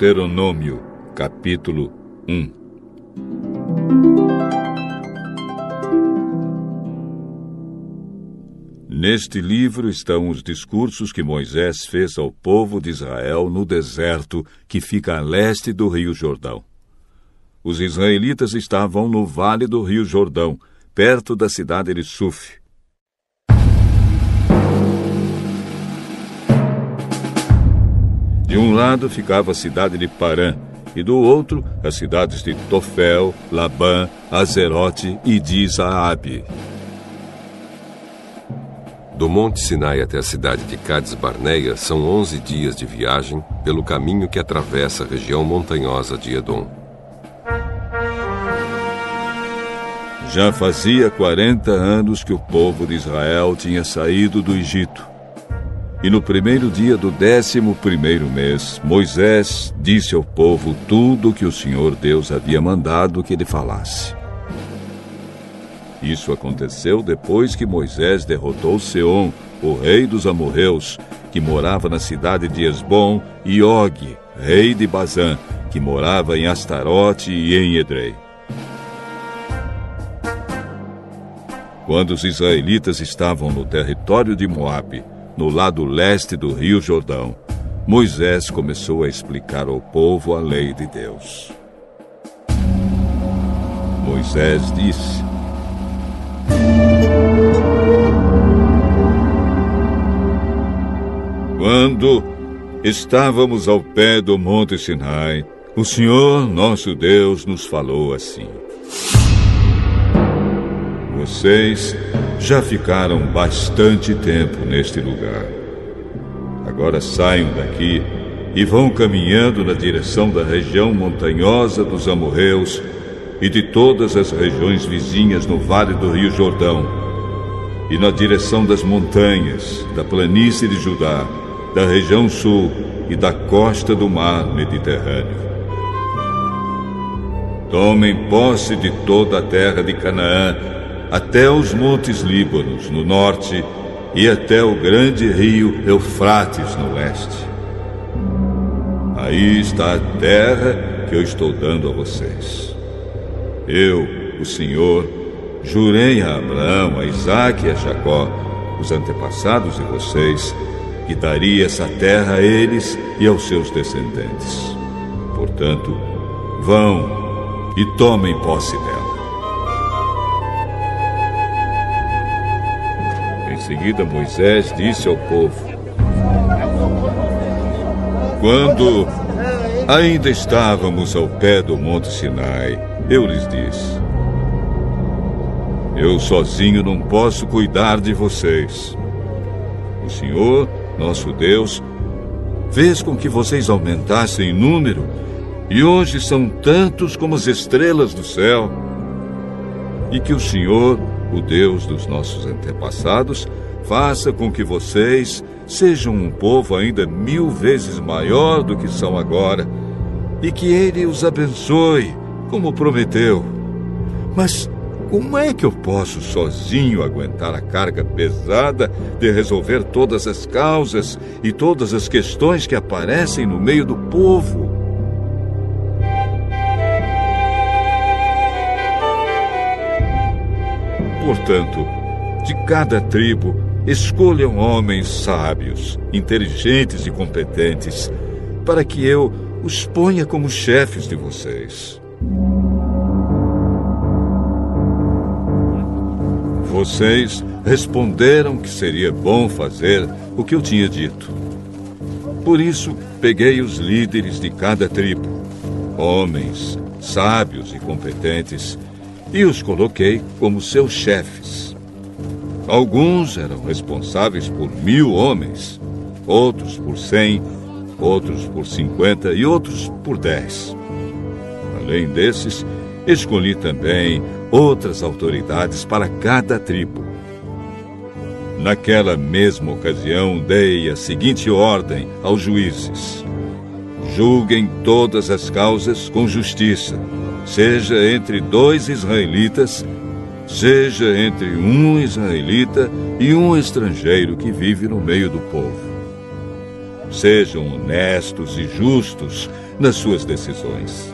Deuteronômio, capítulo 1 Neste livro estão os discursos que Moisés fez ao povo de Israel no deserto que fica a leste do Rio Jordão. Os israelitas estavam no vale do Rio Jordão, perto da cidade de Suf. De um lado ficava a cidade de Parã, e do outro as cidades de Tofel, Labã, Azerote e Dizaabe. Do Monte Sinai até a cidade de Cades Barneia são 11 dias de viagem pelo caminho que atravessa a região montanhosa de Edom. Já fazia 40 anos que o povo de Israel tinha saído do Egito. E no primeiro dia do décimo primeiro mês, Moisés disse ao povo tudo o que o Senhor Deus havia mandado que ele falasse. Isso aconteceu depois que Moisés derrotou Seom, o rei dos amorreus, que morava na cidade de Esbom, e Og, rei de Bazã, que morava em Astarote e em Edrei. Quando os israelitas estavam no território de Moabe, no lado leste do Rio Jordão, Moisés começou a explicar ao povo a lei de Deus. Moisés disse: Quando estávamos ao pé do Monte Sinai, o Senhor nosso Deus nos falou assim: Vocês já ficaram bastante tempo neste lugar. Agora saiam daqui e vão caminhando na direção da região montanhosa dos amorreus e de todas as regiões vizinhas no vale do Rio Jordão, e na direção das montanhas, da planície de Judá, da região sul e da costa do mar Mediterrâneo. Tomem posse de toda a terra de Canaã, até os montes Líbanos, no norte, e até o grande rio Eufrates, no leste. Aí está a terra que eu estou dando a vocês. Eu, o Senhor, jurei a Abraão, a Isaque e a Jacó, os antepassados de vocês, que daria essa terra a eles e aos seus descendentes. Portanto, vão e tomem posse dela. Seguida, Moisés disse ao povo: Quando ainda estávamos ao pé do Monte Sinai, eu lhes disse: Eu sozinho não posso cuidar de vocês. O Senhor, nosso Deus, fez com que vocês aumentassem em número e hoje são tantos como as estrelas do céu. E que o Senhor, o Deus dos nossos antepassados, faça com que vocês sejam um povo ainda mil vezes maior do que são agora, e que Ele os abençoe como prometeu. Mas como é que eu posso sozinho aguentar a carga pesada de resolver todas as causas e todas as questões que aparecem no meio do povo? Portanto, de cada tribo, escolham homens sábios, inteligentes e competentes, para que eu os ponha como chefes de vocês. Vocês responderam que seria bom fazer o que eu tinha dito. Por isso, peguei os líderes de cada tribo, homens sábios e competentes, e os coloquei como seus chefes. Alguns eram responsáveis por mil homens, outros por cem, outros por cinquenta e outros por dez. Além desses, escolhi também outras autoridades para cada tribo. Naquela mesma ocasião, dei a seguinte ordem aos juízes: julguem todas as causas com justiça, seja entre dois israelitas, seja entre um israelita e um estrangeiro que vive no meio do povo. Sejam honestos e justos nas suas decisões.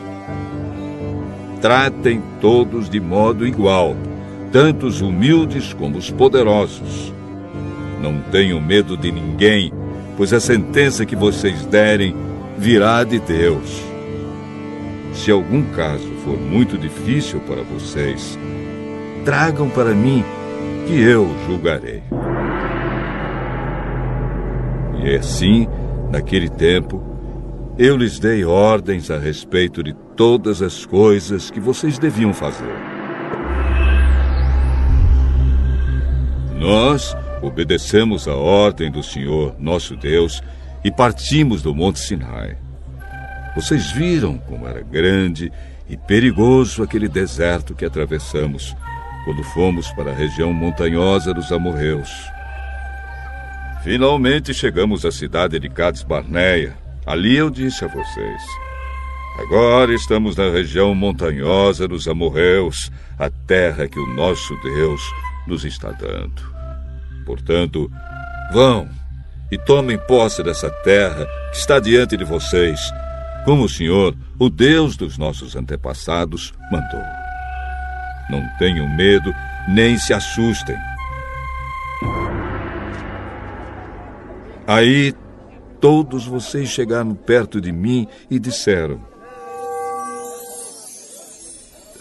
Tratem todos de modo igual, tanto os humildes como os poderosos. Não tenham medo de ninguém, pois a sentença que vocês derem virá de Deus. Se algum caso for muito difícil para vocês, tragam para mim, que eu julgarei. E assim, naquele tempo, eu lhes dei ordens a respeito de todas as coisas que vocês deviam fazer. Nós obedecemos a ordem do Senhor, nosso Deus, e partimos do Monte Sinai. Vocês viram como era grande e perigoso aquele deserto que atravessamos quando fomos para a região montanhosa dos amorreus. Finalmente chegamos à cidade de Cades Barneia. Ali eu disse a vocês: Agora estamos na região montanhosa dos amorreus, a terra que o nosso Deus nos está dando. Portanto, vão e tomem posse dessa terra que está diante de vocês como o Senhor, o Deus dos nossos antepassados, mandou. Não tenham medo, nem se assustem. Aí todos vocês chegaram perto de mim e disseram: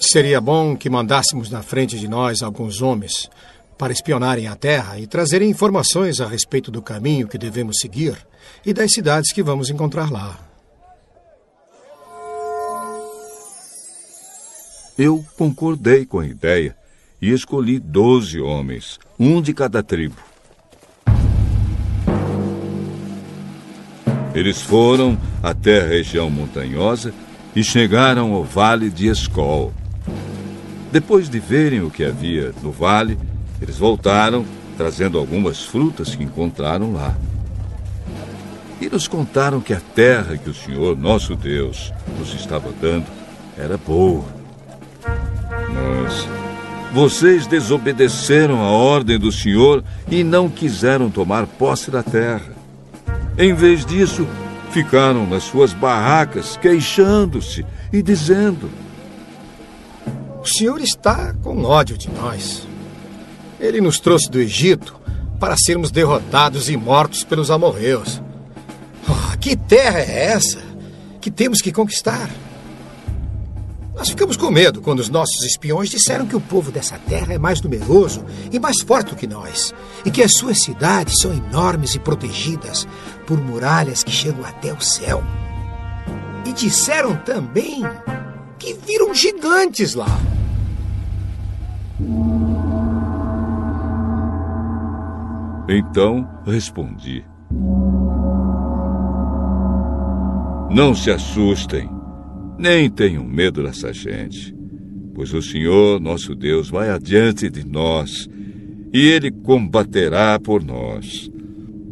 Seria bom que mandássemos na frente de nós alguns homens para espionarem a terra e trazerem informações a respeito do caminho que devemos seguir e das cidades que vamos encontrar lá. Eu concordei com a ideia e escolhi doze homens, um de cada tribo. Eles foram até a região montanhosa e chegaram ao vale de Escol. Depois de verem o que havia no vale, eles voltaram trazendo algumas frutas que encontraram lá. E nos contaram que a terra que o Senhor, nosso Deus, nos estava dando era boa mas vocês desobedeceram a ordem do Senhor e não quiseram tomar posse da terra. Em vez disso, ficaram nas suas barracas queixando-se e dizendo: O Senhor está com ódio de nós. Ele nos trouxe do Egito para sermos derrotados e mortos pelos amorreus. Oh, que terra é essa que temos que conquistar? Nós ficamos com medo quando os nossos espiões disseram que o povo dessa terra é mais numeroso e mais forte do que nós, e que as suas cidades são enormes e protegidas por muralhas que chegam até o céu. E disseram também que viram gigantes lá. Então respondi: Não se assustem nem tenham medo dessa gente, pois o Senhor, nosso Deus, vai adiante de nós e ele combaterá por nós.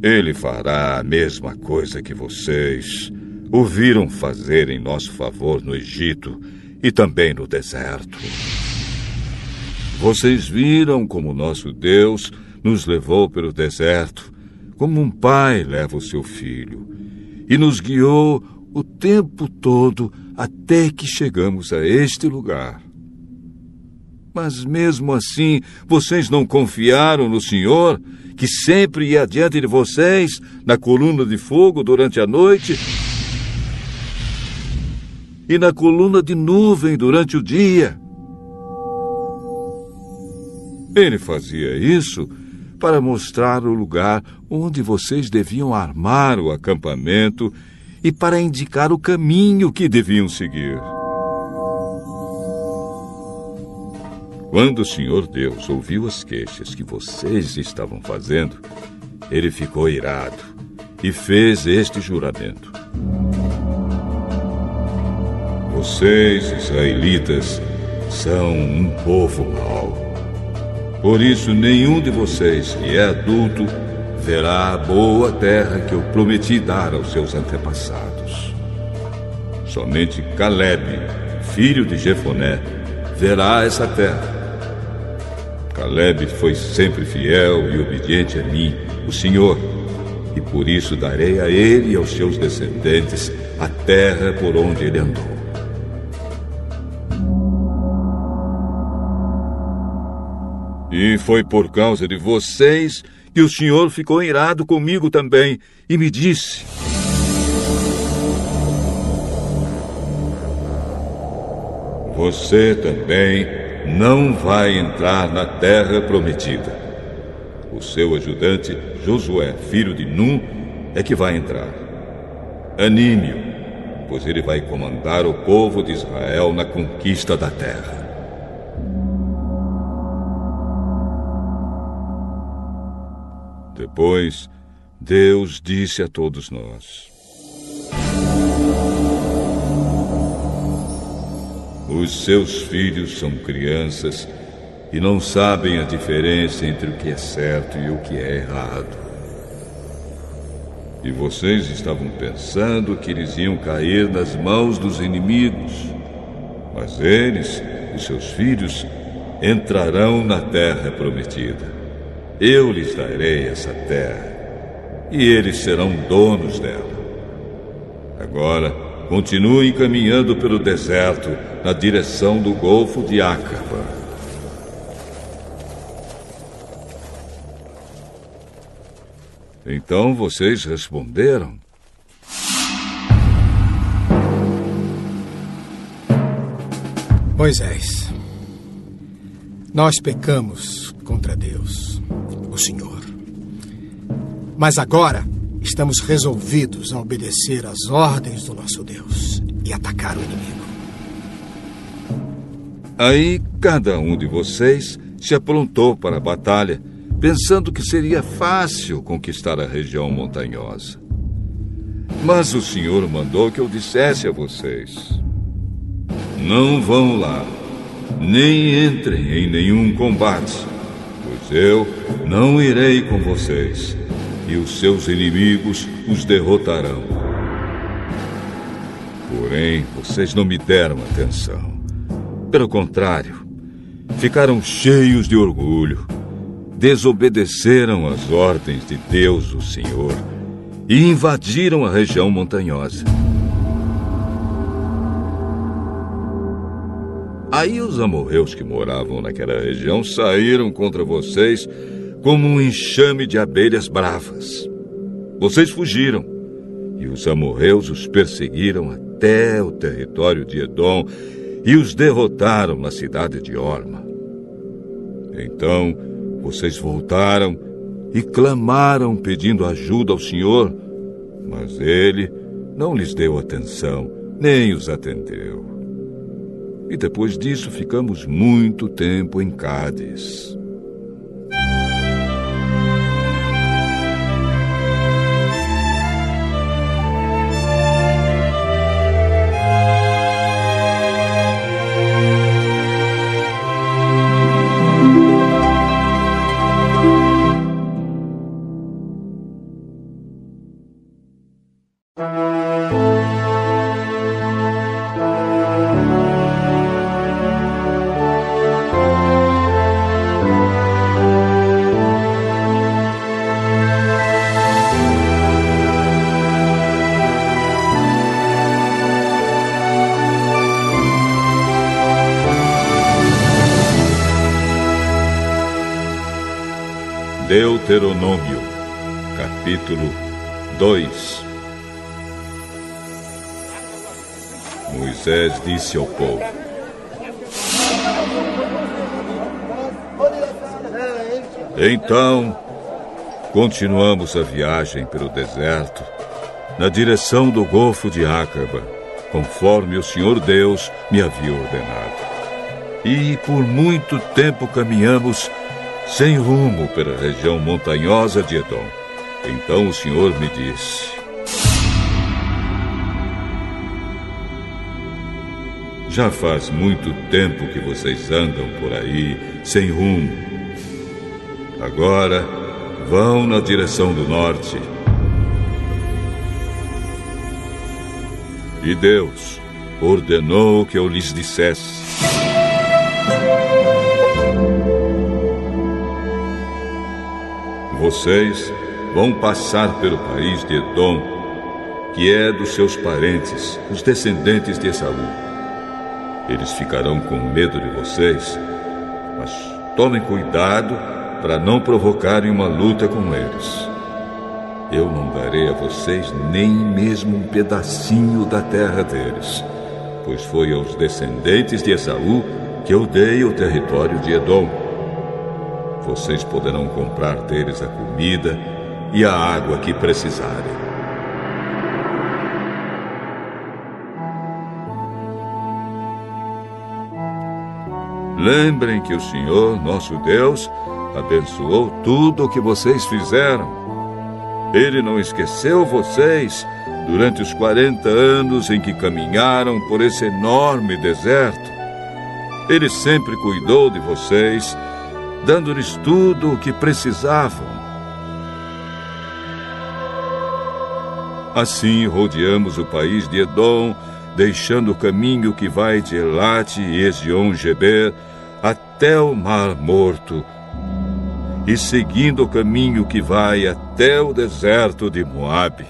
Ele fará a mesma coisa que vocês ouviram fazer em nosso favor no Egito e também no deserto. Vocês viram como nosso Deus nos levou pelo deserto, como um pai leva o seu filho, e nos guiou o tempo todo até que chegamos a este lugar. Mas mesmo assim, vocês não confiaram no Senhor, que sempre ia adiante de vocês, na coluna de fogo durante a noite e na coluna de nuvem durante o dia. Ele fazia isso para mostrar o lugar onde vocês deviam armar o acampamento e para indicar o caminho que deviam seguir. Quando o Senhor Deus ouviu as queixas que vocês estavam fazendo, ele ficou irado e fez este juramento. Vocês, israelitas, são um povo mau. Por isso, nenhum de vocês que é adulto verá a boa terra que eu prometi dar aos seus antepassados. Somente Caleb, filho de Jefoné, verá essa terra. Caleb foi sempre fiel e obediente a mim, o Senhor, e Por isso darei a ele e aos seus descendentes a terra por onde ele andou. E foi por causa de vocês que o Senhor ficou irado comigo também e me disse: Você também não vai entrar na terra prometida. O seu ajudante, Josué, filho de Num, é que vai entrar. Anime-o, pois ele vai comandar o povo de Israel na conquista da terra. Depois, Deus disse a todos nós: Os seus filhos são crianças e não sabem a diferença entre o que é certo e o que é errado. E vocês estavam pensando que eles iam cair nas mãos dos inimigos. Mas eles, os seus filhos, entrarão na terra prometida. Eu lhes darei essa terra, e eles serão donos dela. Agora, continuem caminhando pelo deserto na direção do Golfo de Acaba. Então vocês responderam: Moisés, nós pecamos contra Deus, o Senhor. Mas agora estamos resolvidos a obedecer às ordens do nosso Deus e atacar o inimigo. Aí cada um de vocês se aprontou para a batalha, pensando que seria fácil conquistar a região montanhosa. Mas o Senhor mandou que eu dissesse a vocês: Não vão lá, nem entrem em nenhum combate, eu não irei com vocês, e os seus inimigos os derrotarão. Porém, vocês não me deram atenção. Pelo contrário, ficaram cheios de orgulho, desobedeceram às ordens de Deus, o Senhor, e invadiram a região montanhosa. Aí os amorreus que moravam naquela região saíram contra vocês como um enxame de abelhas bravas. Vocês fugiram, e os amorreus os perseguiram até o território de Edom e os derrotaram na cidade de Orma. Então vocês voltaram e clamaram pedindo ajuda ao Senhor, mas ele não lhes deu atenção, nem os atendeu. E depois disso ficamos muito tempo em Cádiz. Deuteronômio, capítulo 2 Moisés disse ao povo: Então, continuamos a viagem pelo deserto, na direção do Golfo de Acaba, conforme o Senhor Deus me havia ordenado. E por muito tempo caminhamos sem rumo pela região montanhosa de Edom. Então o Senhor me disse: Já faz muito tempo que vocês andam por aí sem rumo. Agora vão na direção do norte. E Deus ordenou que eu lhes dissesse: Vocês vão passar pelo país de Edom, que é dos seus parentes, os descendentes de Esaú. Eles ficarão com medo de vocês, mas tomem cuidado para não provocarem uma luta com eles. Eu não darei a vocês nem mesmo um pedacinho da terra deles, pois foi aos descendentes de Esaú que eu dei o território de Edom. Vocês poderão comprar deles a comida e a água que precisarem. Lembrem que o Senhor, nosso Deus, abençoou tudo o que vocês fizeram. Ele não esqueceu vocês durante os 40 anos em que caminharam por esse enorme deserto. Ele sempre cuidou de vocês, dando-lhes tudo o que precisavam. Assim rodeamos o país de Edom, deixando o caminho que vai de Elate e Ezion-Geber até o Mar Morto, e seguindo o caminho que vai até o deserto de Moabe.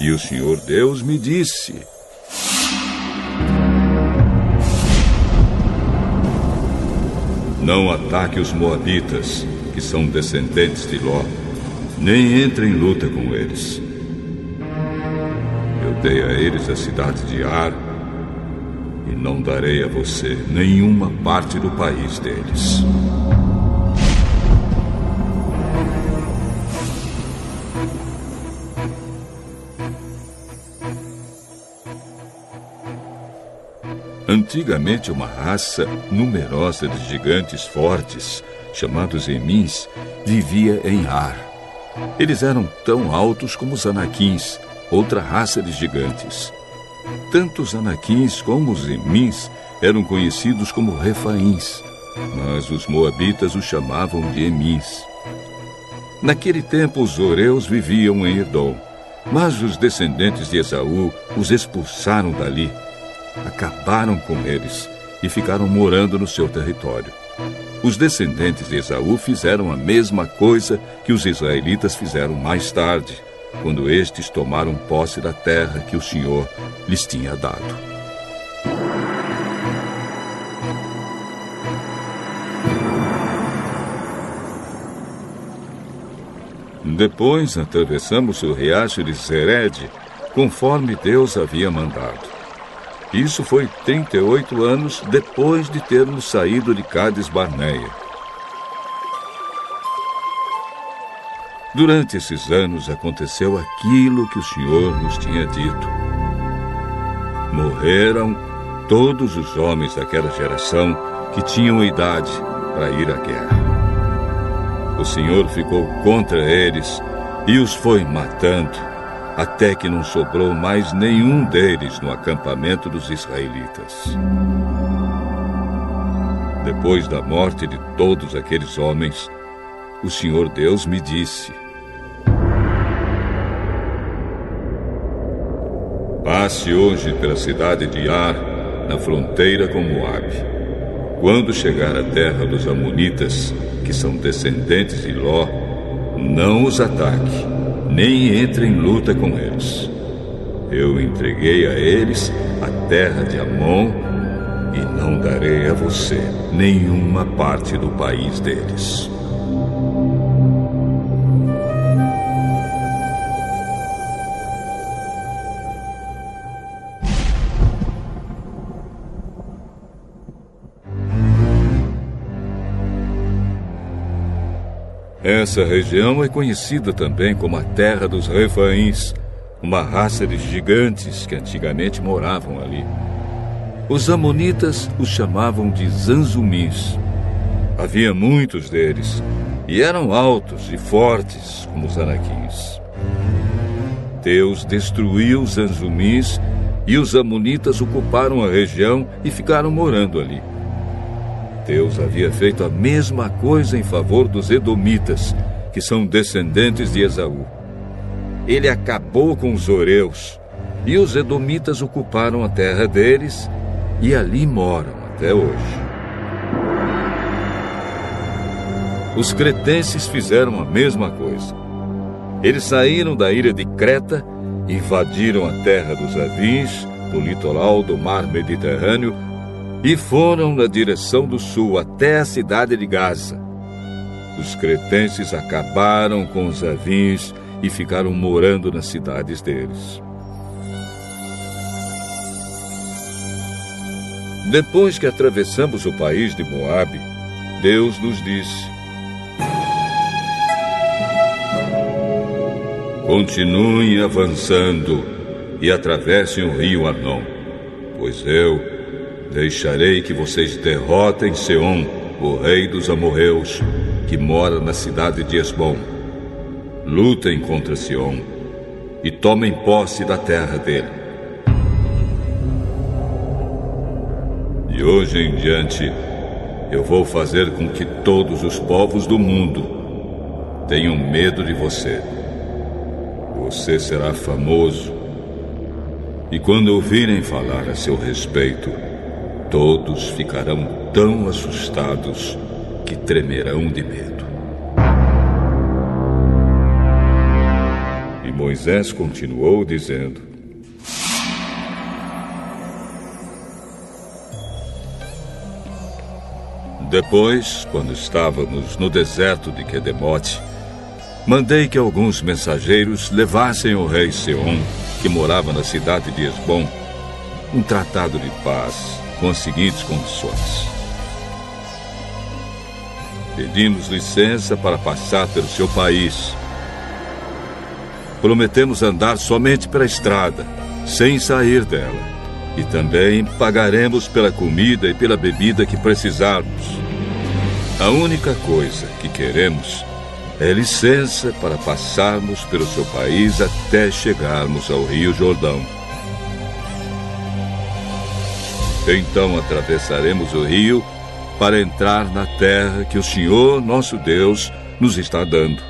E o Senhor Deus me disse: Não ataque os Moabitas, que são descendentes de Ló, nem entre em luta com eles. Eu dei a eles a cidade de Ar e não darei a você nenhuma parte do país deles. Antigamente, uma raça numerosa de gigantes fortes, chamados Emins, vivia em Ar. Eles eram tão altos como os anaquins, outra raça de gigantes. Tanto os anaquins como os emins eram conhecidos como refaíns, mas os moabitas os chamavam de emins. Naquele tempo, os oreus viviam em Edom, mas os descendentes de Esaú os expulsaram dali, acabaram com eles e ficaram morando no seu território. Os descendentes de Esaú fizeram a mesma coisa que os israelitas fizeram mais tarde, quando estes tomaram posse da terra que o Senhor lhes tinha dado. Depois atravessamos o riacho de Zered, conforme Deus havia mandado. Isso foi 38 anos depois de termos saído de Cades Barneia. Durante esses anos aconteceu aquilo que o Senhor nos tinha dito. Morreram todos os homens daquela geração que tinham idade para ir à guerra. O Senhor ficou contra eles e os foi matando, até que não sobrou mais nenhum deles no acampamento dos israelitas. Depois da morte de todos aqueles homens, o Senhor Deus me disse: Passe hoje pela cidade de Ar, na fronteira com Moabe. Quando chegar à terra dos Amonitas, que são descendentes de Ló, não os ataque, nem entre em luta com eles. Eu entreguei a eles a terra de Amon e não darei a você nenhuma parte do país deles. Essa região é conhecida também como a Terra dos Refaíns, uma raça de gigantes que antigamente moravam ali. Os amonitas os chamavam de Zanzumins. Havia muitos deles, e eram altos e fortes como os anaquins. Deus destruiu os Zanzumins e os amonitas ocuparam a região e ficaram morando ali. Deus havia feito a mesma coisa em favor dos Edomitas, que são descendentes de Esaú. Ele acabou com os Oreus, e os Edomitas ocuparam a terra deles e ali moram até hoje. os cretenses fizeram a mesma coisa. Eles saíram da ilha de Creta, invadiram a terra dos Avins, no litoral do mar Mediterrâneo, e foram na direção do sul até a cidade de Gaza. Os cretenses acabaram com os Avins e ficaram morando nas cidades deles. Depois que atravessamos o país de Moabe, Deus nos disse: Continuem avançando e atravessem o rio Arnon, pois eu deixarei que vocês derrotem Seom, o rei dos amorreus, que mora na cidade de Esbom. Lutem contra Seom e tomem posse da terra dele. De hoje em diante, eu vou fazer com que todos os povos do mundo tenham medo de você. Você será famoso. E quando ouvirem falar a seu respeito, todos ficarão tão assustados que tremerão de medo. E Moisés continuou dizendo: Depois, quando estávamos no deserto de Quedemote, mandei que alguns mensageiros levassem ao rei Seom, que morava na cidade de Esbom, um tratado de paz com as seguintes condições. Pedimos licença para passar pelo seu país. Prometemos andar somente pela estrada, sem sair dela e também pagaremos pela comida e pela bebida que precisarmos. A única coisa que queremos é licença para passarmos pelo seu país até chegarmos ao Rio Jordão. Então atravessaremos o rio para entrar na terra que o Senhor, nosso Deus, nos está dando.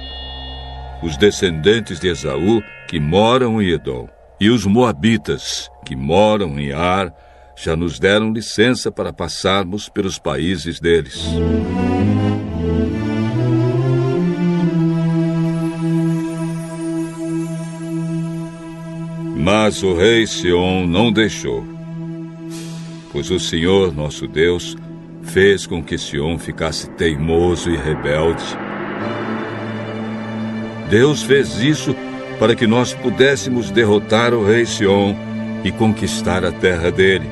Os descendentes de Esaú que moram em Edom e os Moabitas, que moram em Ar, já nos deram licença para passarmos pelos países deles. Mas o rei Sion não deixou, pois o Senhor nosso Deus fez com que Sion ficasse teimoso e rebelde. Deus fez isso para que nós pudéssemos derrotar o rei Sion e conquistar a terra dele,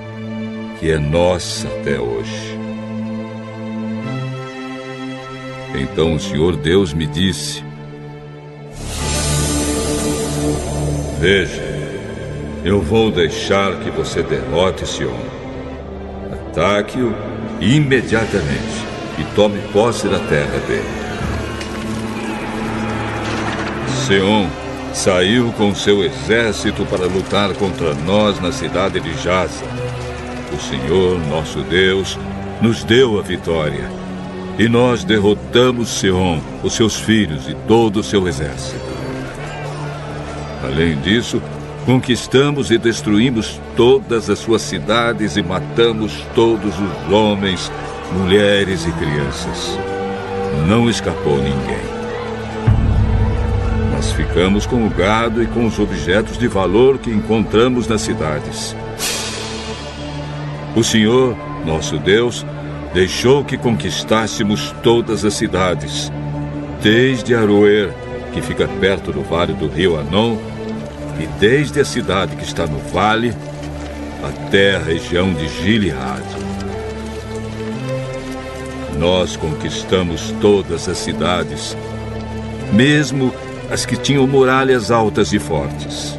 que é nossa até hoje. Então o Senhor Deus me disse: Veja, eu vou deixar que você derrote Sion. Ataque-o imediatamente e tome posse da terra dele. Seon saiu com seu exército para lutar contra nós na cidade de Jaza. O Senhor, nosso Deus, nos deu a vitória. E nós derrotamos Seom, os seus filhos e todo o seu exército. Além disso, conquistamos e destruímos todas as suas cidades e matamos todos os homens, mulheres e crianças. Não escapou ninguém mas ficamos com o gado e com os objetos de valor que encontramos nas cidades. O Senhor, nosso Deus, deixou que conquistássemos todas as cidades, desde Aroer, que fica perto do vale do rio Anon, e desde a cidade que está no vale até a região de Gilead. Nós conquistamos todas as cidades, mesmo as que tinham muralhas altas e fortes.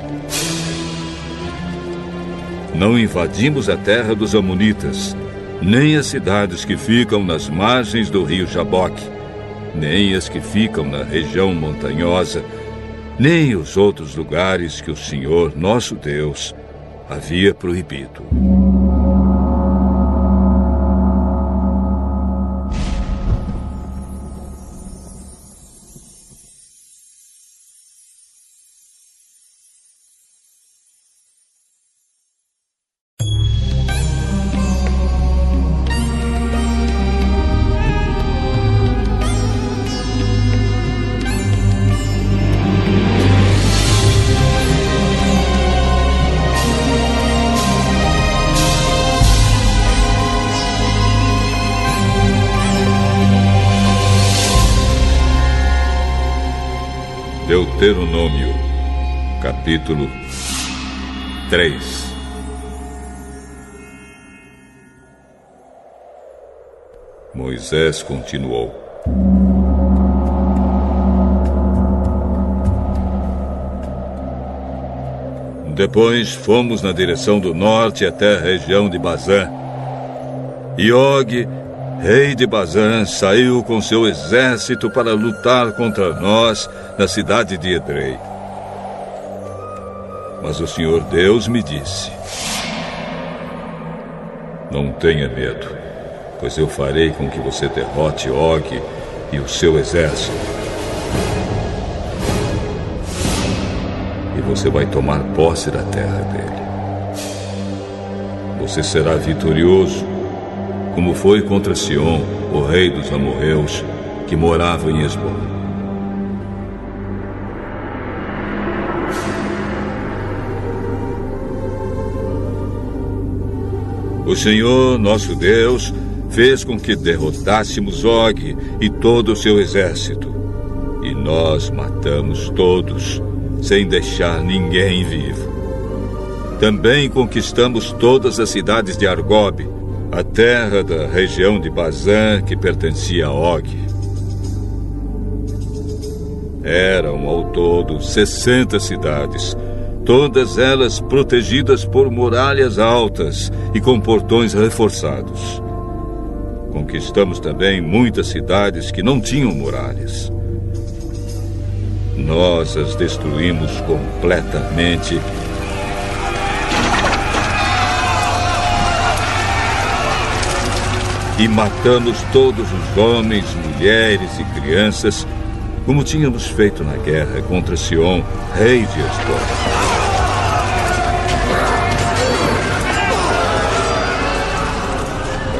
Não invadimos a terra dos Amonitas, nem as cidades que ficam nas margens do rio Jaboque, nem as que ficam na região montanhosa, nem os outros lugares que o Senhor, nosso Deus, havia proibido. Deuteronômio, capítulo 3 Moisés continuou. Depois fomos na direção do norte até a região de Bazã. Og, rei de Bazã, saiu com seu exército para lutar contra nós na cidade de Edrei. Mas o Senhor Deus me disse: Não tenha medo, pois eu farei com que você derrote Og e o seu exército. você vai tomar posse da terra dele. Você será vitorioso, como foi contra Sion, o rei dos amorreus, que morava em Esbom. O Senhor, nosso Deus, fez com que derrotássemos Og e todo o seu exército. E nós matamos todos sem deixar ninguém vivo. Também conquistamos todas as cidades de Argob, a terra da região de Bazã que pertencia a Og. Eram ao todo 60 cidades, todas elas protegidas por muralhas altas e com portões reforçados. Conquistamos também muitas cidades que não tinham muralhas. Nós as destruímos completamente. E matamos todos os homens, mulheres e crianças, como tínhamos feito na guerra contra Sion, rei de Esbom.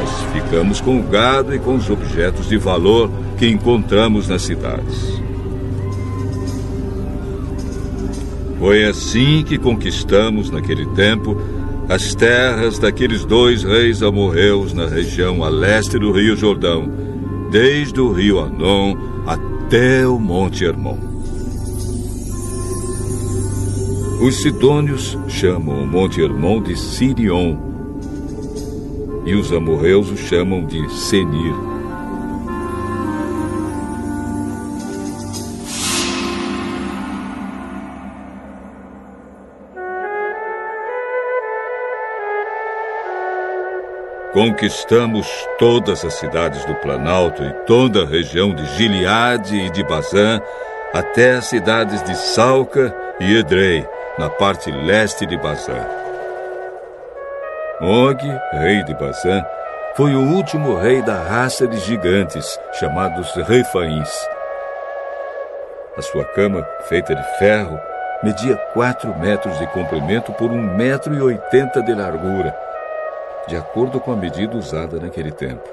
Nós ficamos com o gado e com os objetos de valor que encontramos nas cidades. Foi assim que conquistamos, naquele tempo, as terras daqueles dois reis amorreus na região a leste do Rio Jordão, desde o rio Anon até o Monte Hermon. Os sidônios chamam o Monte Hermon de Sirion e os amorreus o chamam de Senir. Conquistamos todas as cidades do Planalto e toda a região de Gileade e de Bazã, até as cidades de Salca e Edrei, na parte leste de Bazã. Og, rei de Bazã, foi o último rei da raça de gigantes, chamados Refaíns. A sua cama, feita de ferro, media quatro metros de comprimento por um metro e oitenta de largura de acordo com a medida usada naquele tempo.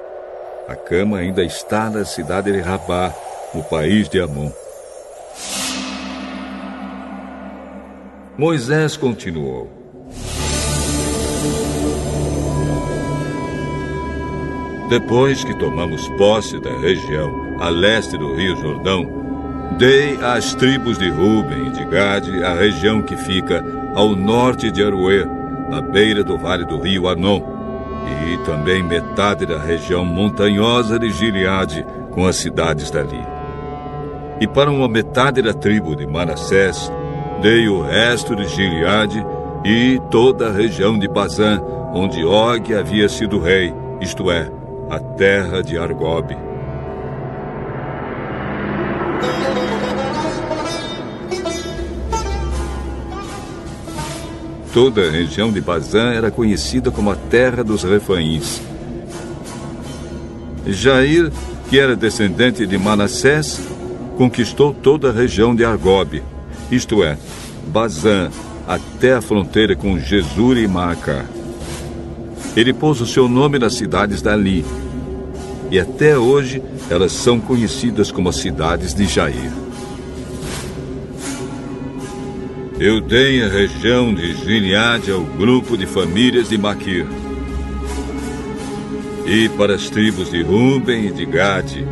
A cama ainda está na cidade de Rabá, no país de Amon. Moisés continuou. Depois que tomamos posse da região a leste do Rio Jordão, dei às tribos de Ruben e de Gade a região que fica ao norte de Aruê, na beira do vale do rio Anon, e também metade da região montanhosa de Gileade, com as cidades dali. E para uma metade da tribo de Manassés, dei o resto de Gileade e toda a região de Bazã, onde Og havia sido rei, isto é, a terra de Argobe. Toda a região de Bazã era conhecida como a terra dos refaíns. Jair, que era descendente de Manassés, conquistou toda a região de Argobe, isto é, Bazã, até a fronteira com Jesur e Maaca. Ele pôs o seu nome nas cidades dali, e até hoje elas são conhecidas como as cidades de Jair. Eu dei a região de Gileade ao grupo de famílias de Maquir. E para as tribos de Ruben e de Gade,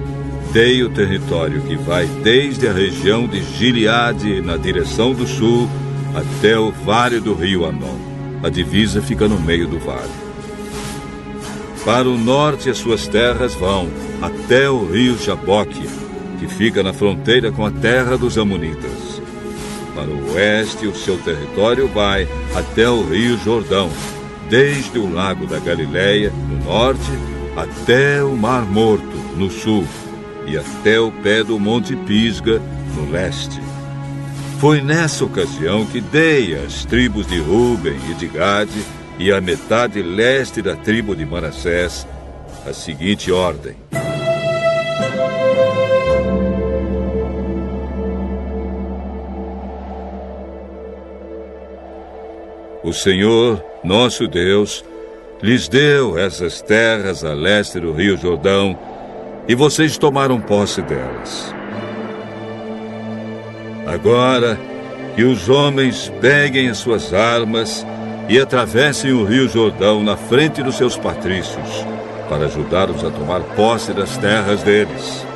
dei o território que vai desde a região de Gileade, na direção do sul, até o vale do rio Anon. A divisa fica no meio do vale. Para o norte, as suas terras vão até o rio Jaboque, que fica na fronteira com a terra dos Amonitas. Para o oeste, o seu território vai até o rio Jordão, desde o lago da Galileia, no norte, até o Mar Morto, no sul, e até o pé do Monte Pisga, no leste. Foi nessa ocasião que dei às tribos de Ruben e de Gade e a metade leste da tribo de Manassés a seguinte ordem: O Senhor, nosso Deus, lhes deu essas terras a leste do Rio Jordão e vocês tomaram posse delas. Agora que os homens peguem as suas armas e atravessem o rio Jordão na frente dos seus patrícios, para ajudá-los a tomar posse das terras deles.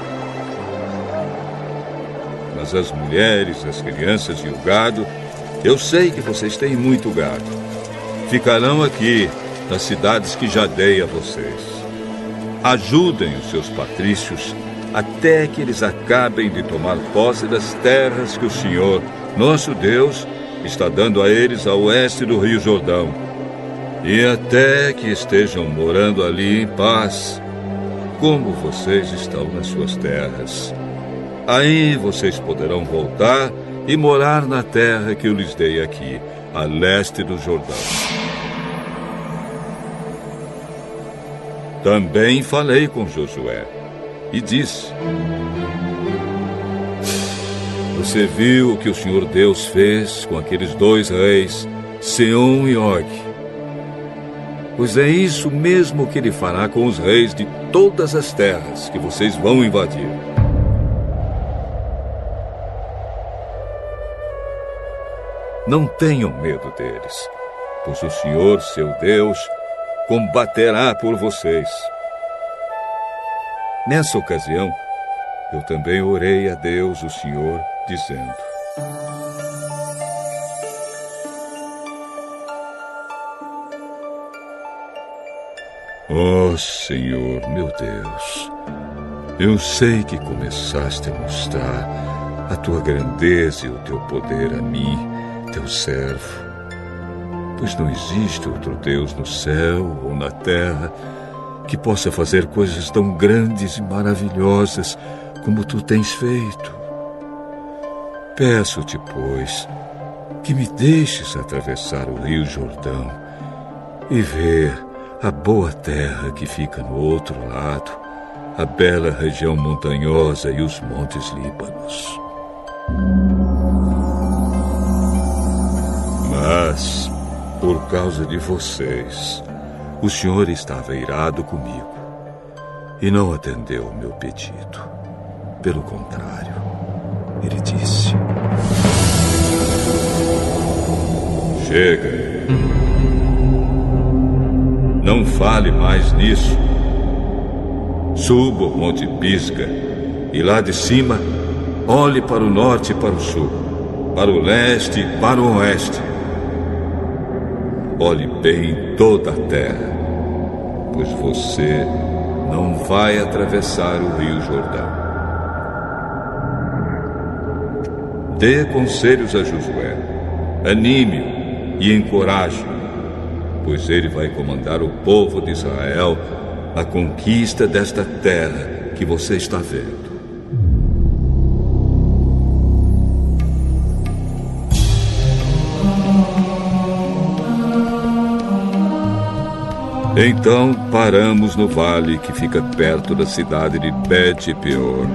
Mas as mulheres, as crianças e o gado, eu sei que vocês têm muito gado. Ficarão aqui, nas cidades que já dei a vocês. Ajudem os seus patrícios até que eles acabem de tomar posse das terras que o Senhor, nosso Deus, está dando a eles a oeste do Rio Jordão. E até que estejam morando ali em paz, como vocês estão nas suas terras. Aí vocês poderão voltar e morar na terra que eu lhes dei aqui, a leste do Jordão. Também falei com Josué e disse: você viu o que o Senhor Deus fez com aqueles dois reis, Seom e Og. Pois é isso mesmo que ele fará com os reis de todas as terras que vocês vão invadir. Não tenham medo deles, pois o Senhor, seu Deus, combaterá por vocês. Nessa ocasião, eu também orei a Deus, o Senhor, dizendo: Ó oh, Senhor, meu Deus, eu sei que começaste a mostrar a tua grandeza e o teu poder a mim, teu servo, pois não existe outro Deus no céu ou na terra que possa fazer coisas tão grandes e maravilhosas como tu tens feito. Peço-te, pois, que me deixes atravessar o Rio Jordão e ver a boa terra que fica no outro lado, a bela região montanhosa e os montes Líbanos. Mas, por causa de vocês, o Senhor estava irado comigo e não atendeu o meu pedido. Pelo contrário, ele disse: Chega. Não fale mais nisso. Suba o Monte Pisga e lá de cima olhe para o norte e para o sul, para o leste e para o oeste. Olhe bem toda a terra, pois você não vai atravessar o Rio Jordão. Dê conselhos a Josué, anime-o e encoraje-o, pois ele vai comandar o povo de Israel na conquista desta terra que você está vendo. Então paramos no vale que fica perto da cidade de Bet-Peor.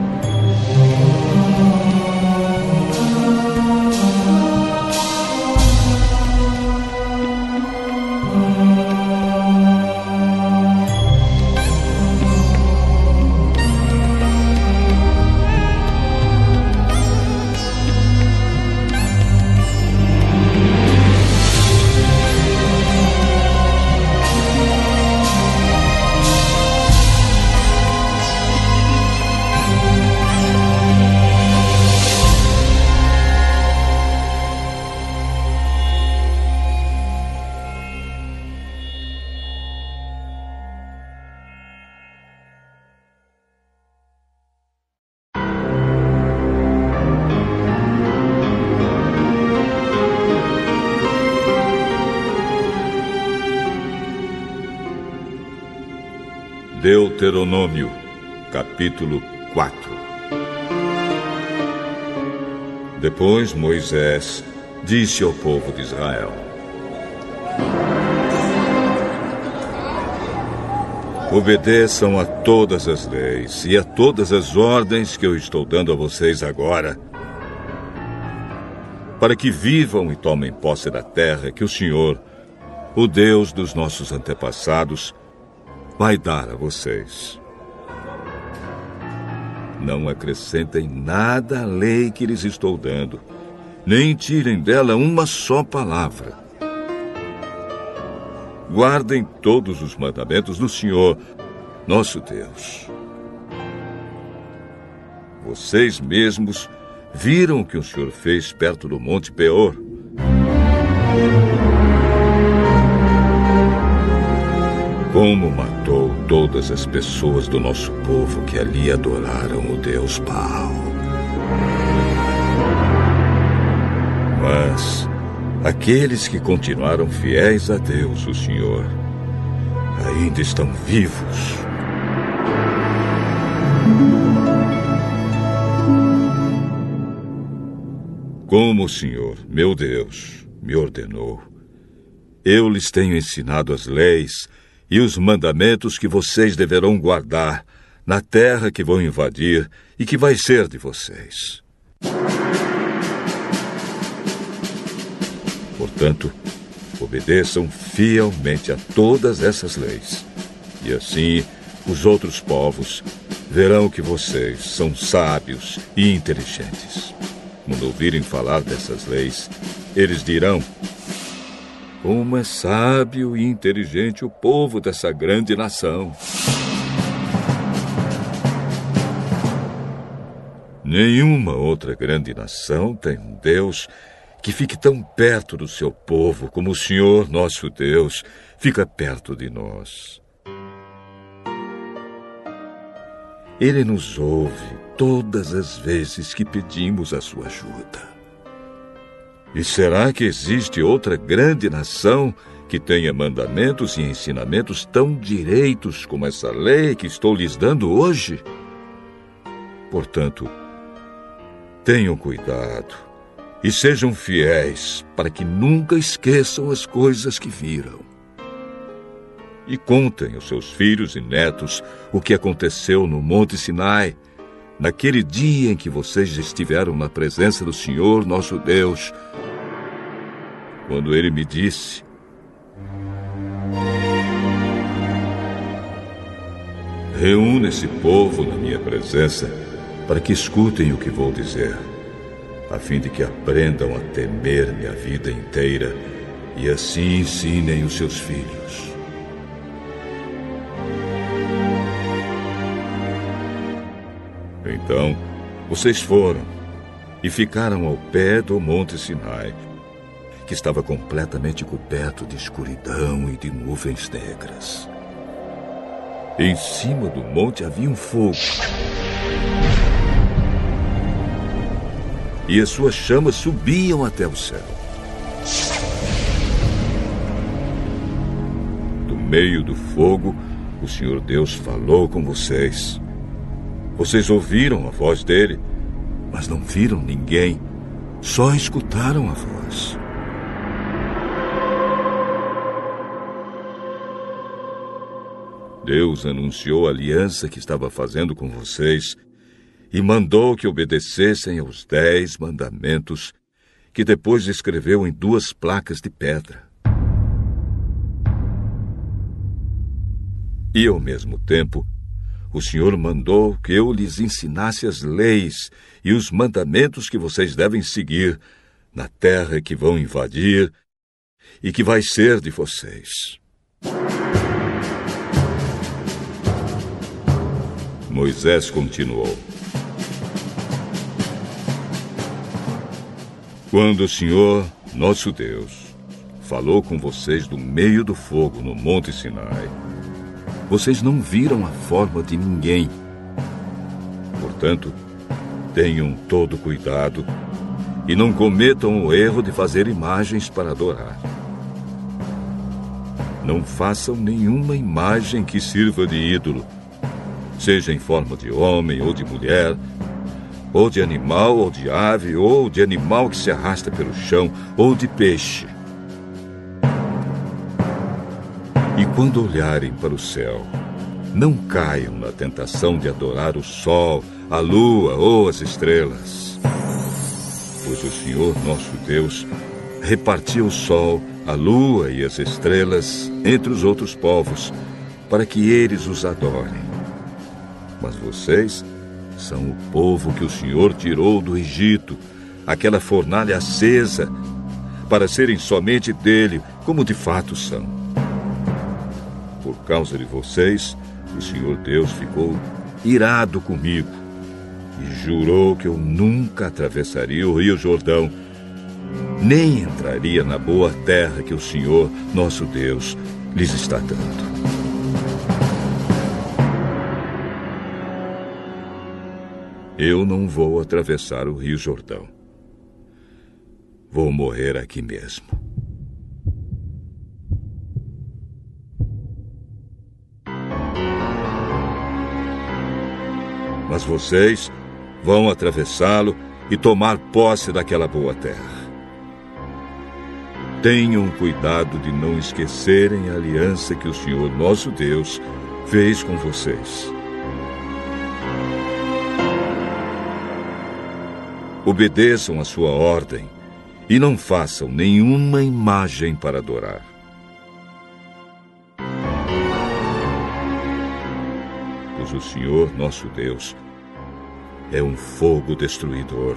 Deuteronômio, capítulo 4 Depois Moisés disse ao povo de Israel: Obedeçam a todas as leis e a todas as ordens que eu estou dando a vocês agora, para que vivam e tomem posse da terra que o Senhor, o Deus dos nossos antepassados, vai dar a vocês. Não acrescentem nada à lei que lhes estou dando, nem tirem dela uma só palavra. Guardem todos os mandamentos do Senhor, nosso Deus. Vocês mesmos viram o que o Senhor fez perto do Monte Peor. Como matou todas as pessoas do nosso povo que ali adoraram o Deus Baal. Mas aqueles que continuaram fiéis a Deus, o Senhor, ainda estão vivos. Como o Senhor, meu Deus, me ordenou, eu lhes tenho ensinado as leis e os mandamentos que vocês deverão guardar na terra que vão invadir e que vai ser de vocês. Portanto, obedeçam fielmente a todas essas leis. E assim, os outros povos verão que vocês são sábios e inteligentes. Quando ouvirem falar dessas leis, eles dirão: como é sábio e inteligente o povo dessa grande nação. Nenhuma outra grande nação tem um Deus que fique tão perto do seu povo como o Senhor nosso Deus fica perto de nós. Ele nos ouve todas as vezes que pedimos a sua ajuda. E será que existe outra grande nação que tenha mandamentos e ensinamentos tão direitos como essa lei que estou lhes dando hoje? Portanto, tenham cuidado e sejam fiéis para que nunca esqueçam as coisas que viram. E contem aos seus filhos e netos o que aconteceu no Monte Sinai, naquele dia em que vocês estiveram na presença do Senhor nosso Deus quando ele me disse: Reúna esse povo na minha presença para que escutem o que vou dizer, a fim de que aprendam a temer-me a vida inteira e assim ensinem os seus filhos. Então, vocês foram e ficaram ao pé do Monte Sinai que estava completamente coberto de escuridão e de nuvens negras. Em cima do monte havia um fogo. E as suas chamas subiam até o céu. Do meio do fogo, o Senhor Deus falou com vocês. Vocês ouviram a voz dele, mas não viram ninguém, só escutaram a voz. Deus anunciou a aliança que estava fazendo com vocês e mandou que obedecessem aos dez mandamentos que depois escreveu em duas placas de pedra. E ao mesmo tempo, o Senhor mandou que eu lhes ensinasse as leis e os mandamentos que vocês devem seguir na terra que vão invadir e que vai ser de vocês. Moisés continuou: Quando o Senhor, nosso Deus, falou com vocês do meio do fogo no Monte Sinai, vocês não viram a forma de ninguém. Portanto, tenham todo cuidado e não cometam o erro de fazer imagens para adorar. Não façam nenhuma imagem que sirva de ídolo seja em forma de homem ou de mulher, ou de animal ou de ave, ou de animal que se arrasta pelo chão, ou de peixe. E quando olharem para o céu, não caiam na tentação de adorar o sol, a lua ou as estrelas. Pois o Senhor nosso Deus repartiu o sol, a lua e as estrelas entre os outros povos, para que eles os adorem. Mas vocês são o povo que o Senhor tirou do Egito, aquela fornalha acesa, para serem somente dele, como de fato são. Por causa de vocês, o Senhor Deus ficou irado comigo e jurou que eu nunca atravessaria o Rio Jordão, nem entraria na boa terra que o Senhor, nosso Deus, lhes está dando. Eu não vou atravessar o Rio Jordão. Vou morrer aqui mesmo. Mas vocês vão atravessá-lo e tomar posse daquela boa terra. Tenham cuidado de não esquecerem a aliança que o Senhor nosso Deus fez com vocês. Obedeçam a sua ordem e não façam nenhuma imagem para adorar. O Senhor nosso Deus é um fogo destruidor.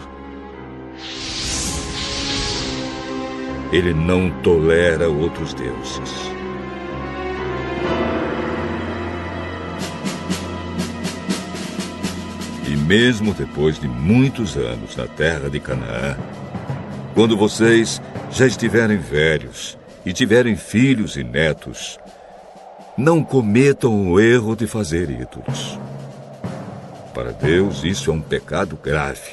Ele não tolera outros deuses. mesmo depois de muitos anos na terra de Canaã, quando vocês já estiverem velhos e tiverem filhos e netos, não cometam o erro de fazer ídolos. Para Deus, isso é um pecado grave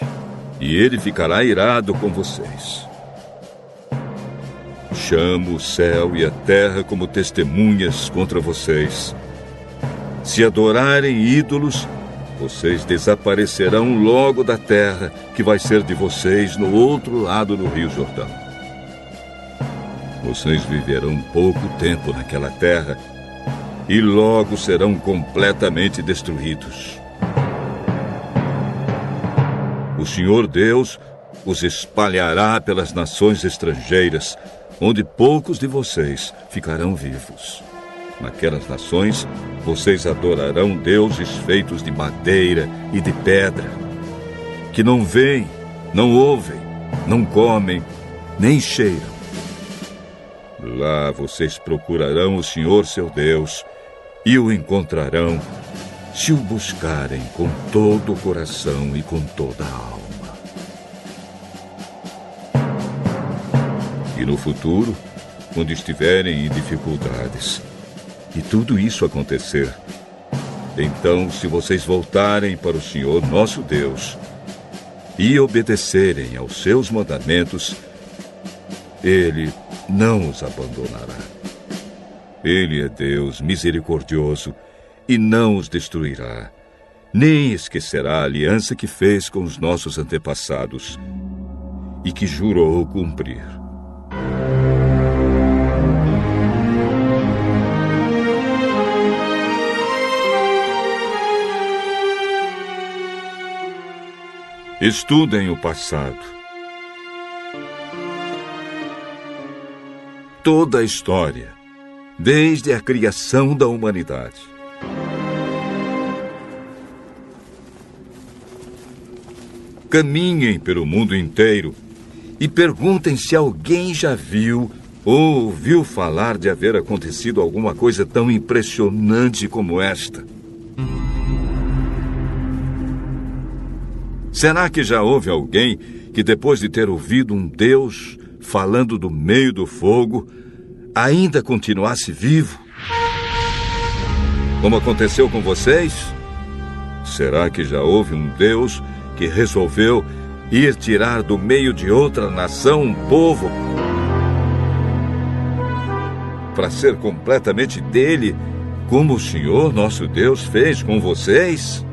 e ele ficará irado com vocês. Chamo o céu e a terra como testemunhas contra vocês. Se adorarem ídolos, vocês desaparecerão logo da terra que vai ser de vocês no outro lado do Rio Jordão. Vocês viverão pouco tempo naquela terra e logo serão completamente destruídos. O Senhor Deus os espalhará pelas nações estrangeiras, onde poucos de vocês ficarão vivos. Naquelas nações, vocês adorarão deuses feitos de madeira e de pedra, que não veem, não ouvem, não comem, nem cheiram. Lá vocês procurarão o Senhor seu Deus e o encontrarão se o buscarem com todo o coração e com toda a alma. E no futuro, quando estiverem em dificuldades, e tudo isso acontecer, então, se vocês voltarem para o Senhor nosso Deus e obedecerem aos seus mandamentos, Ele não os abandonará. Ele é Deus misericordioso e não os destruirá, nem esquecerá a aliança que fez com os nossos antepassados e que jurou cumprir. Estudem o passado. Toda a história, desde a criação da humanidade. Caminhem pelo mundo inteiro e perguntem se alguém já viu ou ouviu falar de haver acontecido alguma coisa tão impressionante como esta. Será que já houve alguém que, depois de ter ouvido um Deus falando do meio do fogo, ainda continuasse vivo? Como aconteceu com vocês? Será que já houve um Deus que resolveu ir tirar do meio de outra nação um povo para ser completamente dele como o Senhor nosso Deus fez com vocês?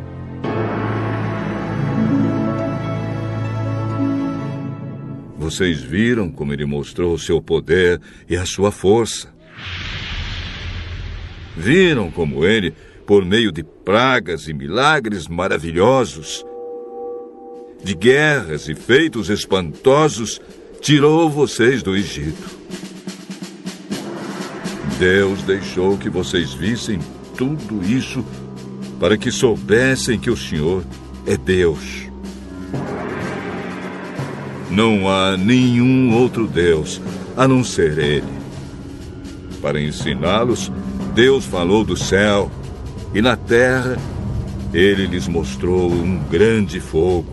Vocês viram como ele mostrou o seu poder e a sua força. Viram como ele, por meio de pragas e milagres maravilhosos, de guerras e feitos espantosos, tirou vocês do Egito. Deus deixou que vocês vissem tudo isso para que soubessem que o Senhor é Deus. Não há nenhum outro Deus a não ser Ele. Para ensiná-los, Deus falou do céu e na terra ele lhes mostrou um grande fogo.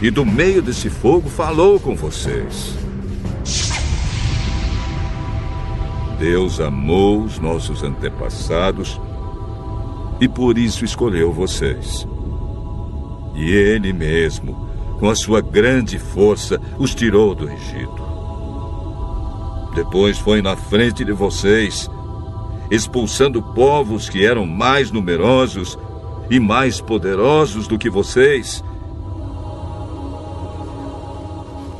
E do meio desse fogo falou com vocês. Deus amou os nossos antepassados e por isso escolheu vocês. E Ele mesmo, com a sua grande força, os tirou do Egito. Depois foi na frente de vocês, expulsando povos que eram mais numerosos e mais poderosos do que vocês.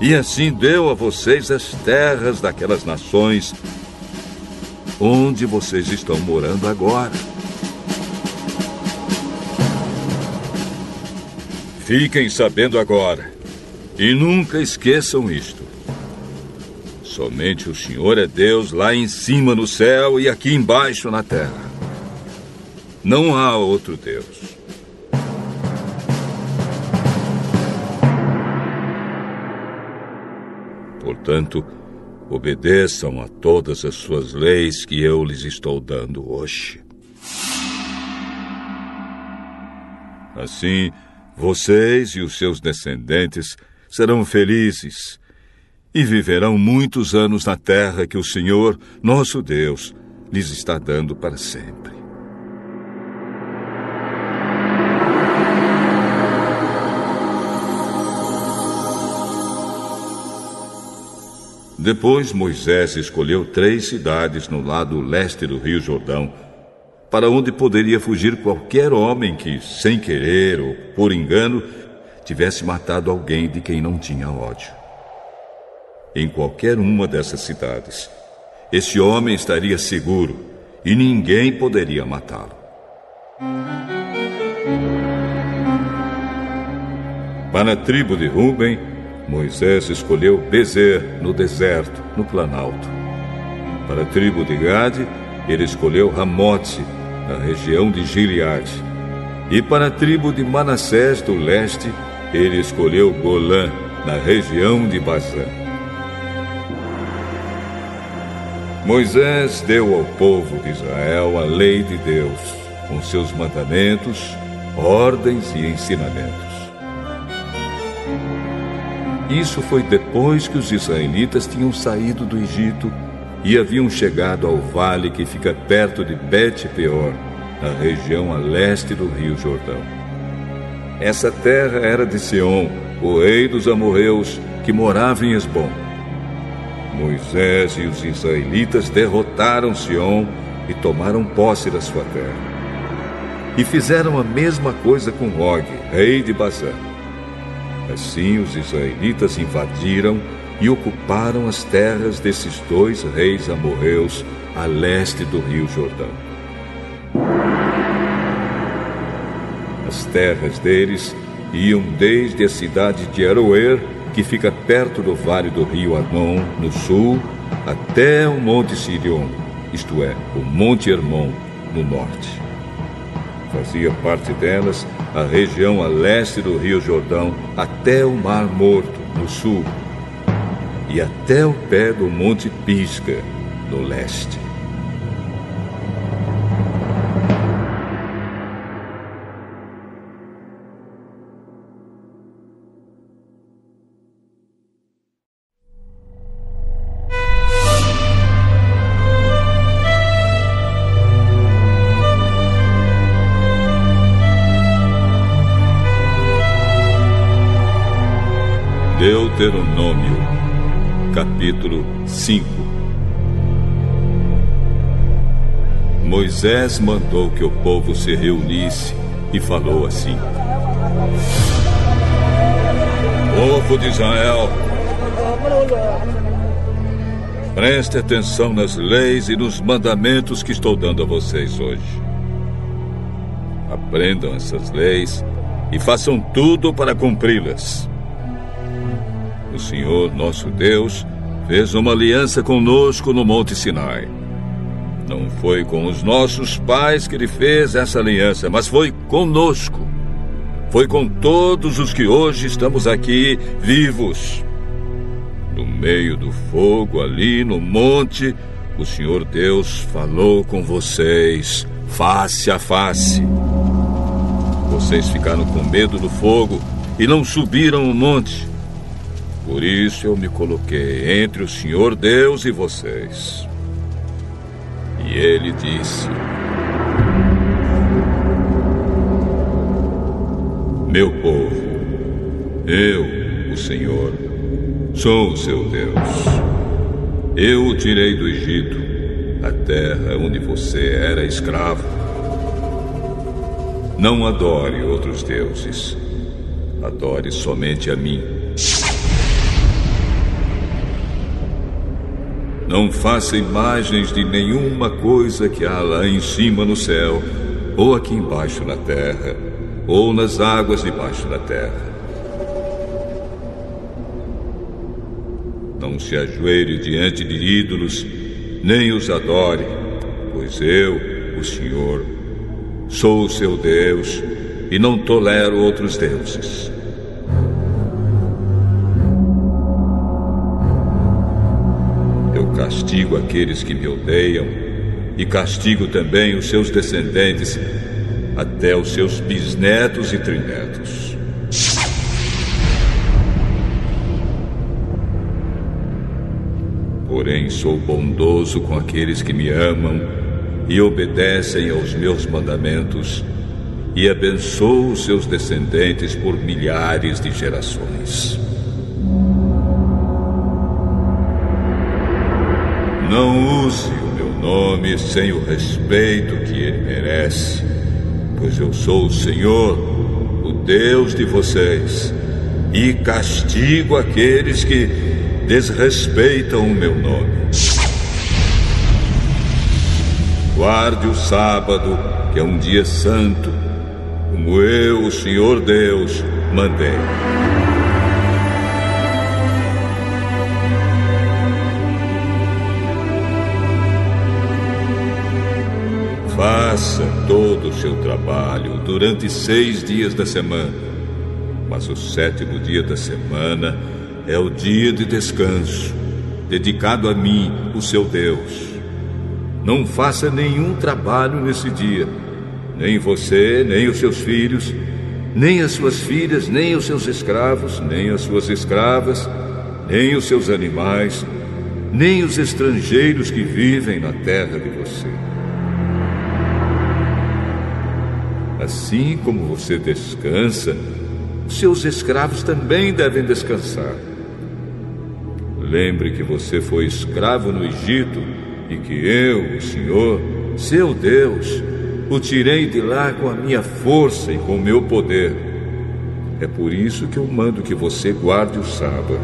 E assim deu a vocês as terras daquelas nações onde vocês estão morando agora. Fiquem sabendo agora e nunca esqueçam isto. Somente o Senhor é Deus lá em cima no céu e aqui embaixo na terra. Não há outro Deus. Portanto, obedeçam a todas as suas leis que eu lhes estou dando hoje. Assim, vocês e os seus descendentes serão felizes e viverão muitos anos na terra que o Senhor, nosso Deus, lhes está dando para sempre. Depois Moisés escolheu três cidades no lado leste do Rio Jordão, para onde poderia fugir qualquer homem que, sem querer ou por engano, tivesse matado alguém de quem não tinha ódio em qualquer uma dessas cidades. Esse homem estaria seguro e ninguém poderia matá-lo. Para a tribo de Ruben, Moisés escolheu Bezer, no deserto, no planalto. Para a tribo de Gade, ele escolheu Ramote, na região de Gileade. E para a tribo de Manassés, do leste, ele escolheu Golã, na região de Bazã. Moisés deu ao povo de Israel a lei de Deus, com seus mandamentos, ordens e ensinamentos. Isso foi depois que os israelitas tinham saído do Egito e haviam chegado ao vale que fica perto de Bet-peor, na região a leste do Rio Jordão. Essa terra era de Seom, o rei dos amorreus, que morava em Esbom. Moisés e os israelitas derrotaram Sion e tomaram posse da sua terra. E fizeram a mesma coisa com Og, rei de Bazã. Assim os israelitas invadiram e ocuparam as terras desses dois reis amorreus a leste do rio Jordão. As terras deles iam desde a cidade de Aroer que fica perto do vale do rio Arnon, no sul, até o Monte Sirion, isto é, o Monte Hermon, no norte. Fazia parte delas a região a leste do rio Jordão, até o Mar Morto, no sul, e até o pé do Monte Pisga, no leste. Deuteronômio, 5 Moisés mandou que o povo se reunisse e falou assim: Povo de Israel, preste atenção nas leis e nos mandamentos que estou dando a vocês hoje. Aprendam essas leis e façam tudo para cumpri-las. O Senhor, nosso Deus, fez uma aliança conosco no Monte Sinai. Não foi com os nossos pais que ele fez essa aliança, mas foi conosco. Foi com todos os que hoje estamos aqui vivos. No meio do fogo, ali no monte, o Senhor Deus falou com vocês, face a face. Vocês ficaram com medo do fogo e não subiram o monte. Por isso eu me coloquei entre o Senhor Deus e vocês. E ele disse: Meu povo, eu, o Senhor, sou o seu Deus. Eu o tirei do Egito, a terra onde você era escravo. Não adore outros deuses. Adore somente a mim. Não faça imagens de nenhuma coisa que há lá em cima no céu, ou aqui embaixo na terra, ou nas águas debaixo da terra. Não se ajoelhe diante de ídolos, nem os adore, pois eu, o Senhor, Sou o seu Deus e não tolero outros deuses. Castigo aqueles que me odeiam e castigo também os seus descendentes, até os seus bisnetos e trinetos. Porém, sou bondoso com aqueles que me amam e obedecem aos meus mandamentos, e abençoo os seus descendentes por milhares de gerações. Não use o meu nome sem o respeito que ele merece, pois eu sou o Senhor, o Deus de vocês, e castigo aqueles que desrespeitam o meu nome. Guarde o sábado, que é um dia santo, como eu, o Senhor Deus, mandei. Faça todo o seu trabalho durante seis dias da semana, mas o sétimo dia da semana é o dia de descanso, dedicado a mim, o seu Deus. Não faça nenhum trabalho nesse dia, nem você, nem os seus filhos, nem as suas filhas, nem os seus escravos, nem as suas escravas, nem os seus animais, nem os estrangeiros que vivem na terra de você. Assim como você descansa, seus escravos também devem descansar. Lembre que você foi escravo no Egito e que eu, o Senhor, seu Deus, o tirei de lá com a minha força e com o meu poder. É por isso que eu mando que você guarde o sábado.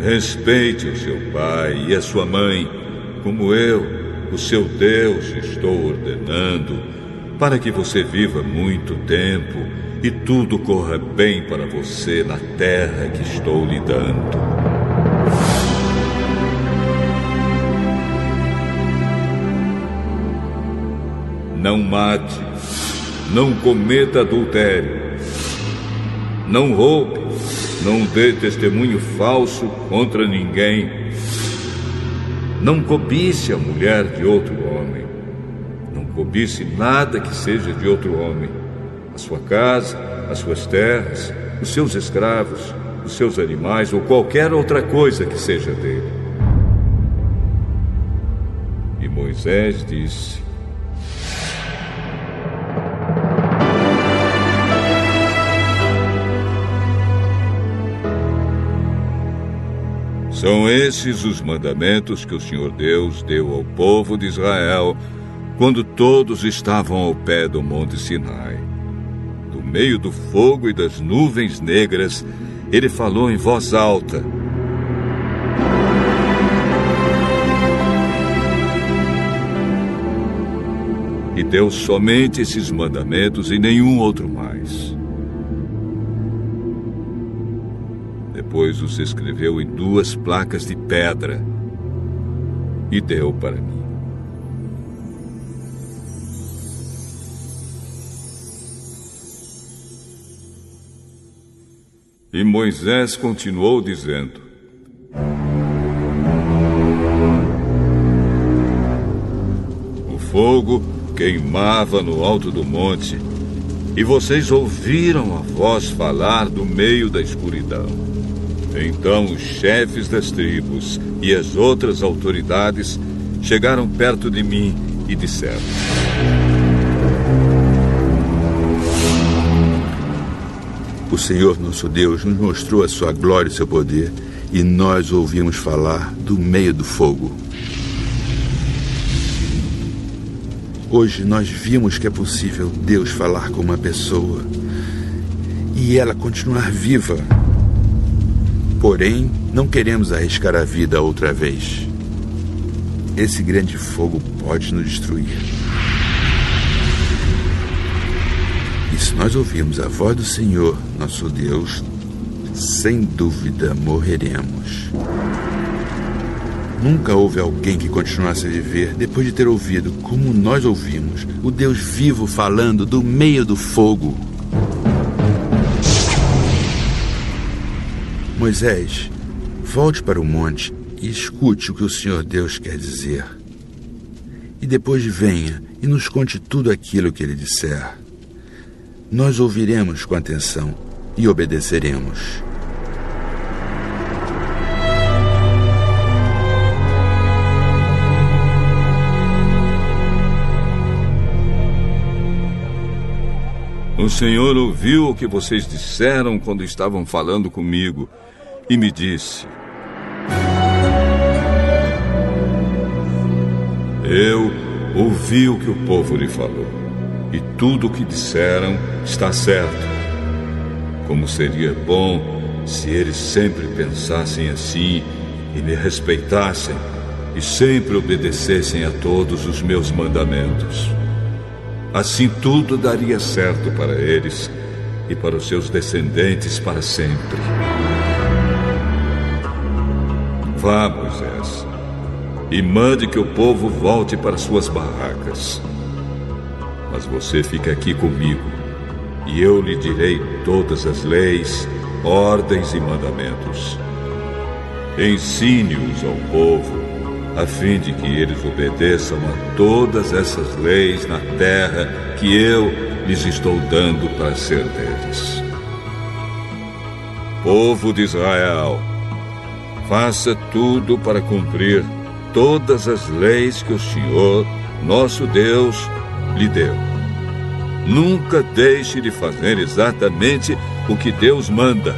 Respeite o seu pai e a sua mãe, como eu, o seu Deus, estou ordenando, para que você viva muito tempo e tudo corra bem para você na terra que estou lhe dando. Não mate, não cometa adultério, não roube, não dê testemunho falso contra ninguém, não cobice a mulher de outro homem, não cobice nada que seja de outro homem a sua casa, as suas terras, os seus escravos, os seus animais ou qualquer outra coisa que seja dele. E Moisés disse: São esses os mandamentos que o Senhor Deus deu ao povo de Israel quando todos estavam ao pé do Monte Sinai. Do meio do fogo e das nuvens negras, ele falou em voz alta. E deu somente esses mandamentos e nenhum outro mais. Depois os escreveu em duas placas de pedra e deu para mim. E Moisés continuou dizendo: O fogo queimava no alto do monte, e vocês ouviram a voz falar do meio da escuridão. Então os chefes das tribos e as outras autoridades chegaram perto de mim e disseram: O Senhor nosso Deus nos mostrou a sua glória e seu poder, e nós ouvimos falar do meio do fogo. Hoje nós vimos que é possível Deus falar com uma pessoa e ela continuar viva. Porém, não queremos arriscar a vida outra vez. Esse grande fogo pode nos destruir. E se nós ouvirmos a voz do Senhor, nosso Deus, sem dúvida morreremos. Nunca houve alguém que continuasse a viver depois de ter ouvido, como nós ouvimos, o Deus vivo falando do meio do fogo. Moisés, volte para o monte e escute o que o Senhor Deus quer dizer. E depois venha e nos conte tudo aquilo que ele disser nós ouviremos com atenção e obedeceremos. O Senhor ouviu o que vocês disseram quando estavam falando comigo e me disse: Eu ouvi o que o povo lhe falou e tudo o que disseram está certo. Como seria bom se eles sempre pensassem assim e me respeitassem e sempre obedecessem a todos os meus mandamentos. Assim tudo daria certo para eles e para os seus descendentes para sempre. Vá, Moisés, e mande que o povo volte para suas barracas. Mas você fica aqui comigo, e eu lhe direi todas as leis, ordens e mandamentos. Ensine-os ao povo, a fim de que eles obedeçam a todas essas leis na terra que eu lhes estou dando para ser deles. Povo de Israel, faça tudo para cumprir todas as leis que o Senhor, nosso Deus, lhe deu. Nunca deixe de fazer exatamente o que Deus manda.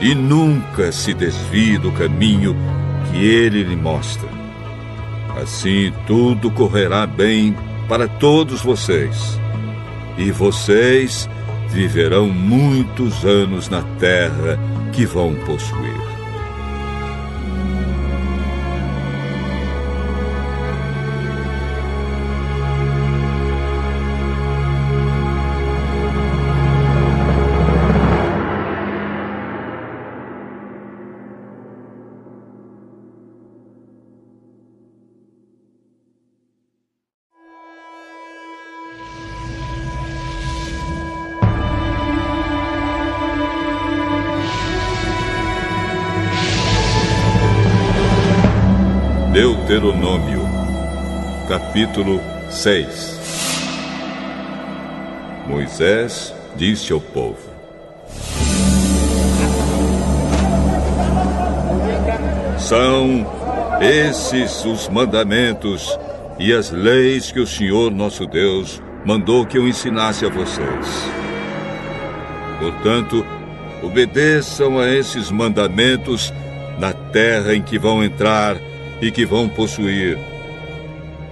E nunca se desvie do caminho que Ele lhe mostra. Assim tudo correrá bem para todos vocês. E vocês viverão muitos anos na terra que vão possuir. Capítulo 6 Moisés disse ao povo: São esses os mandamentos e as leis que o Senhor nosso Deus mandou que eu ensinasse a vocês. Portanto, obedeçam a esses mandamentos na terra em que vão entrar e que vão possuir.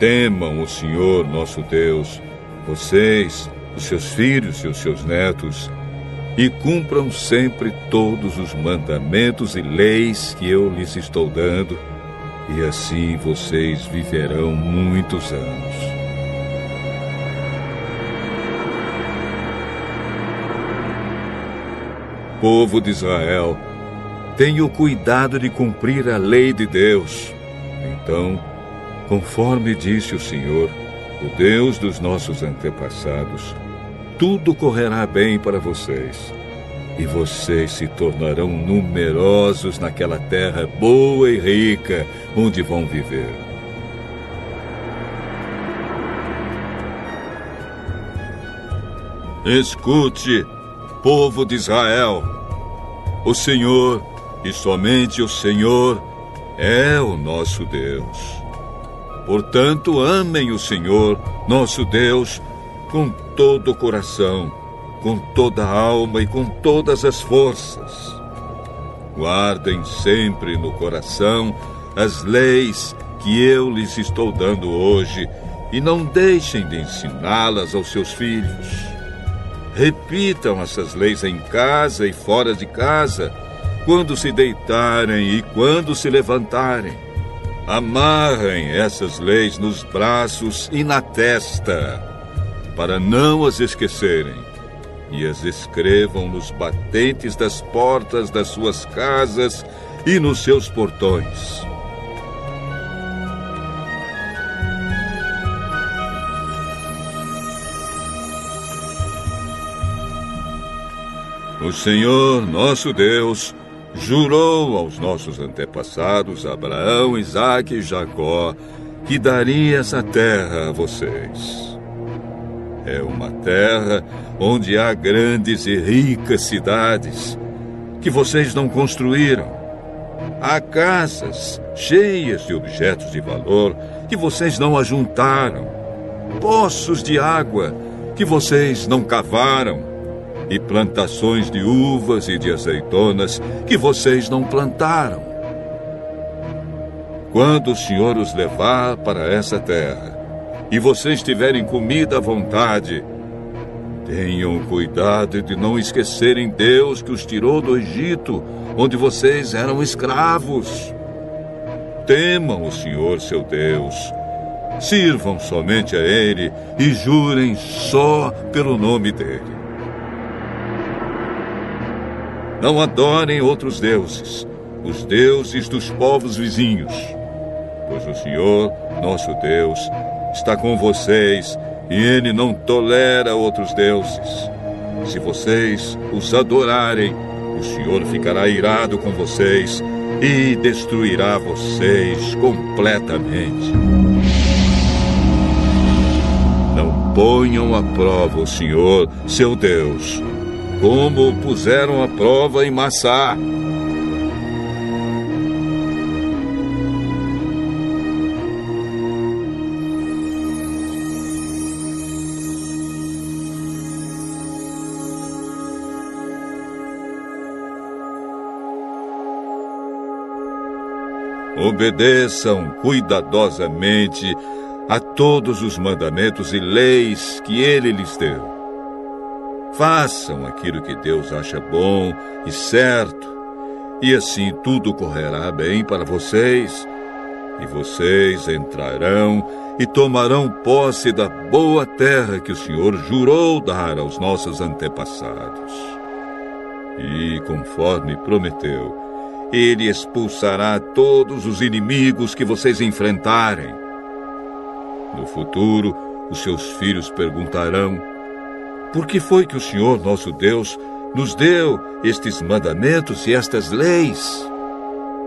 Temam o Senhor nosso Deus, vocês, os seus filhos e os seus netos, e cumpram sempre todos os mandamentos e leis que eu lhes estou dando, e assim vocês viverão muitos anos. Povo de Israel, tenha o cuidado de cumprir a lei de Deus. Então, conforme disse o Senhor, o Deus dos nossos antepassados, tudo correrá bem para vocês. E vocês se tornarão numerosos naquela terra boa e rica onde vão viver. Escute, povo de Israel. O Senhor, e somente o Senhor, é o nosso Deus. Portanto, amem o Senhor, nosso Deus, com todo o coração, com toda a alma e com todas as forças. Guardem sempre no coração as leis que eu lhes estou dando hoje e não deixem de ensiná-las aos seus filhos. Repitam essas leis em casa e fora de casa, quando se deitarem e quando se levantarem. Amarrem essas leis nos braços e na testa para não as esquecerem, e as escrevam nos batentes das portas das suas casas e nos seus portões. O Senhor, nosso Deus, jurou aos nossos antepassados, Abraão, Isaque e Jacó, que daria essa terra a vocês. É uma terra onde há grandes e ricas cidades que vocês não construíram. Há casas cheias de objetos de valor que vocês não ajuntaram. Poços de água que vocês não cavaram. E plantações de uvas e de azeitonas que vocês não plantaram. Quando o Senhor os levar para essa terra, e vocês tiverem comida à vontade, tenham cuidado de não esquecerem Deus que os tirou do Egito, onde vocês eram escravos. Temam o Senhor seu Deus. Sirvam somente a Ele e jurem só pelo nome dele. Não adorem outros deuses, os deuses dos povos vizinhos, pois o Senhor, nosso Deus, está com vocês e ele não tolera outros deuses. Se vocês os adorarem, o Senhor ficará irado com vocês e destruirá vocês completamente. Não ponham à prova o Senhor, seu Deus, como o puseram à prova em Massá Obedeçam cuidadosamente a todos os mandamentos e leis que ele lhes deu. Façam aquilo que Deus acha bom e certo, e assim tudo correrá bem para vocês, e vocês entrarão e tomarão posse da boa terra que o Senhor jurou dar aos nossos antepassados. E, conforme prometeu, ele expulsará todos os inimigos que vocês enfrentarem. No futuro, os seus filhos perguntarão: Por que foi que o Senhor nosso Deus nos deu estes mandamentos e estas leis?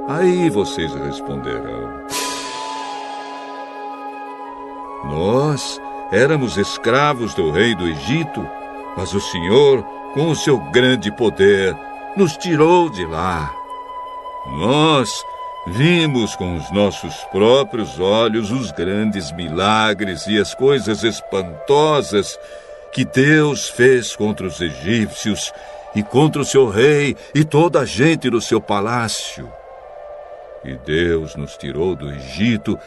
Aí vocês responderão: Nós éramos escravos do rei do Egito, mas o Senhor, com o seu grande poder, nos tirou de lá. Nós vimos com os nossos próprios olhos os grandes milagres e as coisas espantosas que Deus fez contra os egípcios e contra o seu rei e toda a gente do seu palácio. E Deus nos tirou do Egito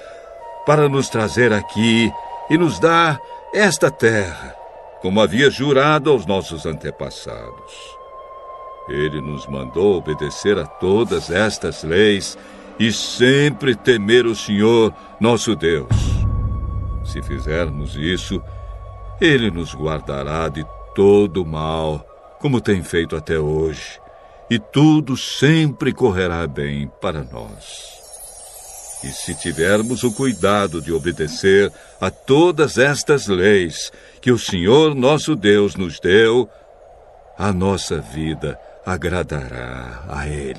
para nos trazer aqui e nos dar esta terra, como havia jurado aos nossos antepassados. Ele nos mandou obedecer a todas estas leis e sempre temer o Senhor, nosso Deus. Se fizermos isso, Ele nos guardará de todo mal, como tem feito até hoje, e tudo sempre correrá bem para nós. E se tivermos o cuidado de obedecer a todas estas leis que o Senhor nosso Deus nos deu, a nossa vida agradará a Ele.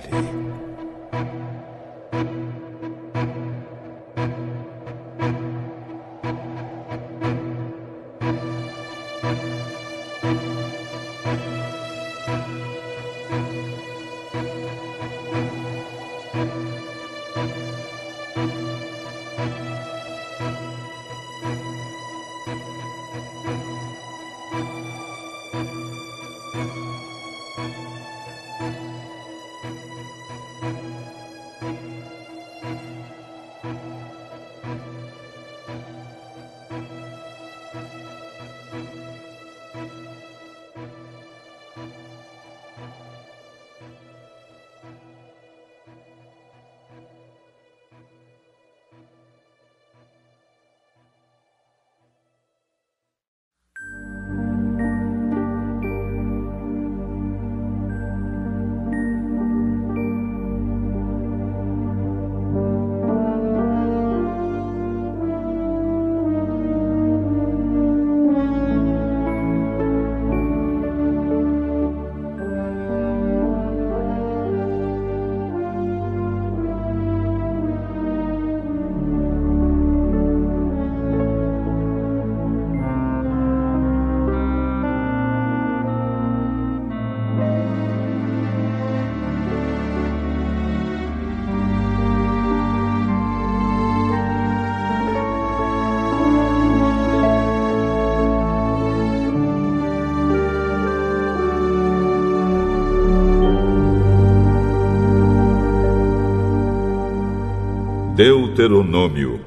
Deuteronômio,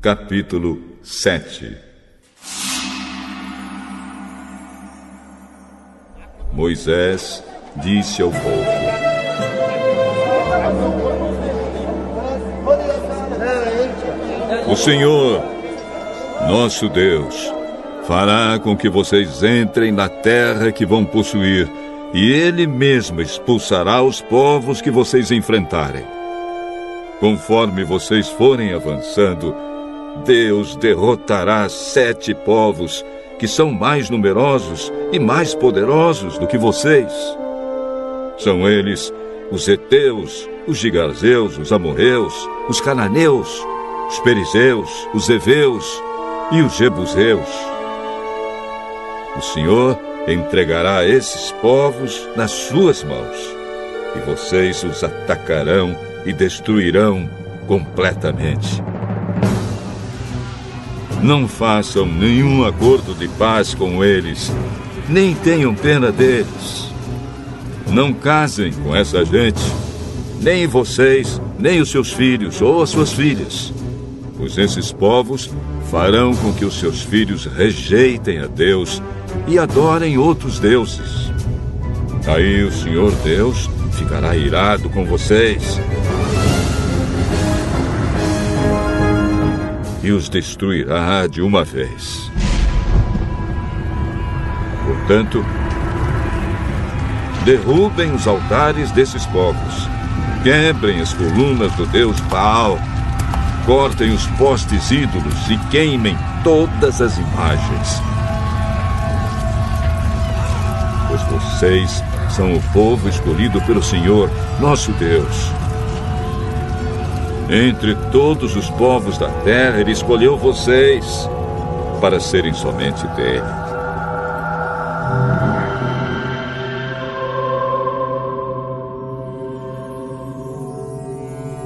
capítulo 7 Moisés disse ao povo: O Senhor, nosso Deus, fará com que vocês entrem na terra que vão possuir, e Ele mesmo expulsará os povos que vocês enfrentarem. Conforme vocês forem avançando, Deus derrotará sete povos que são mais numerosos e mais poderosos do que vocês. São eles os Eteus, os Gigazeus, os Amorreus, os Cananeus, os Perizeus, os Eveus e os Jebuseus. O Senhor entregará esses povos nas suas mãos, e vocês os atacarão e destruirão completamente. Não façam nenhum acordo de paz com eles, nem tenham pena deles. Não casem com essa gente, nem vocês, nem os seus filhos ou as suas filhas, pois esses povos farão com que os seus filhos rejeitem a Deus e adorem outros deuses. Aí o Senhor Deus ficará irado com vocês e os destruirá de uma vez. Portanto, derrubem os altares desses povos, quebrem as colunas do deus Baal, cortem os postes ídolos e queimem todas as imagens. Pois vocês são o povo escolhido pelo Senhor, nosso Deus. Entre todos os povos da terra, ele escolheu vocês para serem somente dele.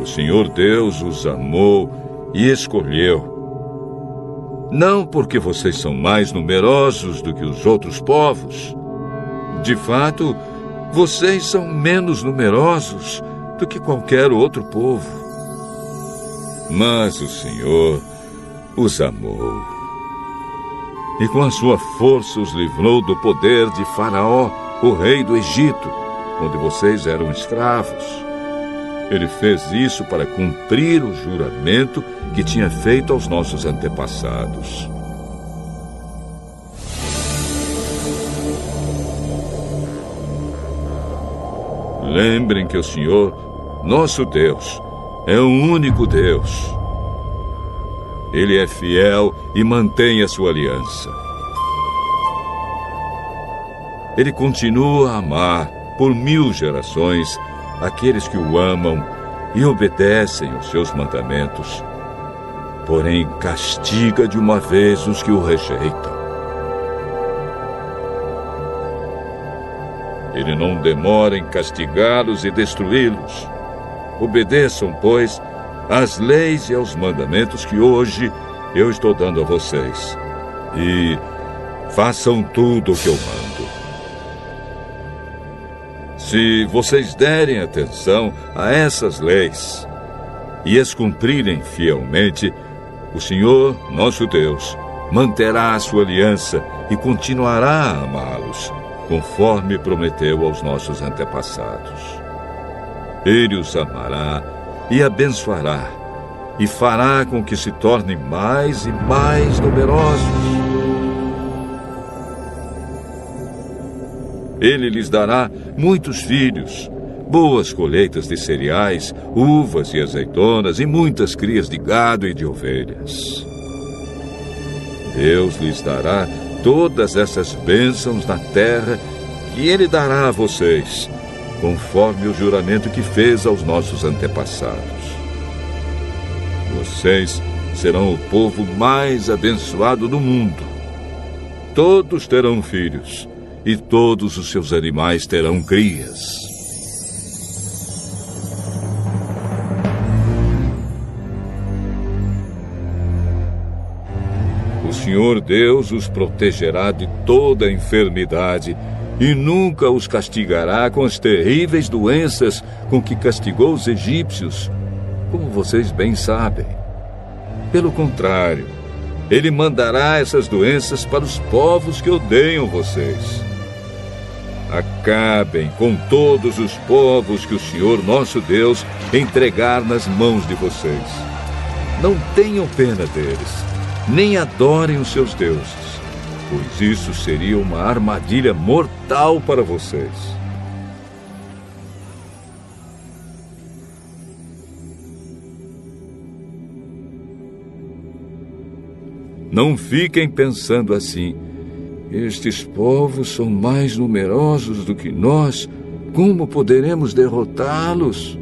O Senhor Deus os amou e escolheu. Não porque vocês são mais numerosos do que os outros povos. De fato, vocês são menos numerosos do que qualquer outro povo. Mas o Senhor os amou. E com a sua força os livrou do poder de Faraó, o rei do Egito, onde vocês eram escravos. Ele fez isso para cumprir o juramento que tinha feito aos nossos antepassados. Lembrem que o Senhor, nosso Deus, é o único Deus. Ele é fiel e mantém a sua aliança. Ele continua a amar por mil gerações aqueles que o amam e obedecem os seus mandamentos. Porém, castiga de uma vez os que o rejeitam. Ele não demora em castigá-los e destruí-los. Obedeçam, pois, às leis e aos mandamentos que hoje eu estou dando a vocês. E façam tudo o que eu mando. Se vocês derem atenção a essas leis e as cumprirem fielmente, o Senhor, nosso Deus, manterá a sua aliança e continuará a amá-los conforme prometeu aos nossos antepassados. Ele os amará e abençoará, e fará com que se tornem mais e mais numerosos. Ele lhes dará muitos filhos, boas colheitas de cereais, uvas e azeitonas e muitas crias de gado e de ovelhas. Deus lhes dará todas essas bênçãos na terra que ele dará a vocês, conforme o juramento que fez aos nossos antepassados. Vocês serão o povo mais abençoado do mundo. Todos terão filhos, e todos os seus animais terão crias. Senhor Deus os protegerá de toda enfermidade e nunca os castigará com as terríveis doenças com que castigou os egípcios, como vocês bem sabem. Pelo contrário, ele mandará essas doenças para os povos que odeiam vocês. Acabem com todos os povos que o Senhor nosso Deus entregar nas mãos de vocês. Não tenham pena deles nem adorem os seus deuses, pois isso seria uma armadilha mortal para vocês. Não fiquem pensando assim. Estes povos são mais numerosos do que nós. Como poderemos derrotá-los?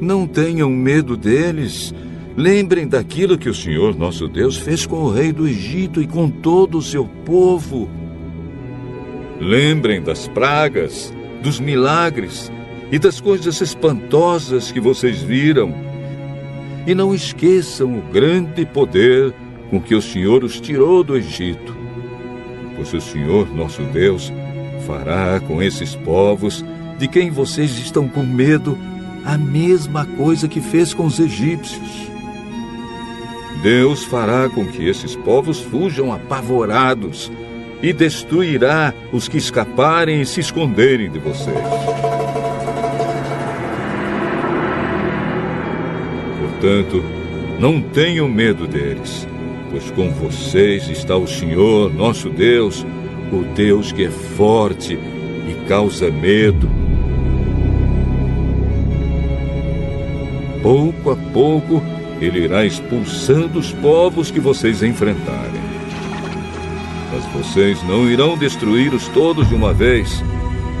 Não tenham medo deles. Lembrem daquilo que o Senhor nosso Deus fez com o rei do Egito e com todo o seu povo. Lembrem das pragas, dos milagres e das coisas espantosas que vocês viram. E não esqueçam o grande poder com que o Senhor os tirou do Egito. Pois o Senhor nosso Deus fará com esses povos de quem vocês estão com medo a mesma coisa que fez com os egípcios. Deus fará com que esses povos fujam apavorados e destruirá os que escaparem e se esconderem de vocês. Portanto, não tenham medo deles, pois com vocês está o Senhor, nosso Deus, o Deus que é forte e causa medo. Pouco a pouco, ele irá expulsando os povos que vocês enfrentarem. Mas vocês não irão destruí-los todos de uma vez.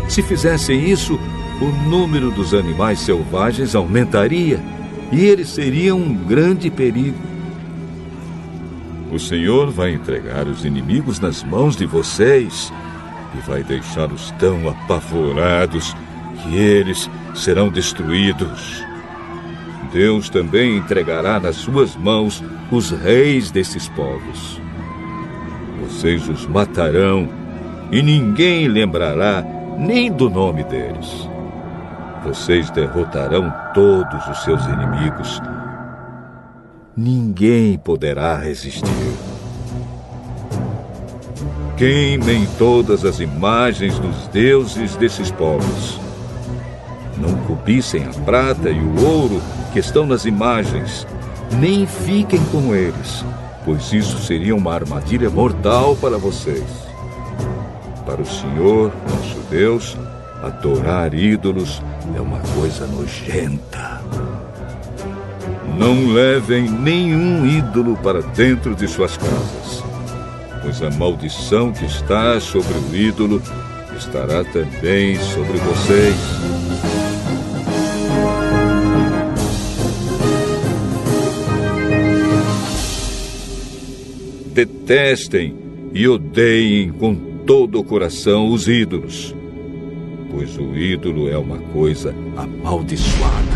Se fizessem isso, o número dos animais selvagens aumentaria e eles seriam um grande perigo. O Senhor vai entregar os inimigos nas mãos de vocês e vai deixá-los tão apavorados que eles serão destruídos. Deus também entregará nas suas mãos os reis desses povos. Vocês os matarão e ninguém lembrará nem do nome deles. vocês derrotarão todos os seus inimigos. Ninguém poderá resistir. Queimem todas as imagens dos deuses desses povos. Não cobissem a prata e o ouro que estão nas imagens, nem fiquem com eles, pois isso seria uma armadilha mortal para vocês. Para o Senhor, nosso Deus, adorar ídolos é uma coisa nojenta. Não levem nenhum ídolo para dentro de suas casas, pois a maldição que está sobre o ídolo estará também sobre vocês. Detestem e odeiem com todo o coração os ídolos, pois o ídolo é uma coisa amaldiçoada.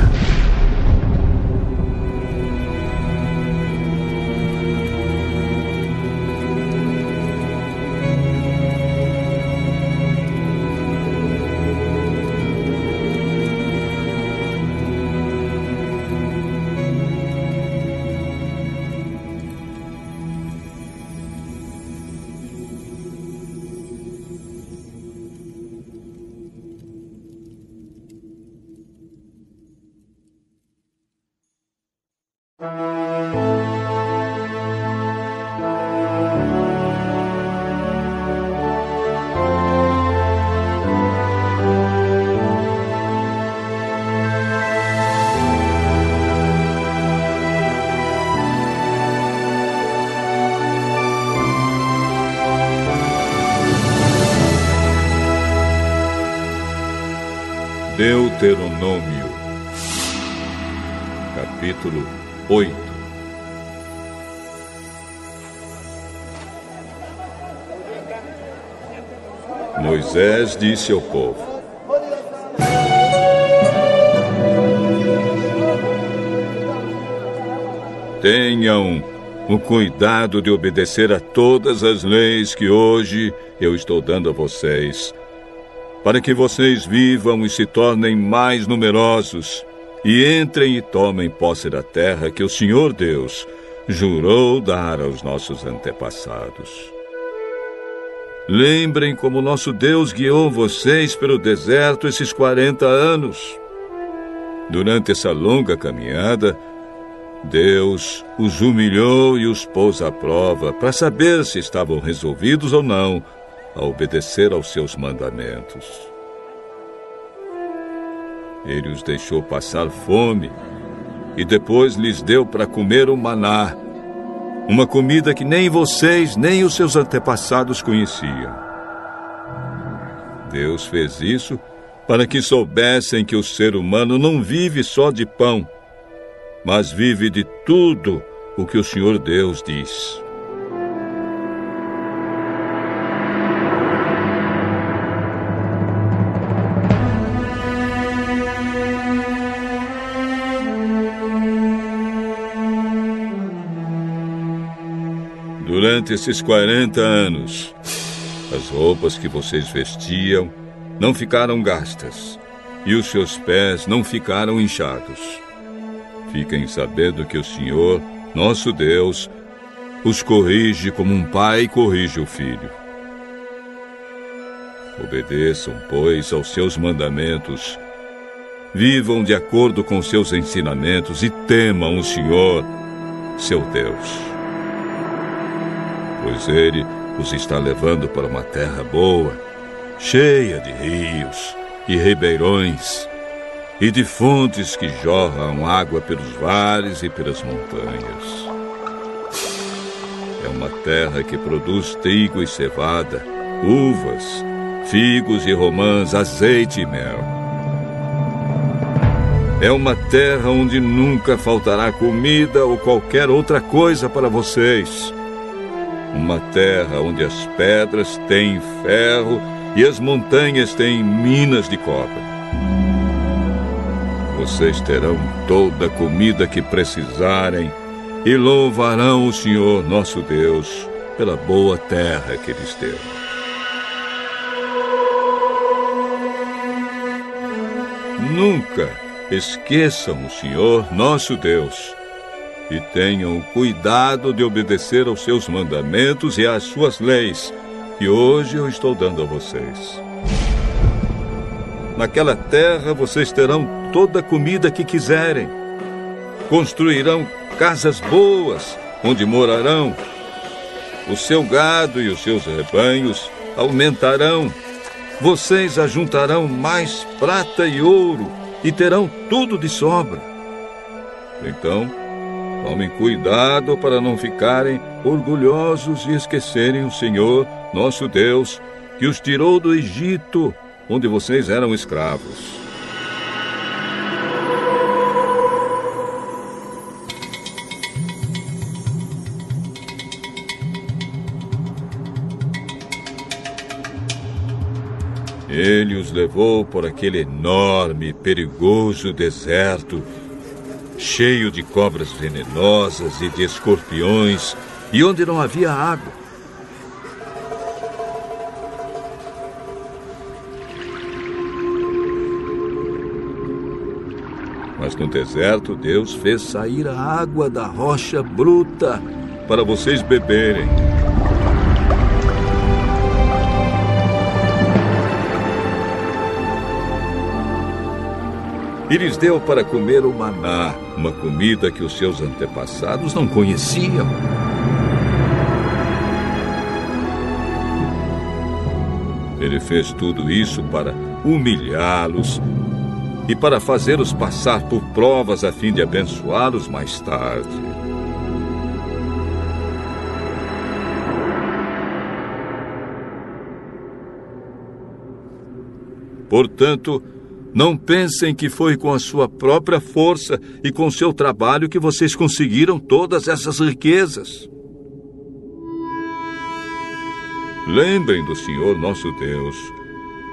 Deuteronômio, capítulo 8. Moisés disse ao povo: Tenham o cuidado de obedecer a todas as leis que hoje eu estou dando a vocês para que vocês vivam e se tornem mais numerosos, e entrem e tomem posse da terra que o Senhor Deus jurou dar aos nossos antepassados. Lembrem como nosso Deus guiou vocês pelo deserto esses 40 anos. Durante essa longa caminhada, Deus os humilhou e os pôs à prova para saber se estavam resolvidos ou não a obedecer aos seus mandamentos. Ele os deixou passar fome e depois lhes deu para comer o maná, uma comida que nem vocês nem os seus antepassados conheciam. Deus fez isso para que soubessem que o ser humano não vive só de pão, mas vive de tudo o que o Senhor Deus diz. Durante esses 40 anos. As roupas que vocês vestiam não ficaram gastas e os seus pés não ficaram inchados. Fiquem sabendo que o Senhor, nosso Deus, os corrige como um pai corrige o filho. Obedeçam, pois, aos seus mandamentos. Vivam de acordo com seus ensinamentos e temam o Senhor, seu Deus pois ele os está levando para uma terra boa, cheia de rios e ribeirões, e de fontes que jorram água pelos vales e pelas montanhas. É uma terra que produz trigo e cevada, uvas, figos e romãs, azeite e mel. É uma terra onde nunca faltará comida ou qualquer outra coisa para vocês uma terra onde as pedras têm ferro e as montanhas têm minas de cobre. Vocês terão toda a comida que precisarem e louvarão o Senhor nosso Deus pela boa terra que lhes deu. nunca esqueçam o Senhor nosso Deus e tenham cuidado de obedecer aos seus mandamentos e às suas leis, que hoje eu estou dando a vocês. Naquela terra vocês terão toda a comida que quiserem. Construirão casas boas onde morarão. O seu gado e os seus rebanhos aumentarão. Vocês ajuntarão mais prata e ouro e terão tudo de sobra. Então, tomem cuidado para não ficarem orgulhosos e esquecerem o Senhor, nosso Deus, que os tirou do Egito, onde vocês eram escravos. Ele os levou por aquele enorme, perigoso deserto, cheio de cobras venenosas e de escorpiões, e onde não havia água. Mas no deserto, Deus fez sair a água da rocha bruta para vocês beberem. E lhes deu para comer o maná, uma comida que os seus antepassados não conheciam. Ele fez tudo isso para humilhá-los e para fazê-los passar por provas a fim de abençoá-los mais tarde. Portanto, não pensem que foi com a sua própria força e com seu trabalho que vocês conseguiram todas essas riquezas. Lembrem do Senhor nosso Deus,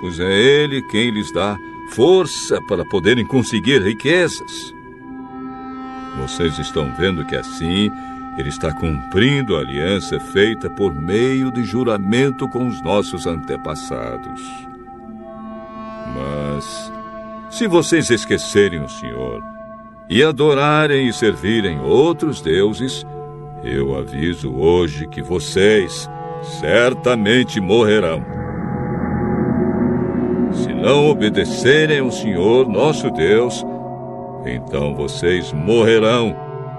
pois é Ele quem lhes dá força para poderem conseguir riquezas. Vocês estão vendo que assim Ele está cumprindo a aliança feita por meio de juramento com os nossos antepassados. Mas se vocês esquecerem o Senhor e adorarem e servirem outros deuses, eu aviso hoje que vocês certamente morrerão. Se não obedecerem ao Senhor nosso Deus, então vocês morrerão,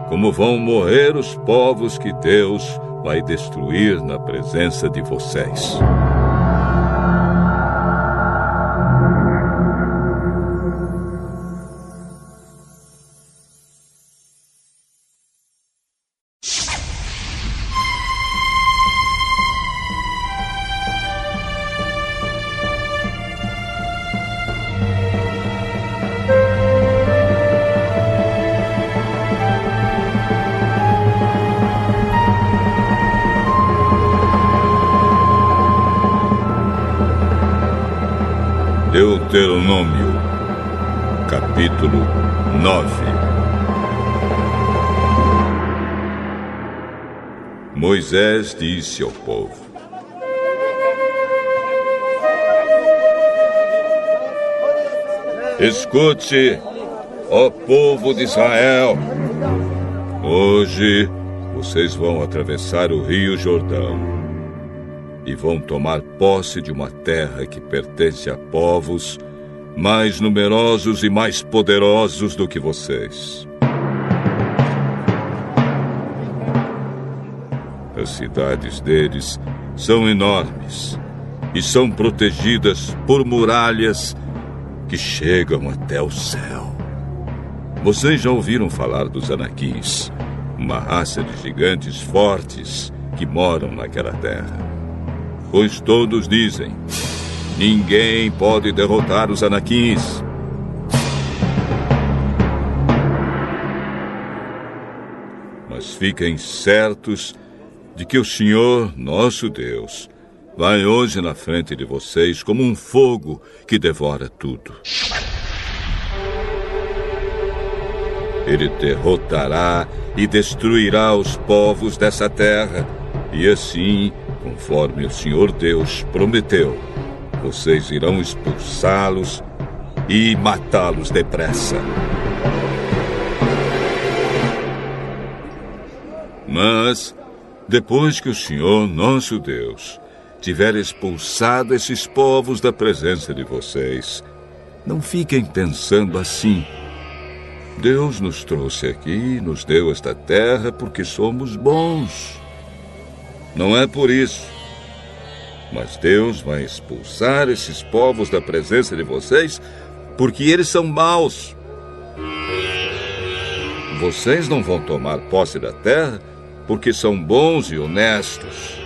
como vão morrer os povos que Deus vai destruir na presença de vocês. Moisés disse ao povo: Escute, ó povo de Israel, hoje vocês vão atravessar o rio Jordão e vão tomar posse de uma terra que pertence a povos mais numerosos e mais poderosos do que vocês. As cidades deles são enormes e são protegidas por muralhas que chegam até o céu. Vocês já ouviram falar dos Anaquins, uma raça de gigantes fortes que moram naquela terra pois todos dizem: ninguém pode derrotar os Anaquins. Mas fiquem certos de que o Senhor, nosso Deus, vai hoje na frente de vocês como um fogo que devora tudo. Ele derrotará e destruirá os povos dessa terra, e assim conforme o Senhor Deus prometeu. Vocês irão expulsá-los e matá-los depressa. Mas, depois que o Senhor nosso Deus tiver expulsado esses povos da presença de vocês, não fiquem pensando assim. Deus nos trouxe aqui, nos deu esta terra porque somos bons. Não é por isso. Mas Deus vai expulsar esses povos da presença de vocês porque eles são maus. Vocês não vão tomar posse da terra porque são bons e honestos.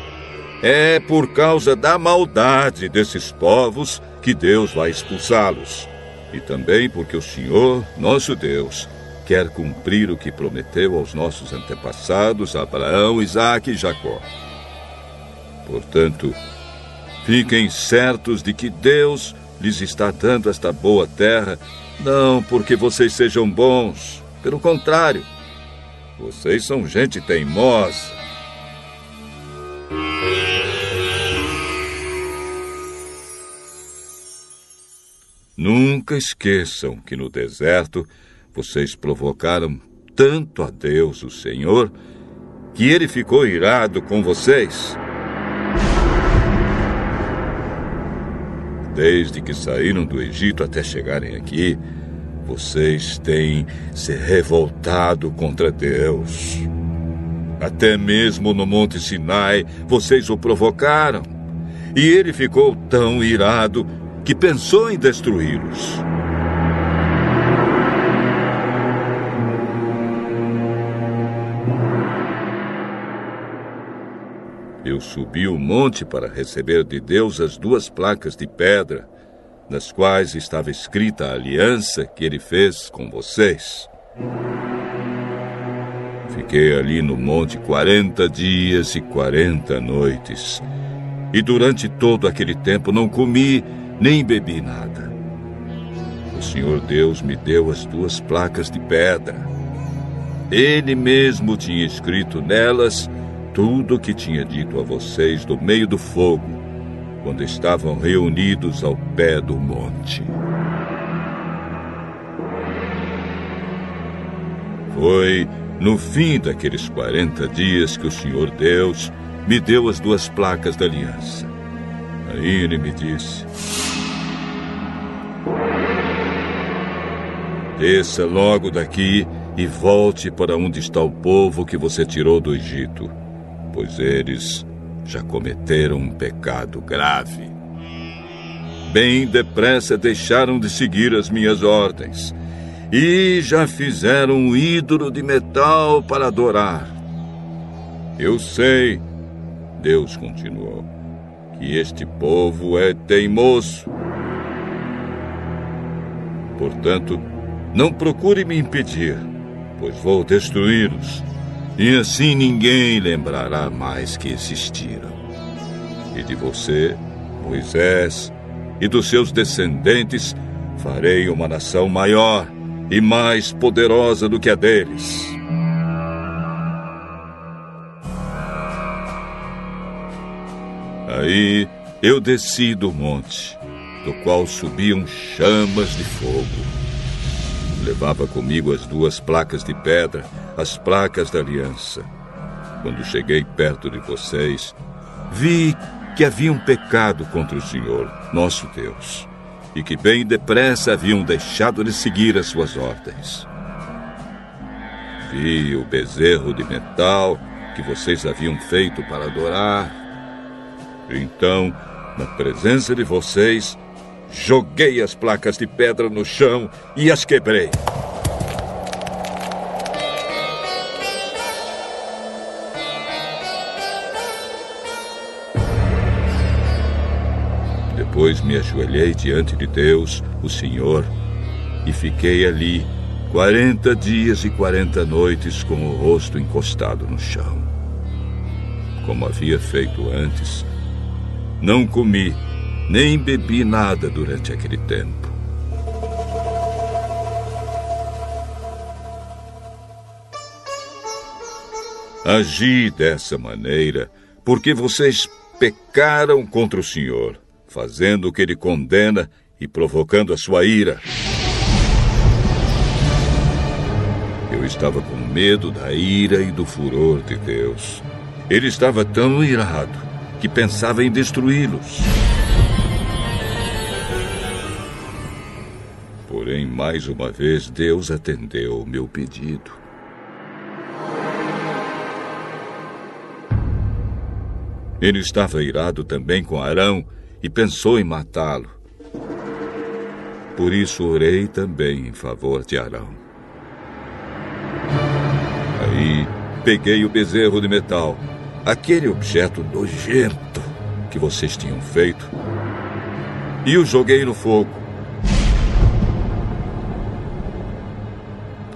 É por causa da maldade desses povos que Deus vai expulsá-los. E também porque o Senhor, nosso Deus, quer cumprir o que prometeu aos nossos antepassados, Abraão, Isaque e Jacó. Portanto, fiquem certos de que Deus lhes está dando esta boa terra, não porque vocês sejam bons, pelo contrário, vocês são gente teimosa. Nunca esqueçam que no deserto vocês provocaram tanto a Deus, o Senhor, que ele ficou irado com vocês. Desde que saíram do Egito até chegarem aqui, vocês têm se revoltado contra Deus. Até mesmo no Monte Sinai, vocês o provocaram. E ele ficou tão irado que pensou em destruí-los. Eu subi o monte para receber de Deus as duas placas de pedra nas quais estava escrita a aliança que ele fez com vocês. Fiquei ali no monte quarenta dias e quarenta noites. E durante todo aquele tempo não comi nem bebi nada. O Senhor Deus me deu as duas placas de pedra. Ele mesmo tinha escrito nelas tudo o que tinha dito a vocês do meio do fogo quando estavam reunidos ao pé do monte. Foi no fim daqueles 40 dias que o Senhor Deus me deu as duas placas da aliança. Aí ele me disse: Desça logo daqui e volte para onde está o povo que você tirou do Egito, pois eles já cometeram um pecado grave. Bem depressa deixaram de seguir as minhas ordens e já fizeram um ídolo de metal para adorar. Eu sei, Deus continuou, que este povo é teimoso. Portanto, não procure me impedir, pois vou destruí-los e assim ninguém lembrará mais que existiram. E de você, Moisés, e dos seus descendentes, farei uma nação maior e mais poderosa do que a deles. Aí eu desci do monte, do qual subiam chamas de fogo Levava comigo as duas placas de pedra, as placas da aliança. Quando cheguei perto de vocês, vi que haviam pecado contra o Senhor, nosso Deus, e que bem depressa haviam deixado de seguir as suas ordens. Vi o bezerro de metal que vocês haviam feito para adorar. Então, na presença de vocês, Joguei as placas de pedra no chão e as quebrei. Depois me ajoelhei diante de Deus, o Senhor, e fiquei ali quarenta dias e quarenta noites com o rosto encostado no chão. Como havia feito antes, não comi nem bebi nada durante aquele tempo. Agi dessa maneira porque vocês pecaram contra o Senhor, fazendo o que ele condena e provocando a sua ira. Eu estava com medo da ira e do furor de Deus. Ele estava tão irado que pensava em destruí-los. Porém, mais uma vez, Deus atendeu o meu pedido. Ele estava irado também com Arão e pensou em matá-lo. Por isso orei também em favor de Arão. Aí peguei o bezerro de metal, aquele objeto nojento que vocês tinham feito, e o joguei no fogo.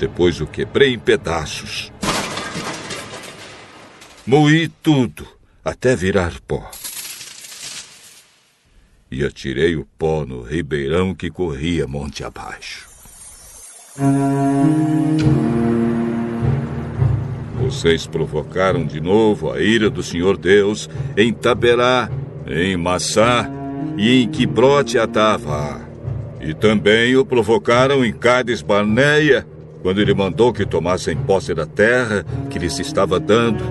Depois o quebrei em pedaços. Moí tudo até virar pó. E atirei o pó no ribeirão que corria monte abaixo. Vocês provocaram de novo a ira do Senhor Deus em Taberá, em Massá e em Quibrote Atavá. E também o provocaram em Cades Barneia, quando ele mandou que tomassem posse da terra que lhes estava dando.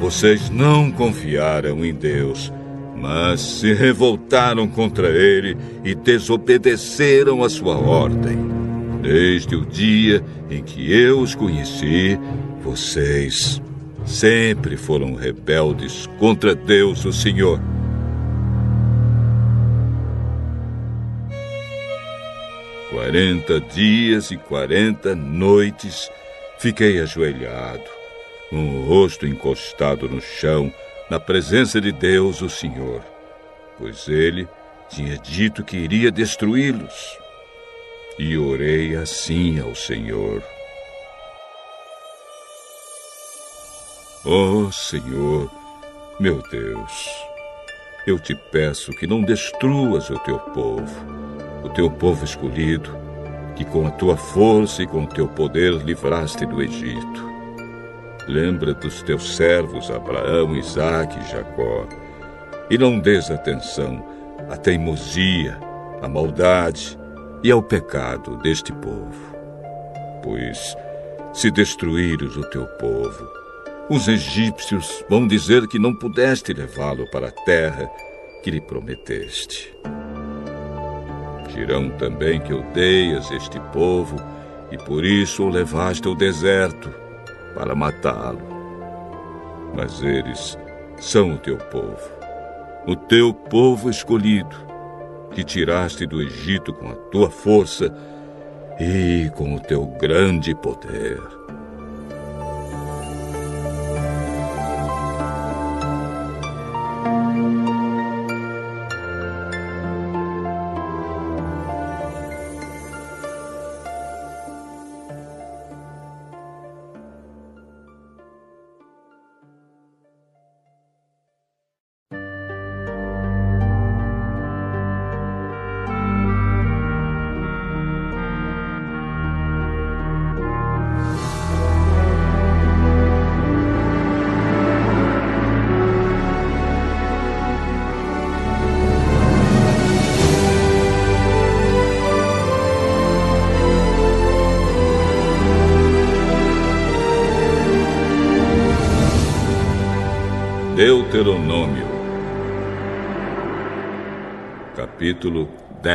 Vocês não confiaram em Deus, mas se revoltaram contra ele e desobedeceram a sua ordem. Desde o dia em que eu os conheci, vocês sempre foram rebeldes contra Deus, o Senhor. Quarenta dias e quarenta noites fiquei ajoelhado, com o rosto encostado no chão, na presença de Deus, o Senhor, pois ele tinha dito que iria destruí-los. E orei assim ao Senhor. Oh Senhor, meu Deus, eu te peço que não destruas o teu povo o teu povo escolhido, que com a tua força e com o teu poder livraste do Egito. Lembra dos teus servos Abraão, Isaque e Jacó, e não des atenção à teimosia, à maldade e ao pecado deste povo. Pois, se destruíres o teu povo, os egípcios vão dizer que não pudeste levá-lo para a terra que lhe prometeste. Dirão também que odeias este povo e por isso o levaste ao deserto para matá-lo. Mas eles são o teu povo, o teu povo escolhido, que tiraste do Egito com a tua força e com o teu grande poder.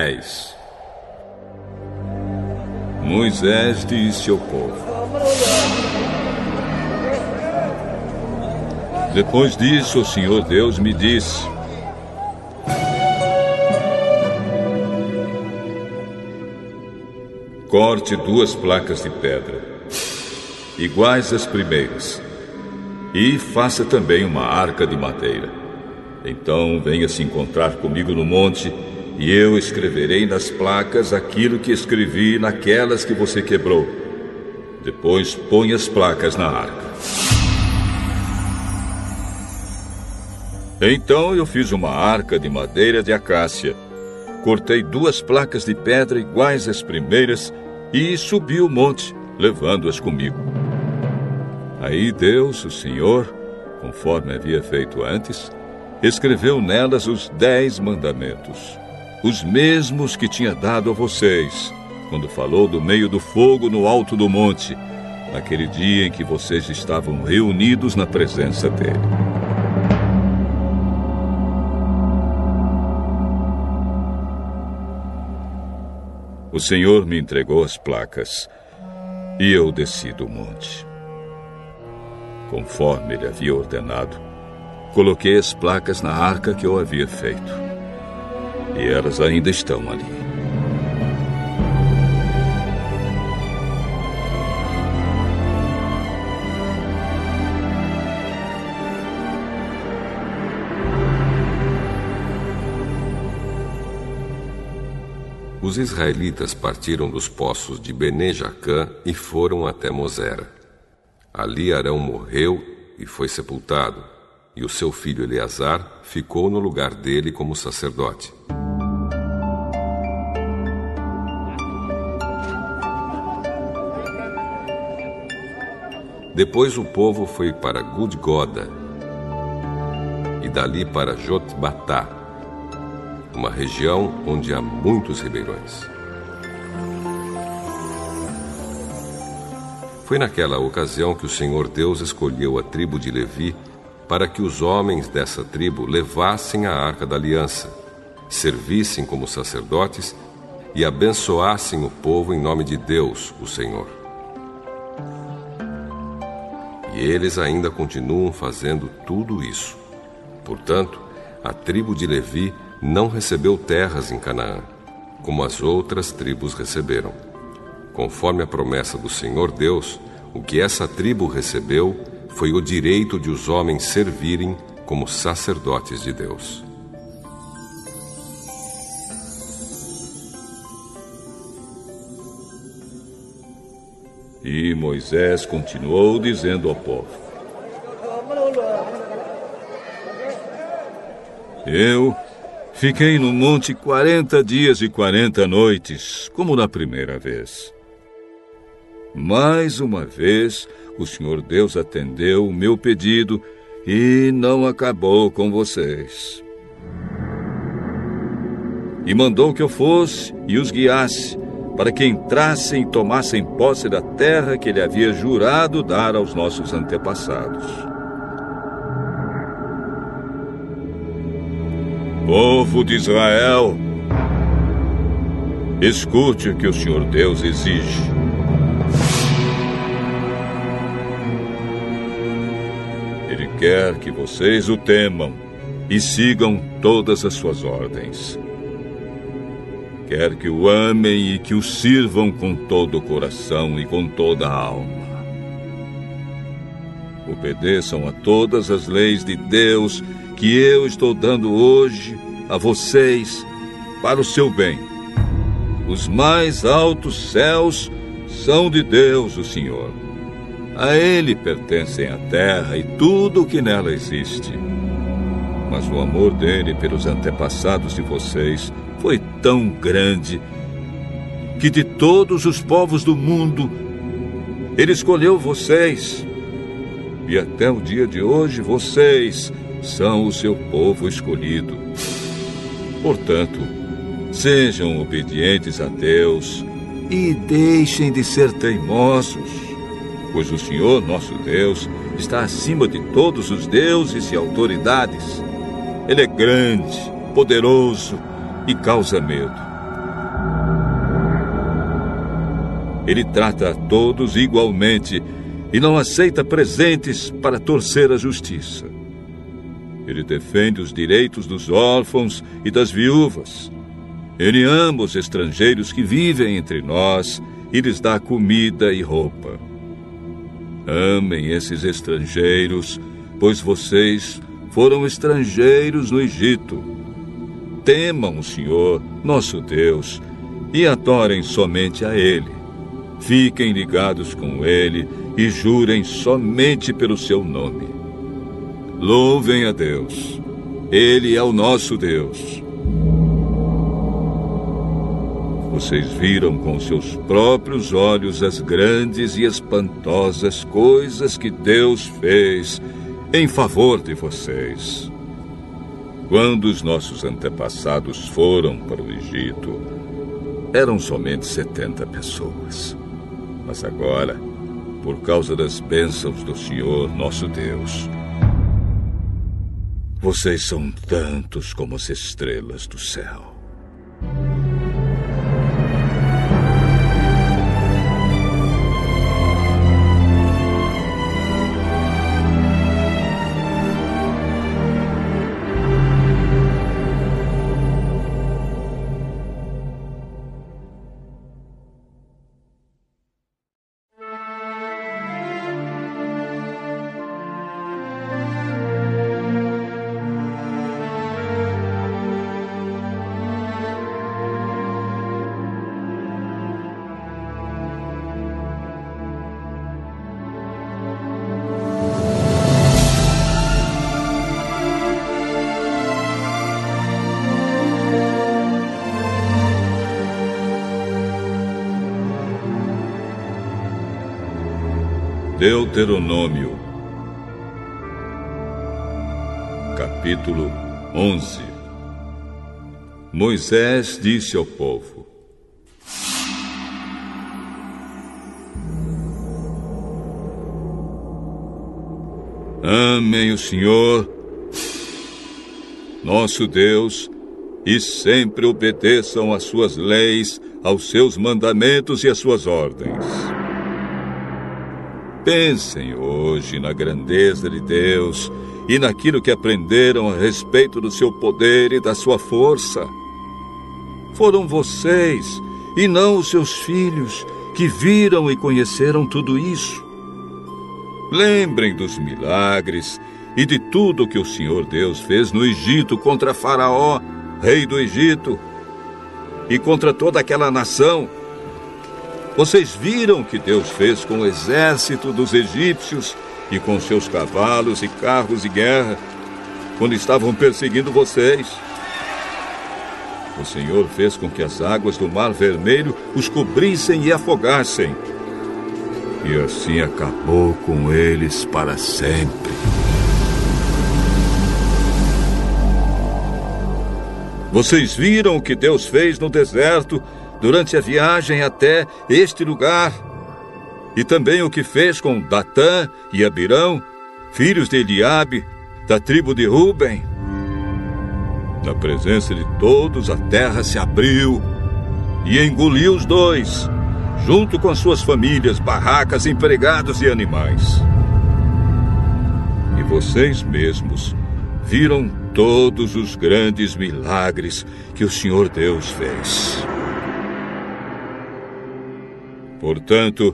10 Moisés disse ao povo: Depois disso, o Senhor Deus me disse: Corte duas placas de pedra, iguais às primeiras e faça também uma arca de madeira. Então venha se encontrar comigo no monte, e eu escreverei nas placas aquilo que escrevi naquelas que você quebrou. Depois põe as placas na arca. Então eu fiz uma arca de madeira de acácia. Cortei duas placas de pedra iguais às primeiras e subi o monte, levando-as comigo. Aí Deus, o Senhor, conforme havia feito antes, escreveu nelas os dez mandamentos. Os mesmos que tinha dado a vocês, quando falou do meio do fogo no alto do monte, naquele dia em que vocês estavam reunidos na presença dele. O Senhor me entregou as placas e eu desci do monte. Conforme ele havia ordenado, coloquei as placas na arca que eu havia feito. E elas ainda estão ali. Os israelitas partiram dos poços de Bene Jacã e foram até Mosera. Ali Arão morreu e foi sepultado, e o seu filho Eleazar ficou no lugar dele como sacerdote. Depois o povo foi para Gudgoda e dali para Jotbatá, uma região onde há muitos ribeirões. Foi naquela ocasião que o Senhor Deus escolheu a tribo de Levi para que os homens dessa tribo levassem a arca da aliança, servissem como sacerdotes e abençoassem o povo em nome de Deus, o Senhor. E eles ainda continuam fazendo tudo isso. Portanto, a tribo de Levi não recebeu terras em Canaã, como as outras tribos receberam. Conforme a promessa do Senhor Deus, o que essa tribo recebeu foi o direito de os homens servirem como sacerdotes de Deus. E Moisés continuou dizendo ao povo: Eu Fiquei no monte quarenta dias e quarenta noites, como na primeira vez. Mais uma vez, o Senhor Deus atendeu o meu pedido e não acabou com vocês. E mandou que eu fosse e os guiasse, para que entrassem e tomassem posse da terra que ele havia jurado dar aos nossos antepassados. Povo de Israel, escute o que o Senhor Deus exige. Quer que vocês o temam e sigam todas as suas ordens. Quer que o amem e que o sirvam com todo o coração e com toda a alma. Obedeçam a todas as leis de Deus que eu estou dando hoje a vocês para o seu bem. Os mais altos céus são de Deus, o Senhor. A Ele pertencem a terra e tudo o que nela existe. Mas o amor dele pelos antepassados de vocês foi tão grande que de todos os povos do mundo, ele escolheu vocês. E até o dia de hoje, vocês são o seu povo escolhido. Portanto, sejam obedientes a Deus e deixem de ser teimosos, pois o Senhor nosso Deus está acima de todos os deuses e autoridades. Ele é grande, poderoso e causa medo. Ele trata a todos igualmente e não aceita presentes para torcer a justiça. Ele defende os direitos dos órfãos e das viúvas. Ele ama os estrangeiros que vivem entre nós e lhes dá comida e roupa. Amem esses estrangeiros, pois vocês foram estrangeiros no Egito. Temam o Senhor, nosso Deus, e adorem somente a Ele. Fiquem ligados com Ele e jurem somente pelo seu nome. Louvem a Deus. Ele é o nosso Deus. Vocês viram com seus próprios olhos as grandes e espantosas coisas que Deus fez em favor de vocês. Quando os nossos antepassados foram para o Egito, eram somente 70 pessoas. Mas agora, por causa das bênçãos do Senhor nosso Deus, vocês são tantos como as estrelas do céu. Deuteronômio, capítulo 11 Moisés disse ao povo: Amem o Senhor, nosso Deus, e sempre obedeçam às suas leis, aos seus mandamentos e às suas ordens. Pensem hoje na grandeza de Deus e naquilo que aprenderam a respeito do seu poder e da sua força. Foram vocês e não os seus filhos que viram e conheceram tudo isso. Lembrem dos milagres e de tudo que o Senhor Deus fez no Egito contra Faraó, rei do Egito, e contra toda aquela nação vocês viram o que Deus fez com o exército dos egípcios e com seus cavalos e carros de guerra quando estavam perseguindo vocês. O Senhor fez com que as águas do Mar Vermelho os cobrissem e afogassem. E assim acabou com eles para sempre. Vocês viram o que Deus fez no deserto durante a viagem até este lugar, e também o que fez com Datã e Abirão, filhos de Eliabe, da tribo de Ruben. Na presença de todos, a terra se abriu e engoliu os dois, junto com as suas famílias, barracas, empregados e animais. E vocês mesmos viram todos os grandes milagres que o Senhor Deus fez. Portanto,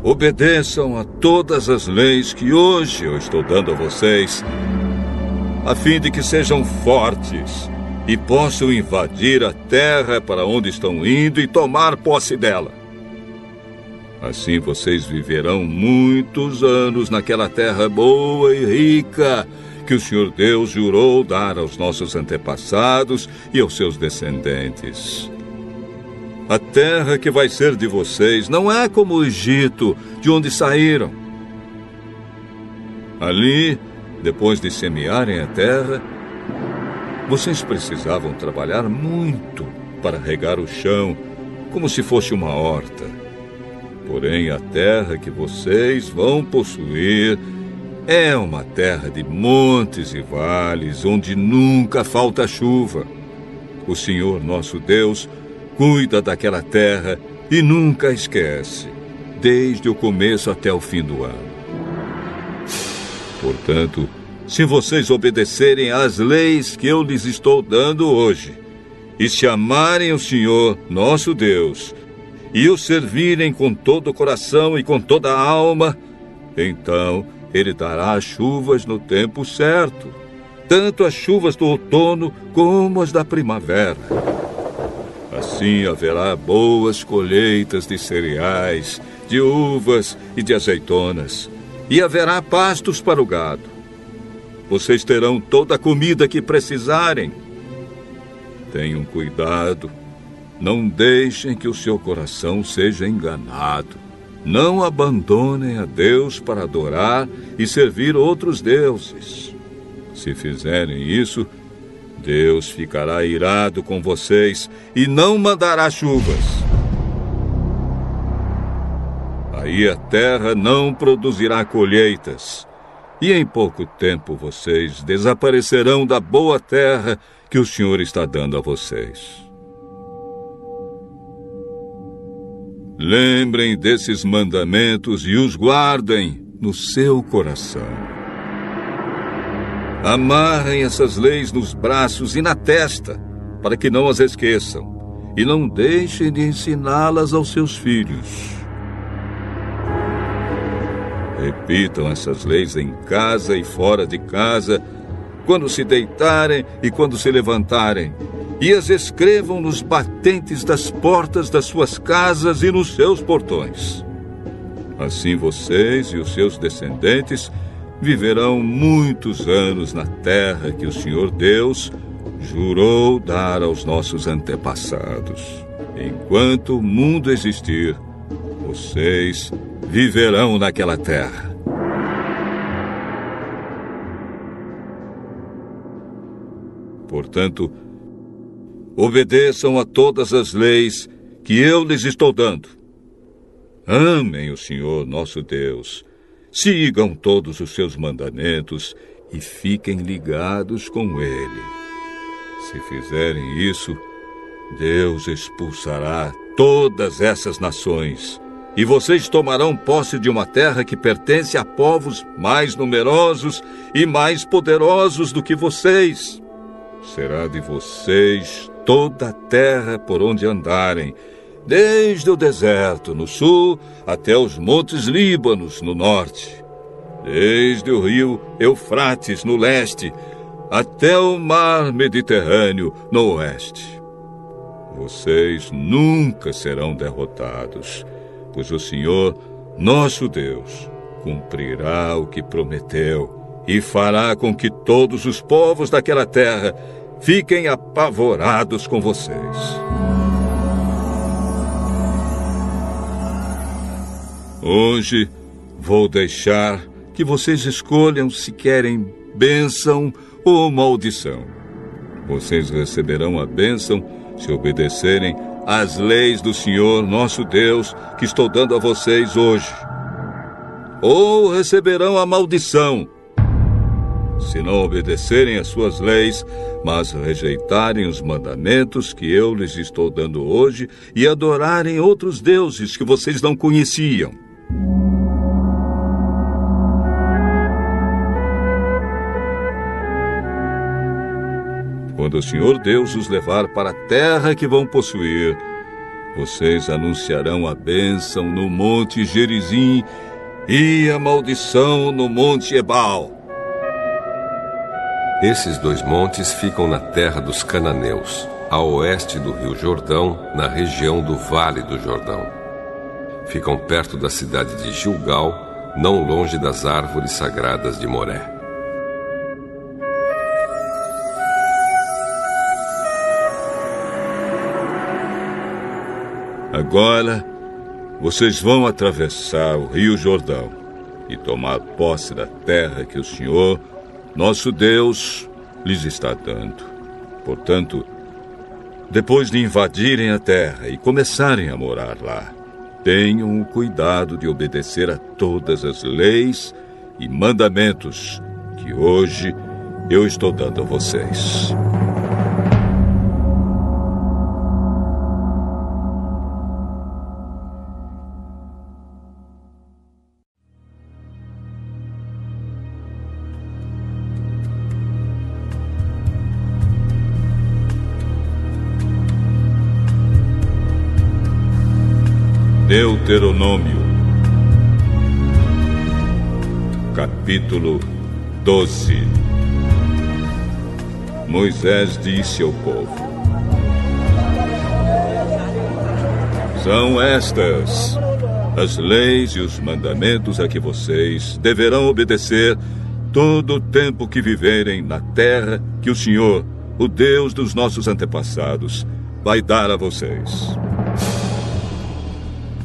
obedeçam a todas as leis que hoje eu estou dando a vocês, a fim de que sejam fortes e possam invadir a terra para onde estão indo e tomar posse dela. Assim vocês viverão muitos anos naquela terra boa e rica que o Senhor Deus jurou dar aos nossos antepassados e aos seus descendentes. A terra que vai ser de vocês não é como o Egito, de onde saíram. Ali, depois de semearem a terra, vocês precisavam trabalhar muito para regar o chão, como se fosse uma horta. Porém, a terra que vocês vão possuir é uma terra de montes e vales, onde nunca falta chuva. O Senhor nosso Deus cuida daquela terra e nunca esquece, desde o começo até o fim do ano. Portanto, se vocês obedecerem às leis que eu lhes estou dando hoje, e se amarem o Senhor, nosso Deus, e o servirem com todo o coração e com toda a alma, então ele dará as chuvas no tempo certo, tanto as chuvas do outono como as da primavera Assim haverá boas colheitas de cereais, de uvas e de azeitonas, e haverá pastos para o gado. Vocês terão toda a comida que precisarem. Tenham cuidado, não deixem que o seu coração seja enganado. Não abandonem a Deus para adorar e servir outros deuses. Se fizerem isso, Deus ficará irado com vocês e não mandará chuvas. Aí a terra não produzirá colheitas, e em pouco tempo vocês desaparecerão da boa terra que o Senhor está dando a vocês. Lembrem desses mandamentos e os guardem no seu coração. Amarrem essas leis nos braços e na testa, para que não as esqueçam, e não deixem de ensiná-las aos seus filhos. Repitam essas leis em casa e fora de casa, quando se deitarem e quando se levantarem, e as escrevam nos batentes das portas das suas casas e nos seus portões. Assim vocês e os seus descendentes viverão muitos anos na terra que o Senhor Deus jurou dar aos nossos antepassados. Enquanto o mundo existir, vocês viverão naquela terra. Portanto, obedeçam a todas as leis que eu lhes estou dando. Amem o Senhor nosso Deus, sigam todos os seus mandamentos e fiquem ligados com Ele. Se fizerem isso, Deus expulsará todas essas nações e vocês tomarão posse de uma terra que pertence a povos mais numerosos e mais poderosos do que vocês. Será de vocês toda a terra por onde andarem, desde o deserto no sul até os montes Líbanos no norte, desde o rio Eufrates no leste até o mar Mediterrâneo no oeste. Vocês nunca serão derrotados pois o Senhor, nosso Deus, cumprirá o que prometeu e fará com que todos os povos daquela terra fiquem apavorados com vocês. Hoje vou deixar que vocês escolham se querem bênção ou maldição. Vocês receberão a bênção se obedecerem as leis do Senhor nosso Deus que estou dando a vocês hoje. Ou receberão a maldição, se não obedecerem às suas leis, mas rejeitarem os mandamentos que eu lhes estou dando hoje e adorarem outros deuses que vocês não conheciam. Quando o Senhor Deus os levar para a terra que vão possuir, vocês anunciarão a bênção no monte Gerizim e a maldição no monte Ebal. Esses dois montes ficam na terra dos cananeus, a oeste do rio Jordão, na região do Vale do Jordão. Ficam perto da cidade de Gilgal, não longe das árvores sagradas de Moré. Agora, vocês vão atravessar o Rio Jordão e tomar posse da terra que o Senhor, nosso Deus, lhes está dando. Portanto, depois de invadirem a terra e começarem a morar lá, tenham o cuidado de obedecer a todas as leis e mandamentos que hoje eu estou dando a vocês. Deuteronômio, capítulo 12. Moisés disse ao povo: São estas as leis e os mandamentos a que vocês deverão obedecer todo o tempo que viverem na terra que o Senhor, o Deus dos nossos antepassados, vai dar a vocês.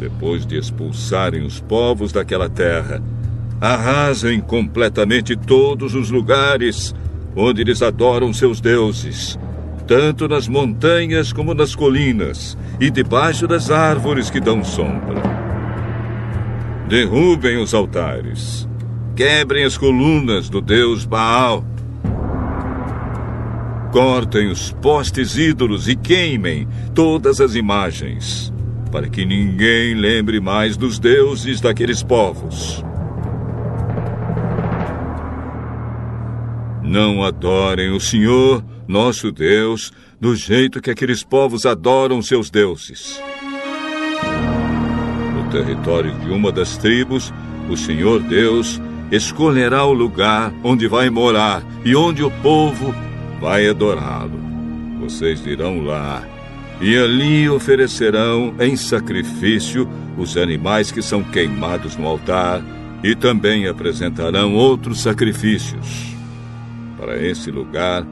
Depois de expulsarem os povos daquela terra, arrasem completamente todos os lugares onde eles adoram seus deuses, tanto nas montanhas como nas colinas e debaixo das árvores que dão sombra. Derrubem os altares, quebrem as colunas do deus Baal. Cortem os postes ídolos e queimem todas as imagens, para que ninguém lembre mais dos deuses daqueles povos. Não adorem o Senhor, nosso Deus, do jeito que aqueles povos adoram seus deuses. No território de uma das tribos, o Senhor Deus escolherá o lugar onde vai morar e onde o povo vai adorá-lo. Vocês irão lá e ali oferecerão em sacrifício os animais que são queimados no altar e também apresentarão outros sacrifícios para esse lugar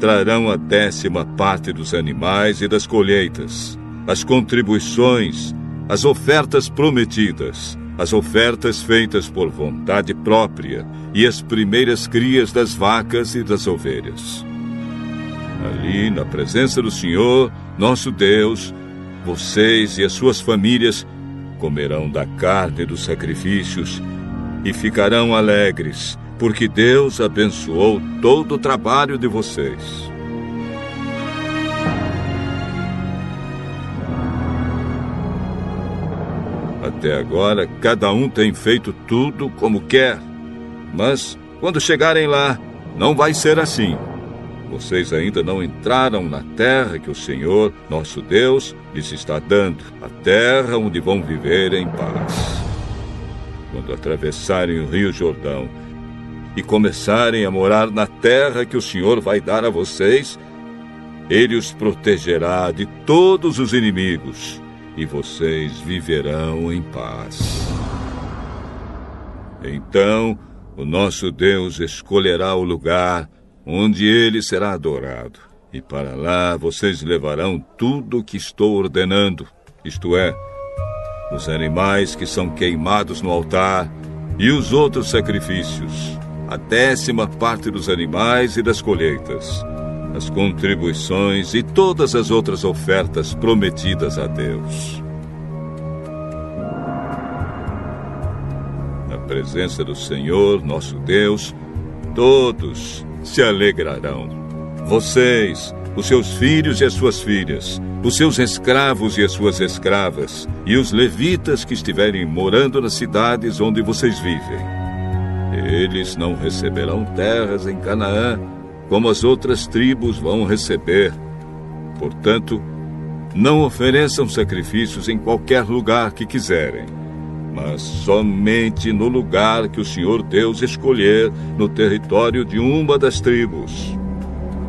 trarão a décima parte dos animais e das colheitas, as contribuições, as ofertas prometidas, as ofertas feitas por vontade própria e as primeiras crias das vacas e das ovelhas. Ali, na presença do Senhor, nosso Deus, vocês e as suas famílias comerão da carne dos sacrifícios e ficarão alegres porque Deus abençoou todo o trabalho de vocês. Até agora, cada um tem feito tudo como quer. Mas, quando chegarem lá, não vai ser assim. Vocês ainda não entraram na terra que o Senhor, nosso Deus, lhes está dando a terra onde vão viver em paz. Quando atravessarem o Rio Jordão e começarem a morar na terra que o Senhor vai dar a vocês, ele os protegerá de todos os inimigos e vocês viverão em paz. Então, o nosso Deus escolherá o lugar onde ele será adorado, e para lá vocês levarão tudo o que estou ordenando, isto é, os animais que são queimados no altar e os outros sacrifícios a décima parte dos animais e das colheitas, as contribuições e todas as outras ofertas prometidas a Deus. Na presença do Senhor, nosso Deus, todos se alegrarão. Vocês, os seus filhos e as suas filhas, os seus escravos e as suas escravas, e os levitas que estiverem morando nas cidades onde vocês vivem eles não receberão terras em Canaã, como as outras tribos vão receber. Portanto, não ofereçam sacrifícios em qualquer lugar que quiserem, mas somente no lugar que o Senhor Deus escolher no território de uma das tribos.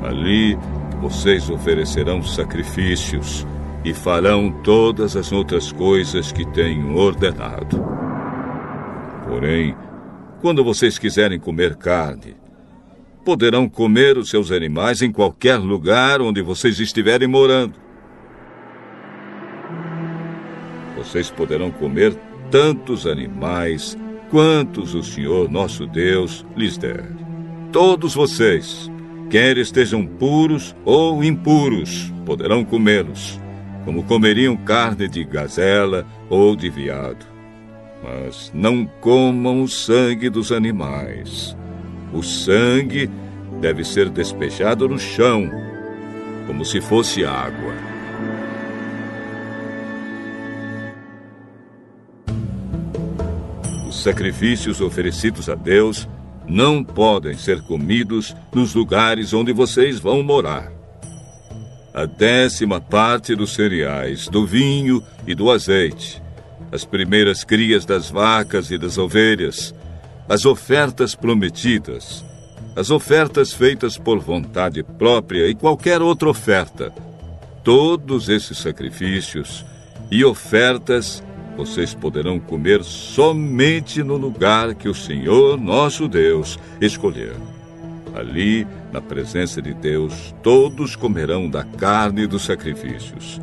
Ali vocês oferecerão sacrifícios e farão todas as outras coisas que tenho ordenado. Porém, quando vocês quiserem comer carne, poderão comer os seus animais em qualquer lugar onde vocês estiverem morando. Vocês poderão comer tantos animais quantos o Senhor nosso Deus lhes der. Todos vocês, quer estejam puros ou impuros, poderão comê-los, como comeriam carne de gazela ou de veado mas não comam o sangue dos animais. O sangue deve ser despejado no chão, como se fosse água. Sacrifícios oferecidos a Deus não podem ser comidos nos lugares onde vocês vão morar. A décima parte dos cereais, do vinho e do azeite as primeiras crias das vacas e das ovelhas, as ofertas prometidas, as ofertas feitas por vontade própria e qualquer outra oferta. Todos esses sacrifícios e ofertas vocês poderão comer somente no lugar que o Senhor nosso Deus escolher. Ali, na presença de Deus, todos comerão da carne dos sacrifícios.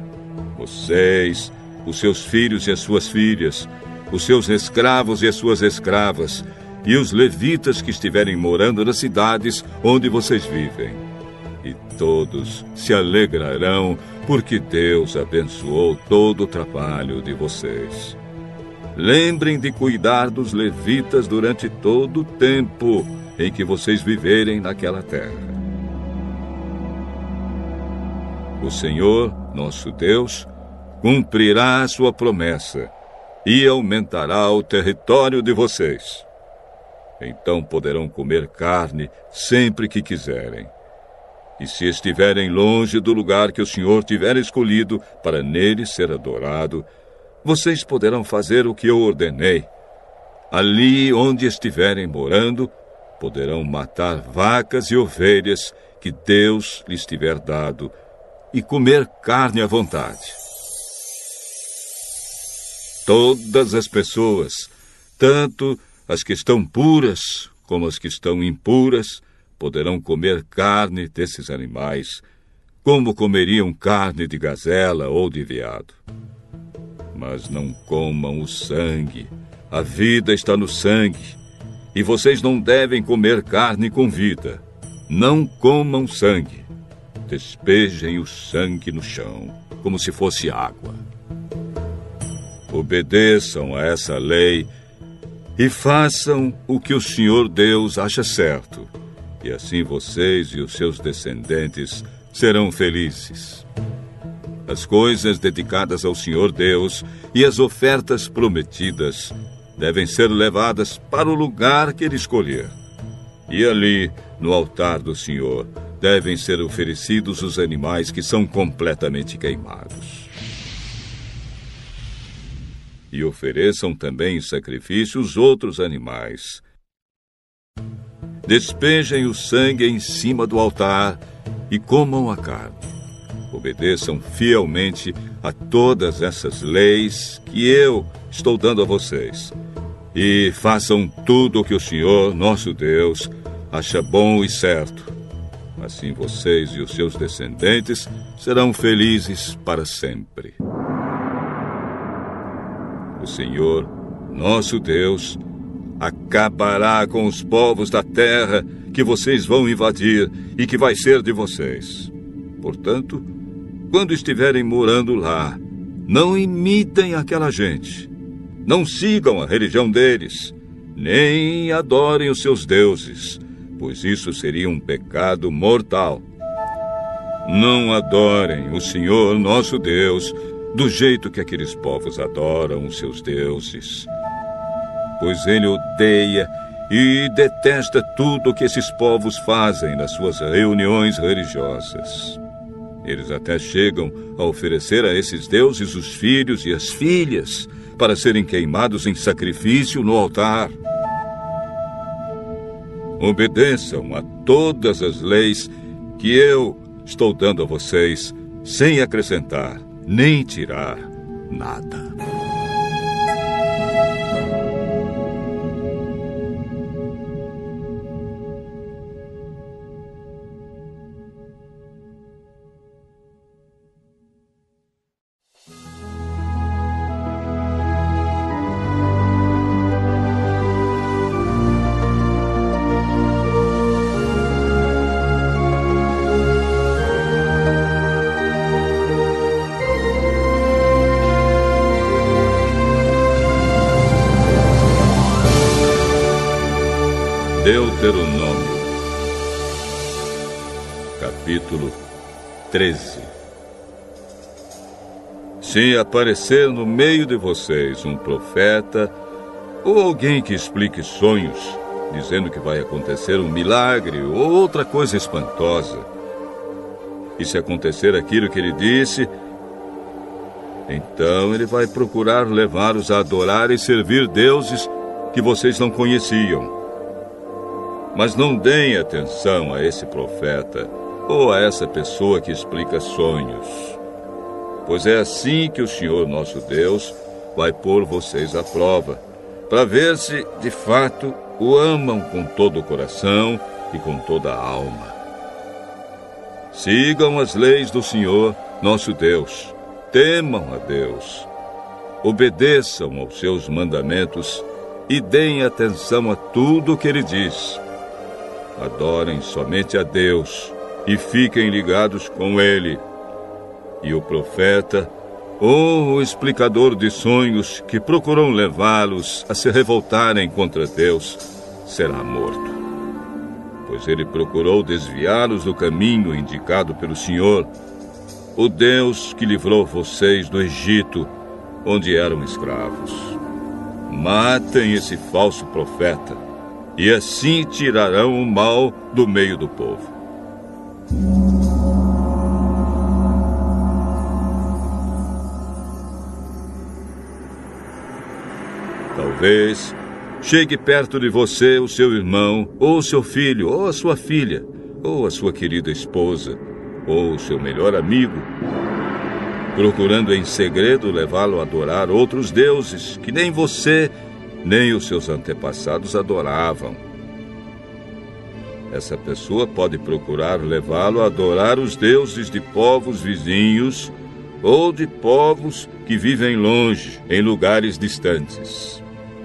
Vocês, os seus filhos e as suas filhas, os seus escravos e as suas escravas, e os levitas que estiverem morando nas cidades onde vocês vivem. E todos se alegrarão porque Deus abençoou todo o trabalho de vocês. Lembrem de cuidar dos levitas durante todo o tempo em que vocês viverem naquela terra. O Senhor, nosso Deus, cumprirá a sua promessa e aumentará o território de vocês. Então poderão comer carne sempre que quiserem. E se estiverem longe do lugar que o Senhor tiver escolhido para nele ser adorado, vocês poderão fazer o que eu ordenei. Ali onde estiverem morando, poderão matar vacas e ovelhas que Deus lhes tiver dado e comer carne à vontade. Todas as pessoas, tanto as que estão puras como as que estão impuras, poderão comer carne desses animais, como comeriam carne de gazela ou de veado. Mas não comam o sangue. A vida está no sangue. E vocês não devem comer carne com vida. Não comam sangue. Despejem o sangue no chão, como se fosse água. Obedeçam a essa lei e façam o que o Senhor Deus acha certo e assim vocês e os seus descendentes serão felizes. As coisas dedicadas ao Senhor Deus e as ofertas prometidas devem ser levadas para o lugar que Ele escolher. E ali, no altar do Senhor, devem ser oferecidos os animais que são completamente queimados. E ofereçam também em sacrifício os outros animais despejem o sangue em cima do altar e comam a carne. Obedeçam fielmente a todas essas leis que eu estou dando a vocês. E façam tudo o que o Senhor, nosso Deus, acha bom e certo. Assim vocês e os seus descendentes serão felizes para sempre. O Senhor, nosso Deus, acabará com os povos da terra que vocês vão invadir e que vai ser de vocês. Portanto, quando estiverem morando lá, não imitem aquela gente. Não sigam a religião deles, nem adorem os seus deuses, pois isso seria um pecado mortal. Não adorem o Senhor nosso Deus do jeito que aqueles povos adoram os seus deuses pois ele odeia e detesta tudo que esses povos fazem nas suas reuniões religiosas. Eles até chegam a oferecer a esses deuses os filhos e as filhas para serem queimados em sacrifício no altar. Obedeçam a todas as leis que eu estou dando a vocês, sem acrescentar nem tirar nada. Se aparecer no meio de vocês um profeta ou alguém que explique sonhos, dizendo que vai acontecer um milagre ou outra coisa espantosa, e se acontecer aquilo que ele disse, então ele vai procurar levá-los a adorar e servir deuses que vocês não conheciam mas não deem atenção a esse profeta ou a essa pessoa que explica sonhos. Pois é assim que o Senhor nosso Deus vai pôr vocês à prova, para ver se de fato o amam com todo o coração e com toda a alma. Sigam as leis do Senhor nosso Deus, temam a Deus, obedeçam aos seus mandamentos e deem atenção a tudo o que ele diz. Adorem somente a Deus e fiquem ligados com ele. E o profeta ou o explicador de sonhos que procurou levá-los a se revoltarem contra Deus será morto. Pois ele procurou desviá-los do caminho indicado pelo Senhor, o Deus que livrou vocês do Egito, onde eram escravos. Matem esse falso profeta, e assim tirarão o mal do meio do povo. Talvez chegue perto de você o seu irmão, ou seu filho, ou a sua filha, ou a sua querida esposa, ou seu melhor amigo, procurando em segredo levá-lo a adorar outros deuses que nem você nem os seus antepassados adoravam. Essa pessoa pode procurar levá-lo a adorar os deuses de povos vizinhos ou de povos que vivem longe, em lugares distantes.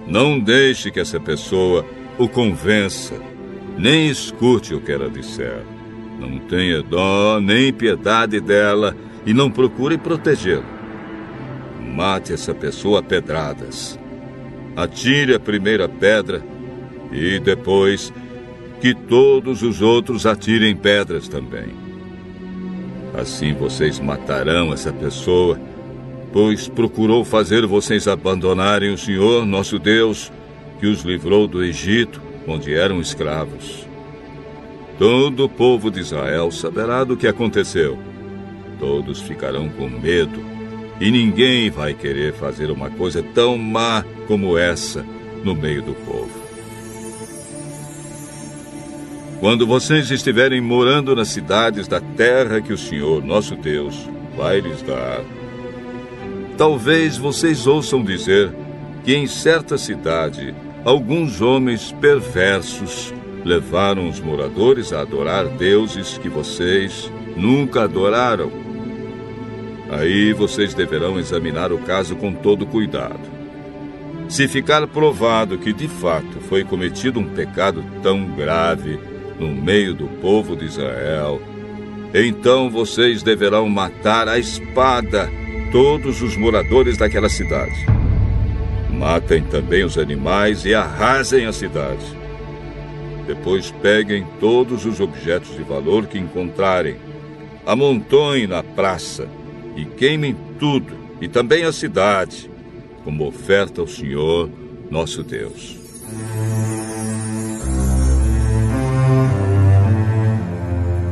Não deixe que essa pessoa o convença, nem escute o que ela disser. Não tenha dó nem piedade dela e não procure protegê-la. Mate essa pessoa a pedradas. Atire a primeira pedra e depois que todos os outros atirem pedras também. Assim vocês matarão essa pessoa pois procurou fazer vocês abandonarem o Senhor, nosso Deus, que os livrou do Egito, onde eram escravos. Todo o povo de Israel saberá do que aconteceu. Todos ficarão com medo, e ninguém vai querer fazer uma coisa tão má como essa no meio do povo. Quando vocês estiverem morando nas cidades da terra que o Senhor, nosso Deus, vai lhes dar, Talvez vocês ouçam dizer que em certa cidade alguns homens perversos levaram os moradores a adorar deuses que vocês nunca adoraram. Aí vocês deverão examinar o caso com todo cuidado. Se ficar provado que de fato foi cometido um pecado tão grave no meio do povo de Israel, então vocês deverão matar a espada todos os moradores daquela cidade. Matem também os animais e arrasem a cidade. Depois peguem todos os objetos de valor que encontrarem, amontoem na praça e queimem tudo, e também a cidade, como oferta ao Senhor, nosso Deus.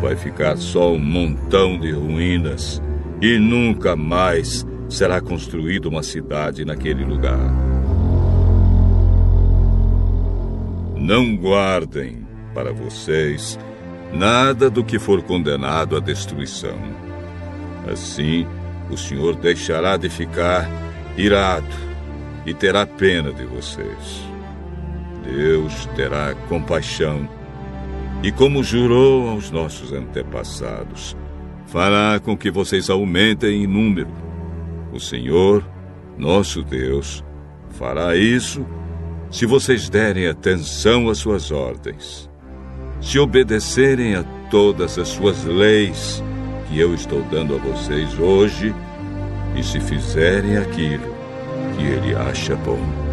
Vai ficar só um montão de ruínas e nunca mais será construída uma cidade naquele lugar. Não guardem para vocês nada do que for condenado à destruição. Assim, o Senhor deixará de ficar irado e terá pena de vocês. Deus terá compaixão e, como jurou aos nossos antepassados, fará com que vocês aumentem em número. O Senhor, nosso Deus, fará isso se vocês derem atenção às suas ordens, se obedecerem a todas as suas leis que eu estou dando a vocês hoje e se fizerem aquilo que ele acha bom.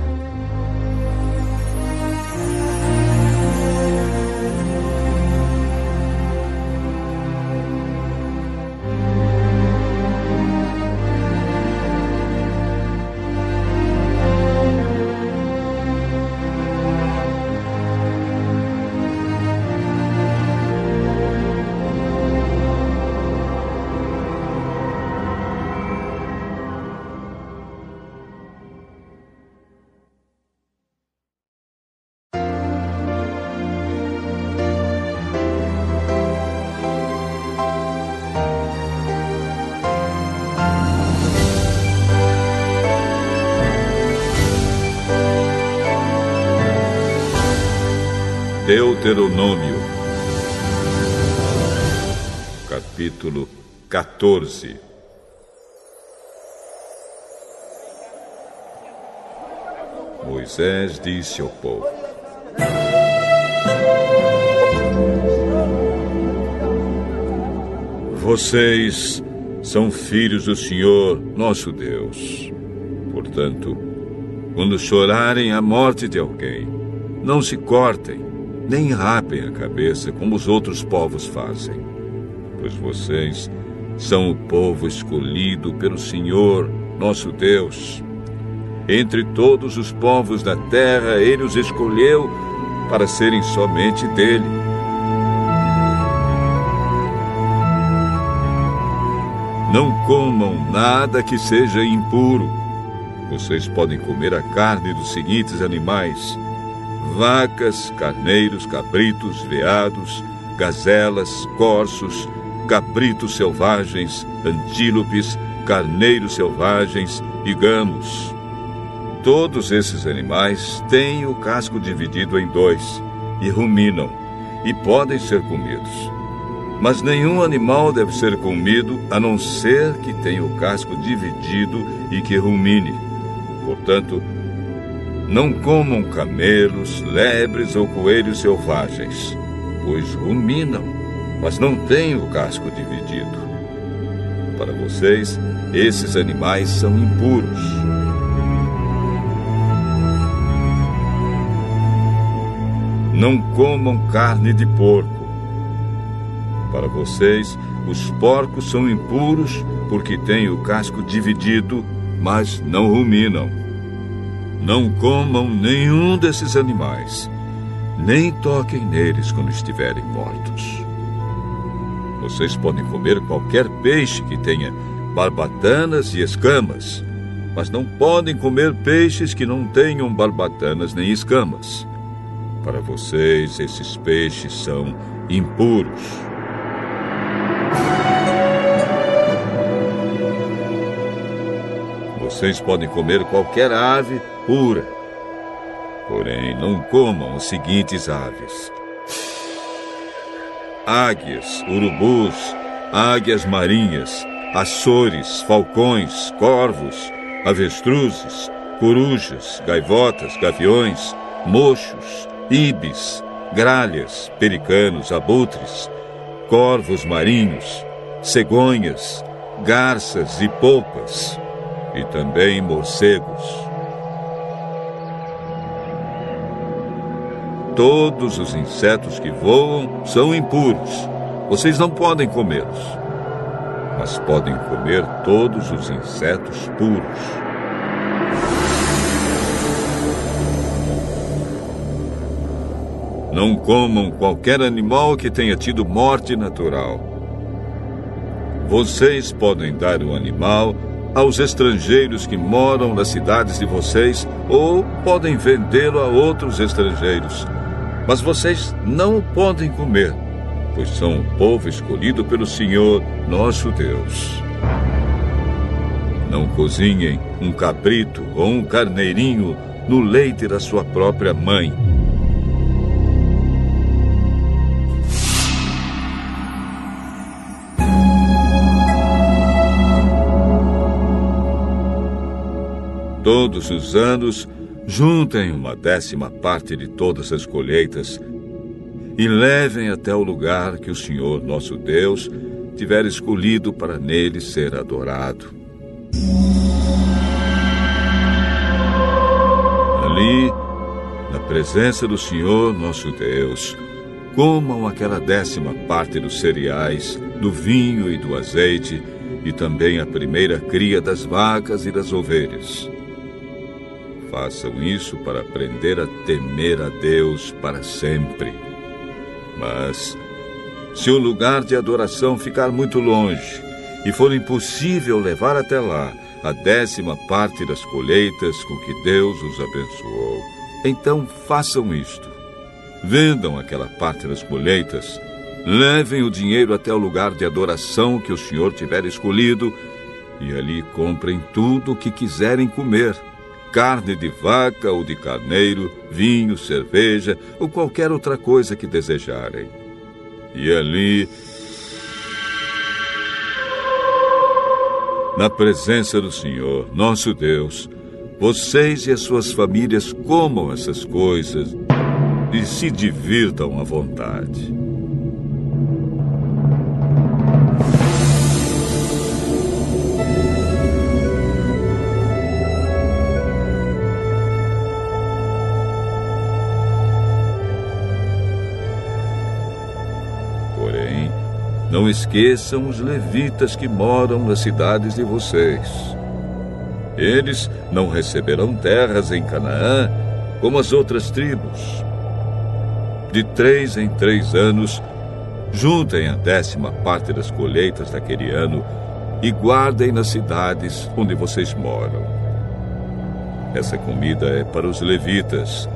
Deuteronômio, capítulo 14. Moisés disse ao povo: Vocês são filhos do Senhor, nosso Deus. Portanto, quando chorarem a morte de alguém, não se cortem, nem rapem a cabeça como os outros povos fazem, pois vocês são o povo escolhido pelo Senhor, nosso Deus. Entre todos os povos da terra, ele os escolheu para serem somente dele. Não comam nada que seja impuro. Vocês podem comer a carne dos seguintes animais: vacas, carneiros, cabritos, veados, gazelas, corços, cabritos selvagens, antílopes, carneiros selvagens e gamos. Todos esses animais têm o casco dividido em dois e ruminam e podem ser comidos. Mas nenhum animal deve ser comido a não ser que tenha o casco dividido e que rumine. Portanto, não comam camelos, lebres ou coelhos selvagens, pois ruminam, mas não têm o casco dividido. Para vocês, esses animais são impuros. Não comam carne de porco. Para vocês, os porcos são impuros porque têm o casco dividido, mas não ruminam. Não comam nenhum desses animais, nem toquem neles quando estiverem mortos. Vocês podem comer qualquer peixe que tenha barbatanas e escamas, mas não podem comer peixes que não tenham barbatanas nem escamas. Para vocês, esses peixes são impuros. Vocês podem comer qualquer ave pura. Porém, não comam as seguintes aves: águias, urubus, águias marinhas, açores, falcões, corvos, avestruzes, corujas, gaivotas, gaviões, mochos, ibis, gralhas, pericanos, abutres, corvos marinhos, cegonhas, garças e polpas, e também morcegos. Todos os insetos que voam são impuros. Vocês não podem comê-los mas podem comer todos os insetos puros. Não comam qualquer animal que tenha tido morte natural. Vocês podem dar o animal aos estrangeiros que moram nas cidades de vocês ou podem vendê-lo a outros estrangeiros. Mas vocês não o podem comer pois são o povo escolhido pelo Senhor, nosso Deus. Não cozinhem um cabrito ou um carneirinho no leite da sua própria mãe. Todos os anos, juntem uma décima parte de todas as colheitas e levem até o lugar que o Senhor nosso Deus tiver escolhido para nele ser adorado. Ali, na presença do Senhor nosso Deus, comam aquela décima parte dos cereais, do vinho e do azeite, e também a primeira cria das vacas e das ovelhas. Façam isso para aprender a temer a Deus para sempre. Mas, se o lugar de adoração ficar muito longe e for impossível levar até lá a décima parte das colheitas com que Deus os abençoou, então façam isto. Vendam aquela parte das colheitas, levem o dinheiro até o lugar de adoração que o Senhor tiver escolhido e ali comprem tudo o que quiserem comer carne de vaca ou de carneiro, vinho, cerveja ou qualquer outra coisa que desejarem. E ali, na presença do Senhor, nosso Deus, vocês e as suas famílias comam essas coisas e se divirtam à vontade. Não esqueçam os levitas que moram nas cidades de vocês. Eles não receberão terras em Canaã como as outras tribos. De três em três anos, juntem a décima parte das colheitas daquele ano e guardem nas cidades onde vocês moram. Essa comida é para os levitas,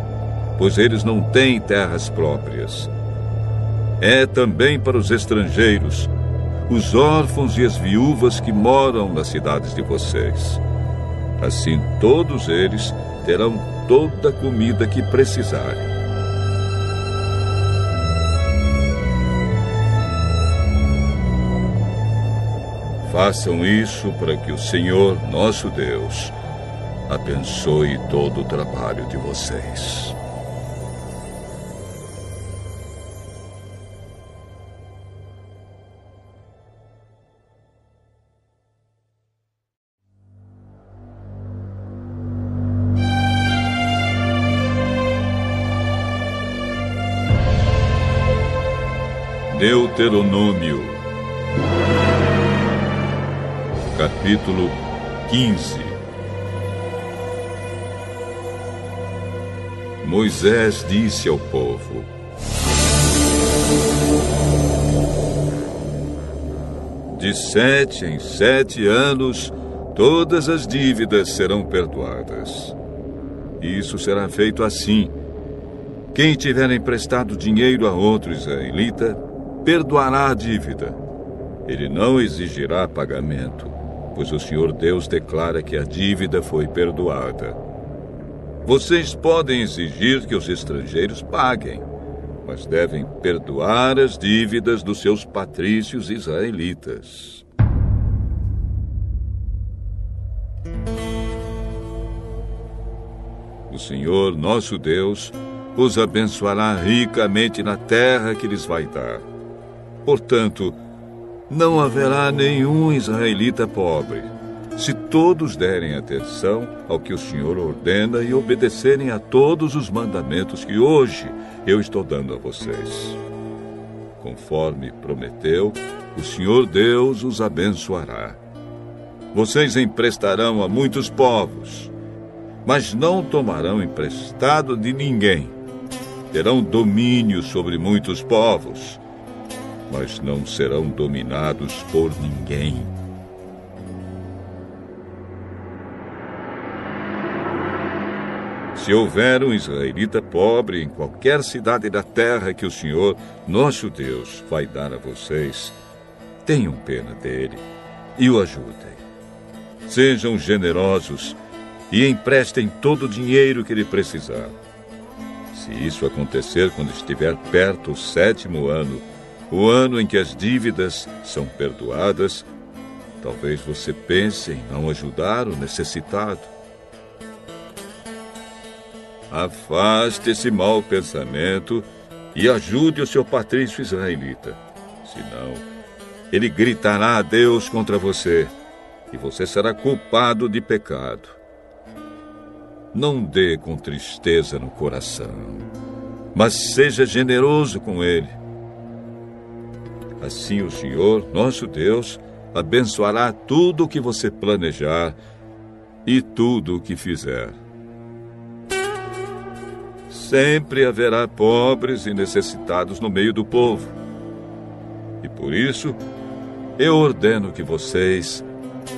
pois eles não têm terras próprias. É também para os estrangeiros, os órfãos e as viúvas que moram nas cidades de vocês. Assim todos eles terão toda a comida que precisarem. Façam isso para que o Senhor, nosso Deus, abençoe todo o trabalho de vocês. Deuteronômio, capítulo 15. Moisés disse ao povo: De sete em sete anos, todas as dívidas serão perdoadas. Isso será feito assim. Quem tiver emprestado dinheiro a outro israelita, perdoará a dívida. Ele não exigirá pagamento, pois o Senhor Deus declara que a dívida foi perdoada. Vocês podem exigir que os estrangeiros paguem, mas devem perdoar as dívidas dos seus patrícios israelitas. O Senhor, nosso Deus, os abençoará ricamente na terra que lhes vai dar. Portanto, não haverá nenhum israelita pobre, se todos derem atenção ao que o Senhor ordena e obedecerem a todos os mandamentos que hoje eu estou dando a vocês. Conforme prometeu, o Senhor Deus os abençoará. Vocês emprestarão a muitos povos, mas não tomarão emprestado de ninguém. Terão domínio sobre muitos povos mas não serão dominados por ninguém. Se houver um israelita pobre em qualquer cidade da terra que o Senhor, nosso Deus, vai dar a vocês, tenham pena dele e o ajudem. Sejam generosos e emprestem todo o dinheiro que ele precisar. Se isso acontecer quando estiver perto o sétimo ano, o ano em que as dívidas são perdoadas, talvez você pense em não ajudar o necessitado. Afaste esse mau pensamento e ajude o seu patrício israelita. Senão, ele gritará a Deus contra você e você será culpado de pecado. Não dê com tristeza no coração, mas seja generoso com ele Assim o Senhor, nosso Deus, abençoará tudo o que você planejar e tudo o que fizer. Sempre haverá pobres e necessitados no meio do povo. E por isso, eu ordeno que vocês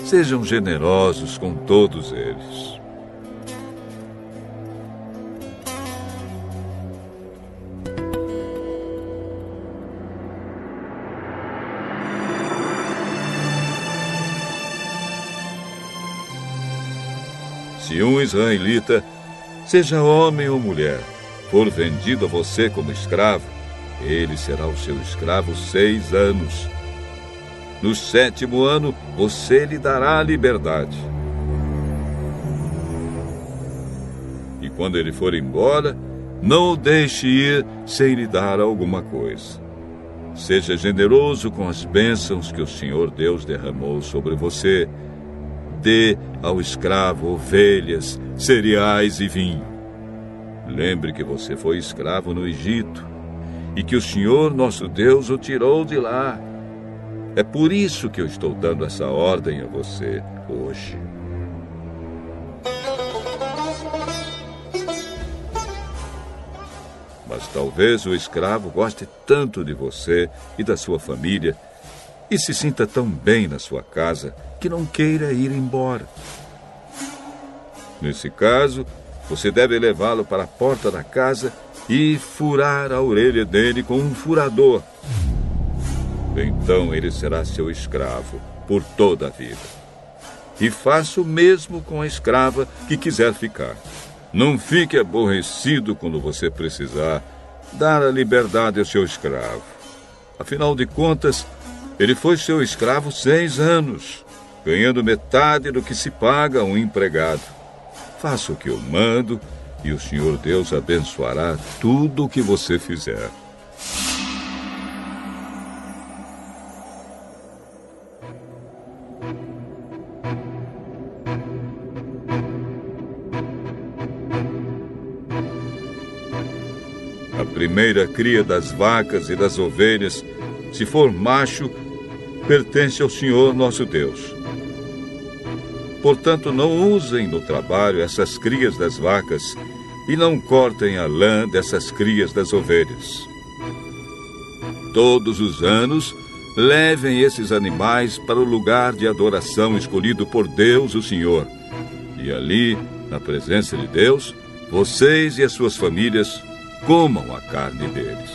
sejam generosos com todos eles. Se um israelita, seja homem ou mulher, for vendido a você como escravo, ele será o seu escravo seis anos. No sétimo ano, você lhe dará a liberdade. quando ele for embora, não o deixe ir sem lhe dar alguma coisa. Seja generoso com as bênçãos que o Senhor Deus derramou sobre você. Dê ao escravo ovelhas, cereais e vinho. Lembre que você foi escravo no Egito e que o Senhor nosso Deus o tirou de lá. É por isso que eu estou dando essa ordem a você hoje. Mas talvez o escravo goste tanto de você e da sua família e se sinta tão bem na sua casa que não queira ir embora. Nesse caso, você deve levá-lo para a porta da casa e furar a orelha dele com um furador. Então ele será seu escravo por toda a vida. E faça o mesmo com a escrava que quiser ficar. Não fique aborrecido quando você precisar dar a liberdade ao seu escravo. Afinal de contas, ele foi seu escravo seis anos, ganhando metade do que se paga a um empregado. Faça o que eu mando e o Senhor Deus abençoará tudo o que você fizer. primeira cria das vacas e das ovelhas, se for macho, pertence ao Senhor nosso Deus. Portanto, não usem no trabalho essas crias das vacas e não cortem a lã dessas crias das ovelhas. Todos os anos, levem esses animais para o lugar de adoração escolhido por Deus, o Senhor. E ali, na presença de Deus, vocês e as suas famílias comam a carne deles.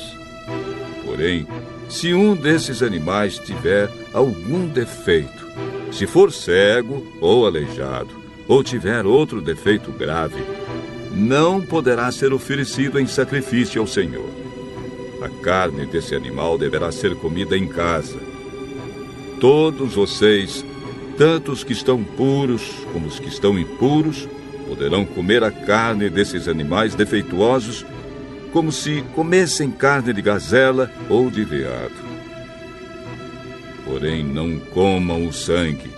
Porém, se um desses animais tiver algum defeito, se for cego ou aleijado, ou tiver outro defeito grave, não poderá ser oferecido em sacrifício ao Senhor. A carne desse animal deverá ser comida em casa. Todos vocês, tanto os que estão puros como os que estão impuros, poderão comer a carne desses animais defeituosos como se comessem carne de gazela ou de veado. Porém, não comam o sangue.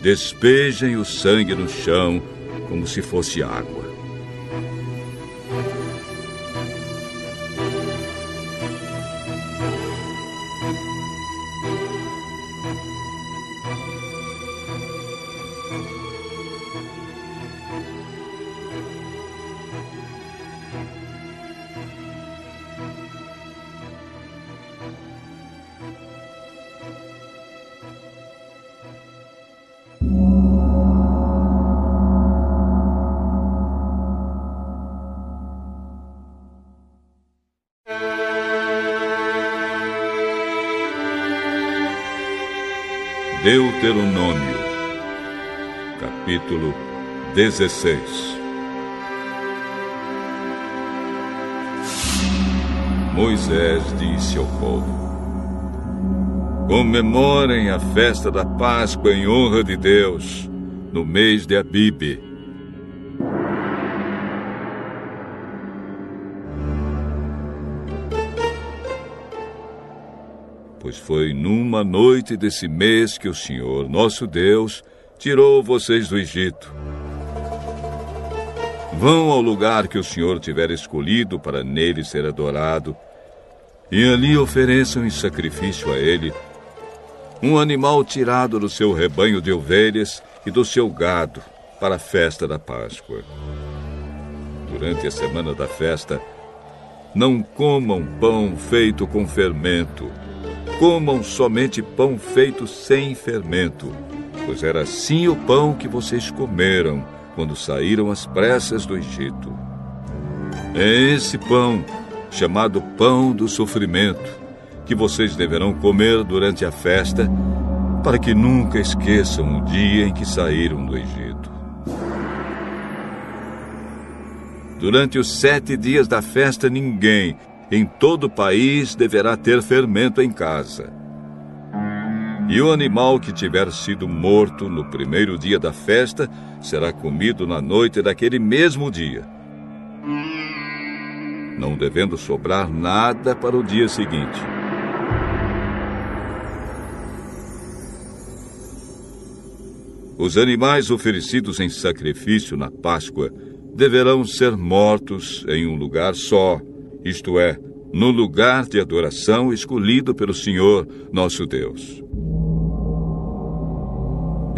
Despejem o sangue no chão como se fosse água. 16. Moisés disse ao povo: Comemorem a festa da Páscoa em honra de Deus, no mês de Abibe pois foi numa noite desse mês que o Senhor, nosso Deus, tirou vocês do Egito. Vão ao lugar que o Senhor tiver escolhido para nele ser adorado, e ali ofereçam em sacrifício a ele um animal tirado do seu rebanho de ovelhas e do seu gado para a festa da Páscoa. Durante a semana da festa, não comam pão feito com fermento, comam somente pão feito sem fermento, pois era assim o pão que vocês comeram quando saíram às pressas do Egito. É esse pão, chamado pão do sofrimento, que vocês deverão comer durante a festa, para que nunca esqueçam o dia em que saíram do Egito. Durante os sete dias da festa, ninguém, em todo o país deverá ter fermento em casa. E o animal que tiver sido morto no primeiro dia da festa será comido na noite daquele mesmo dia. não devendo sobrar nada para o dia seguinte. Os animais oferecidos em sacrifício na Páscoa deverão ser mortos em um lugar só, isto é, no lugar de adoração escolhido pelo Senhor, nosso Deus.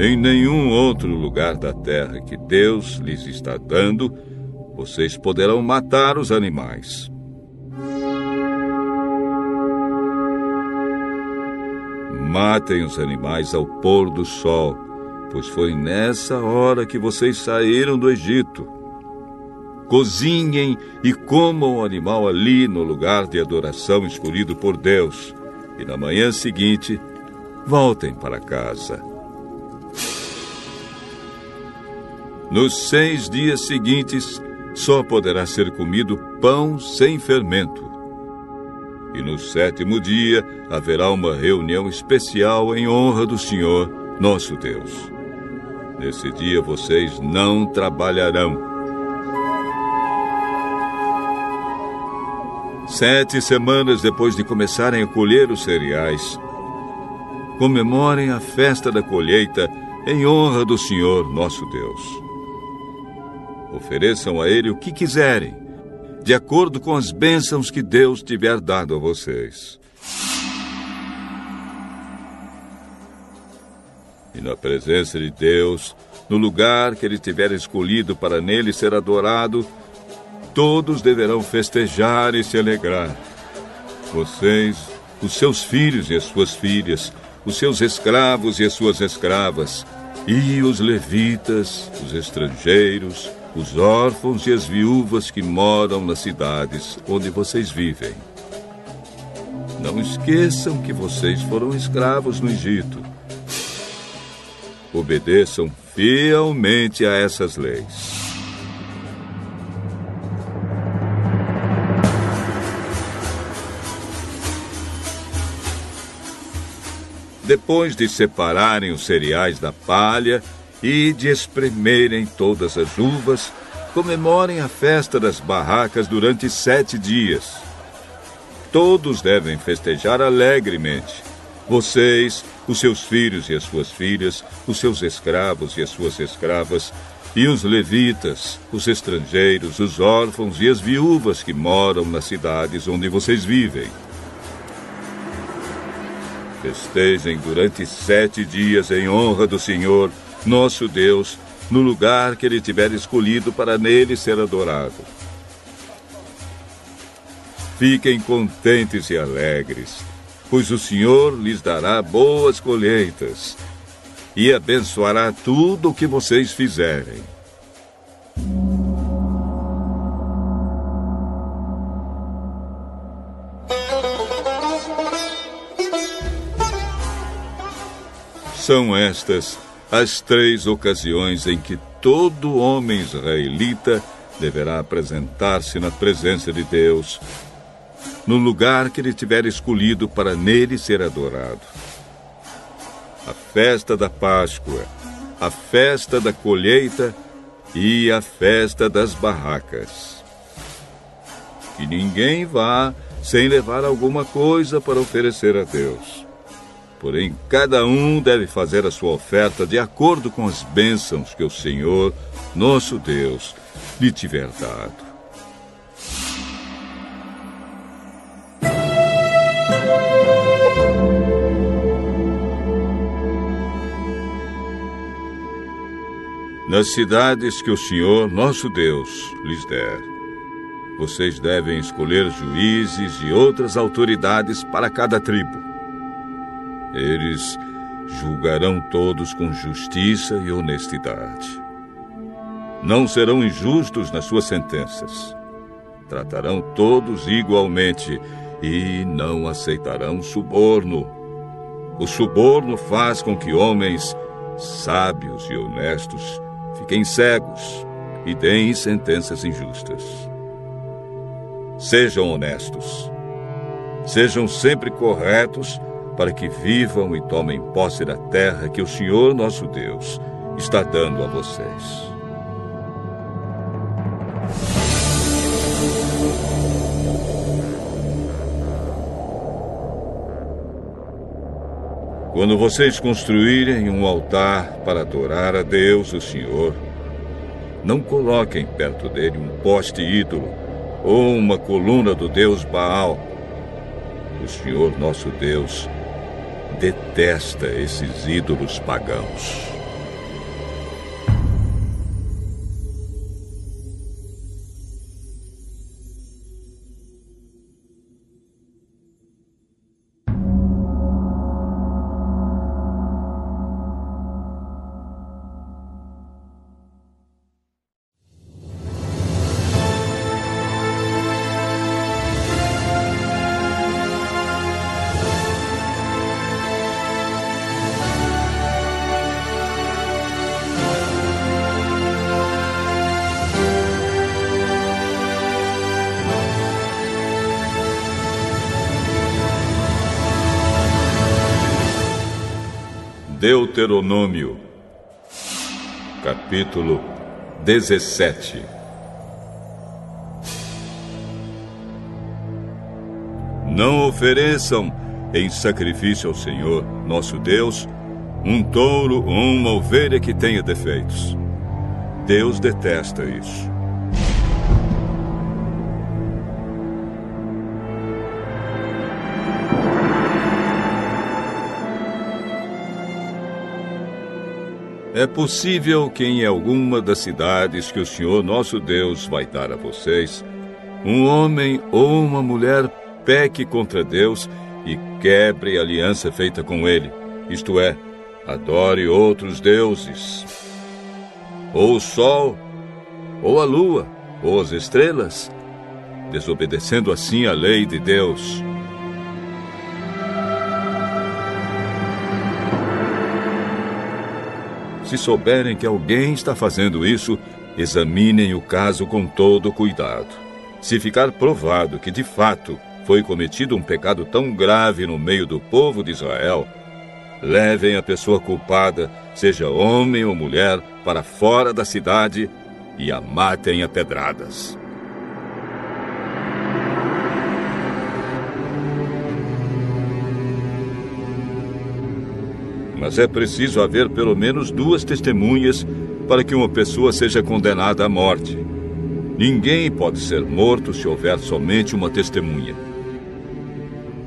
Em nenhum outro lugar da terra que Deus lhes está dando, vocês poderão matar os animais. Matem os animais ao pôr do sol, pois foi nessa hora que vocês saíram do Egito. Cozinhem e comam o animal ali no lugar de adoração escolhido por Deus, e na manhã seguinte voltem para casa. Nos seis dias seguintes, só poderá ser comido pão sem fermento. E no sétimo dia haverá uma reunião especial em honra do Senhor, nosso Deus. Nesse dia vocês não trabalharão. Sete semanas depois de começarem a colher os cereais, comemorem a festa da colheita em honra do Senhor, nosso Deus. Ofereçam a Ele o que quiserem, de acordo com as bênçãos que Deus tiver dado a vocês. E na presença de Deus, no lugar que Ele tiver escolhido para nele ser adorado, todos deverão festejar e se alegrar. Vocês, os seus filhos e as suas filhas, os seus escravos e as suas escravas, e os levitas, os estrangeiros, os órfãos e as viúvas que moram nas cidades onde vocês vivem. Não esqueçam que vocês foram escravos no Egito. Obedeçam fielmente a essas leis. Depois de separarem os cereais da palha, e de espremerem todas as uvas, comemorem a festa das barracas durante sete dias. Todos devem festejar alegremente. Vocês, os seus filhos e as suas filhas, os seus escravos e as suas escravas, e os levitas, os estrangeiros, os órfãos e as viúvas que moram nas cidades onde vocês vivem. Festejem durante sete dias em honra do Senhor nosso Deus, no lugar que ele tiver escolhido para nele ser adorado. Fiquem contentes e alegres, pois o Senhor lhes dará boas colheitas e abençoará tudo o que vocês fizerem. São estas as três ocasiões em que todo homem israelita deverá apresentar-se na presença de Deus, no lugar que ele tiver escolhido para nele ser adorado. A festa da Páscoa, a festa da colheita e a festa das barracas. Que ninguém vá sem levar alguma coisa para oferecer a Deus. Porém, cada um deve fazer a sua oferta de acordo com as bênçãos que o Senhor, nosso Deus, lhe tiver dado. Nas cidades que o Senhor, nosso Deus, lhes der, vocês devem escolher juízes e outras autoridades para cada tribo eles julgarão todos com justiça e honestidade. Não serão injustos nas suas sentenças. Tratarão todos igualmente e não aceitarão suborno. O suborno faz com que homens sábios e honestos fiquem cegos e deem sentenças injustas. Sejam honestos. Sejam sempre corretos para que vivam e tomem posse da terra que o Senhor nosso Deus está dando a vocês. Quando vocês construírem um altar para adorar a Deus, o Senhor, não coloquem perto dele um poste ídolo ou uma coluna do Deus Baal. O Senhor nosso Deus detesta esses ídolos pagãos. Deuteronômio, capítulo 17. Não ofereçam em sacrifício ao Senhor, nosso Deus, um touro ou uma ovelha que tenha defeitos. Deus detesta isso. É possível que em alguma das cidades que o Senhor nosso Deus vai dar a vocês, um homem ou uma mulher peque contra Deus e quebre a aliança feita com ele, isto é, adore outros deuses, ou o sol, ou a lua, ou as estrelas, desobedecendo assim a lei de Deus. Se souberem que alguém está fazendo isso, examinem o caso com todo cuidado. Se ficar provado que de fato foi cometido um pecado tão grave no meio do povo de Israel, levem a pessoa culpada, seja homem ou mulher, para fora da cidade e a matem a pedradas. Mas é preciso haver pelo menos duas testemunhas para que uma pessoa seja condenada à morte. Ninguém pode ser morto se houver somente uma testemunha.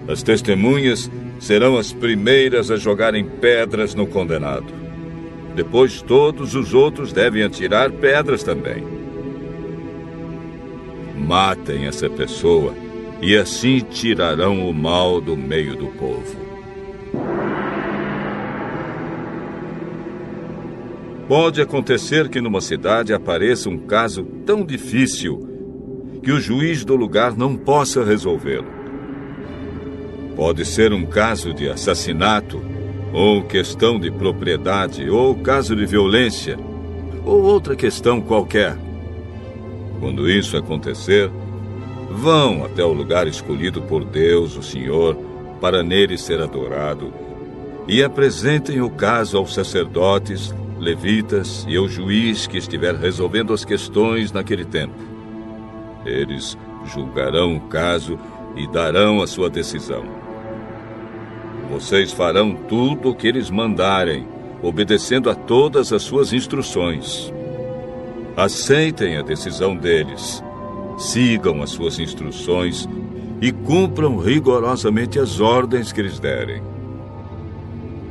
As testemunhas serão as primeiras a jogarem pedras no condenado. Depois, todos os outros devem atirar pedras também. Matem essa pessoa e assim tirarão o mal do meio do povo. Pode acontecer que numa cidade apareça um caso tão difícil que o juiz do lugar não possa resolvê-lo. Pode ser um caso de assassinato, ou questão de propriedade, ou caso de violência, ou outra questão qualquer. Quando isso acontecer, vão até o lugar escolhido por Deus, o Senhor, para nele ser adorado, e apresentem o caso aos sacerdotes levitas e ao juiz que estiver resolvendo as questões naquele tempo. Eles julgarão o caso e darão a sua decisão. Vocês farão tudo o que eles mandarem, obedecendo a todas as suas instruções. Aceitem a decisão deles, sigam as suas instruções e cumpram rigorosamente as ordens que eles derem.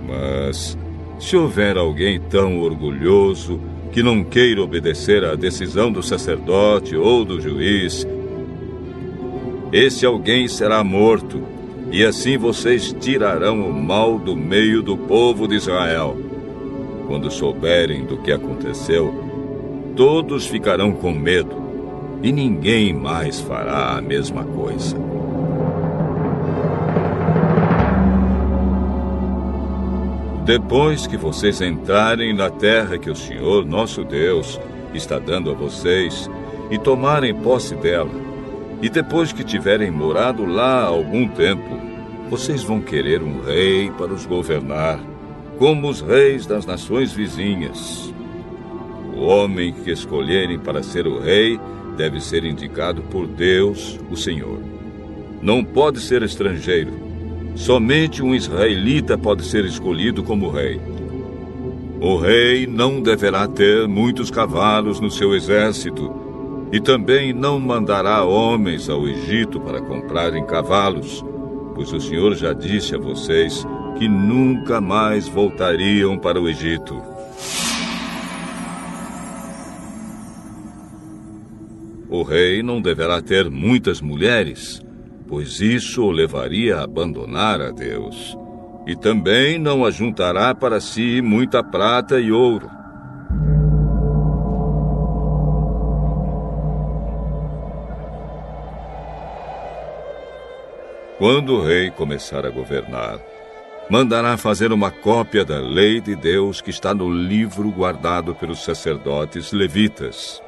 Mas se houver alguém tão orgulhoso que não queira obedecer à decisão do sacerdote ou do juiz, esse alguém será morto, e assim vocês tirarão o mal do meio do povo de Israel. Quando souberem do que aconteceu, todos ficarão com medo, e ninguém mais fará a mesma coisa. Depois que vocês entrarem na terra que o Senhor, nosso Deus, está dando a vocês e tomarem posse dela, e depois que tiverem morado lá algum tempo, vocês vão querer um rei para os governar, como os reis das nações vizinhas. O homem que escolherem para ser o rei deve ser indicado por Deus, o Senhor. Não pode ser estrangeiro somente um israelita pode ser escolhido como rei. O rei não deverá ter muitos cavalos no seu exército e também não mandará homens ao Egito para comprarem cavalos, pois o Senhor já disse a vocês que nunca mais voltariam para o Egito. O rei não deverá ter muitas mulheres, pois isso o levaria a abandonar a Deus e também não ajuntará para si muita prata e ouro. Quando o rei começar a governar, mandará fazer uma cópia da lei de Deus que está no livro guardado pelos sacerdotes levitas.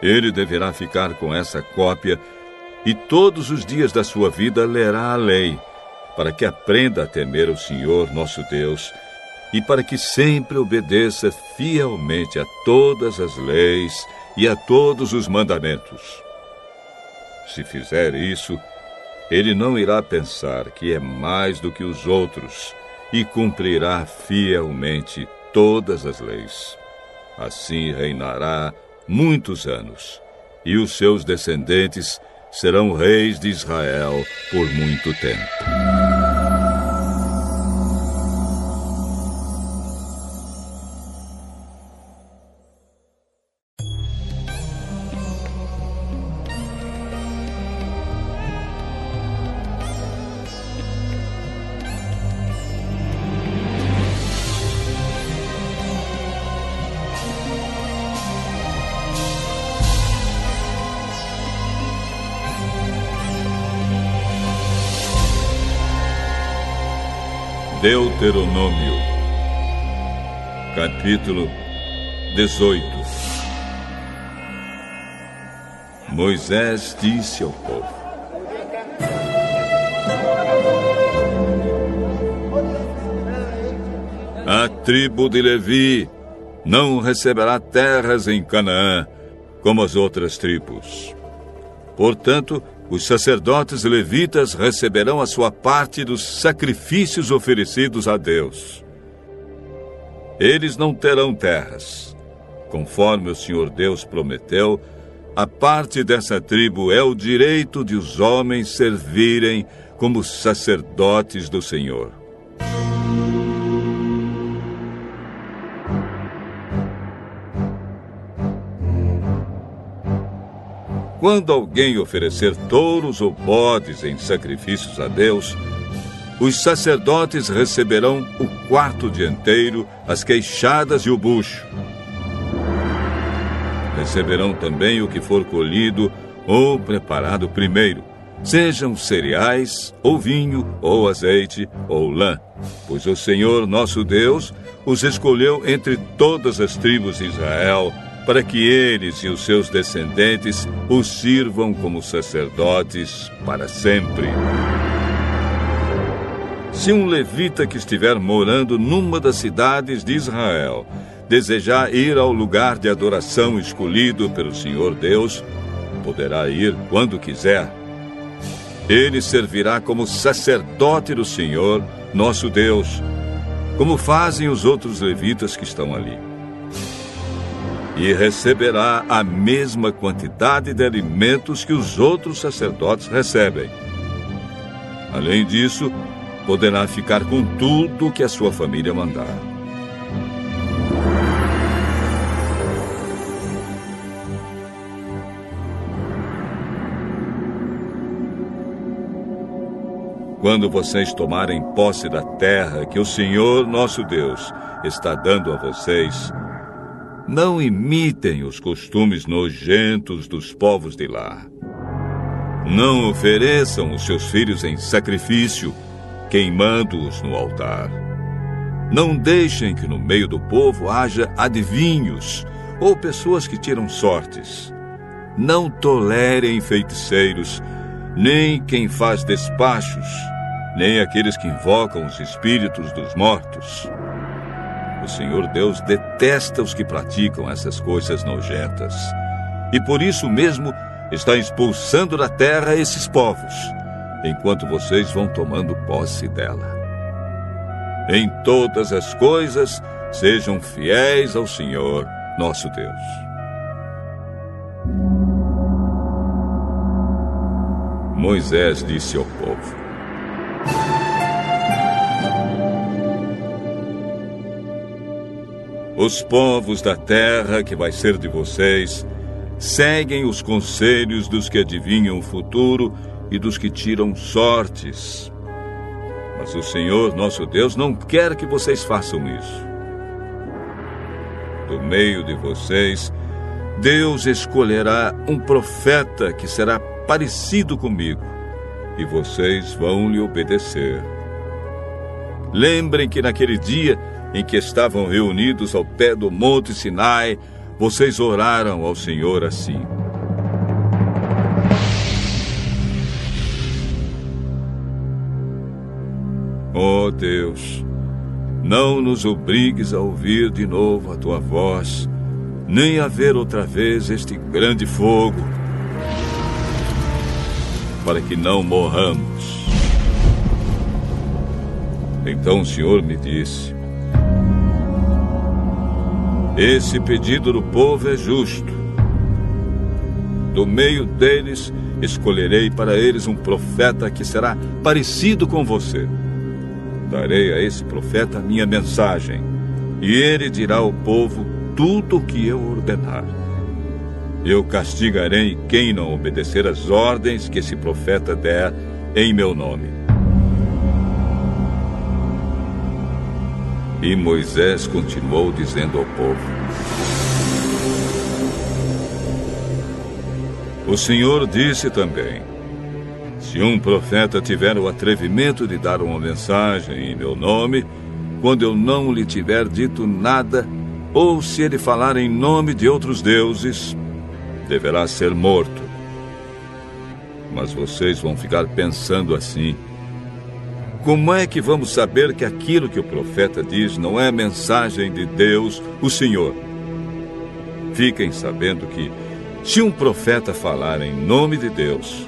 Ele deverá ficar com essa cópia e todos os dias da sua vida lerá a lei para que aprenda a temer o Senhor nosso Deus e para que sempre obedeça fielmente a todas as leis e a todos os mandamentos. Se fizer isso, ele não irá pensar que é mais do que os outros e cumprirá fielmente todas as leis. Assim reinará muitos anos, e os seus descendentes serão reis de Israel por muito tempo. Deuteronômio, capítulo 18 Moisés disse ao povo: A tribo de Levi não receberá terras em Canaã como as outras tribos. Portanto, os sacerdotes levitas receberão a sua parte dos sacrifícios oferecidos a Deus. Eles não terão terras. Conforme o Senhor Deus prometeu, a parte dessa tribo é o direito de os homens servirem como sacerdotes do Senhor. Quando alguém oferecer touros ou bodes em sacrifícios a Deus, os sacerdotes receberão o quarto dianteiro, as queixadas e o bucho. Receberão também o que for colhido ou preparado primeiro, sejam cereais, ou vinho, ou azeite, ou lã, pois o Senhor nosso Deus os escolheu entre todas as tribos de Israel para que eles e os seus descendentes os sirvam como sacerdotes para sempre. Se um levita que estiver morando numa das cidades de Israel desejar ir ao lugar de adoração escolhido pelo Senhor Deus, poderá ir quando quiser. Ele servirá como sacerdote do Senhor, nosso Deus, como fazem os outros levitas que estão ali e receberá a mesma quantidade de alimentos que os outros sacerdotes recebem. Além disso, poderá ficar com tudo que a sua família mandar. Quando vocês tomarem posse da terra que o Senhor nosso Deus está dando a vocês, não imitem os costumes nojentos dos povos de lá. Não ofereçam os seus filhos em sacrifício, queimando-os no altar. Não deixem que no meio do povo haja adivinhos ou pessoas que tiram sortes. Não tolerem feiticeiros, nem quem faz despachos, nem aqueles que invocam os espíritos dos mortos. O Senhor Deus detesta os que praticam essas coisas nojentas. E por isso mesmo está expulsando da terra esses povos, enquanto vocês vão tomando posse dela. Em todas as coisas, sejam fiéis ao Senhor, nosso Deus. Moisés disse ao povo: Os povos da terra que vai ser de vocês seguem os conselhos dos que adivinham o futuro e dos que tiram sortes. Mas o Senhor, nosso Deus, não quer que vocês façam isso. Do meio de vocês, Deus escolherá um profeta que será parecido comigo, e vocês vão lhe obedecer. Lembrem que naquele dia em que estavam reunidos ao pé do Monte Sinai, vocês oraram ao Senhor assim: oh Deus, não nos obrigues a ouvir de novo a tua voz, nem a ver outra vez este grande fogo, para que não morramos. Então o Senhor me disse: esse pedido do povo é justo. Do meio deles, escolherei para eles um profeta que será parecido com você. Darei a esse profeta a minha mensagem, e ele dirá ao povo tudo o que eu ordenar. Eu castigarei quem não obedecer às ordens que esse profeta der em meu nome. E Moisés continuou dizendo ao povo: O Senhor disse também: Se um profeta tiver o atrevimento de dar uma mensagem em meu nome, quando eu não lhe tiver dito nada, ou se ele falar em nome de outros deuses, deverá ser morto. Mas vocês vão ficar pensando assim: como é que vamos saber que aquilo que o profeta diz não é mensagem de Deus, o Senhor? Fiquem sabendo que, se um profeta falar em nome de Deus,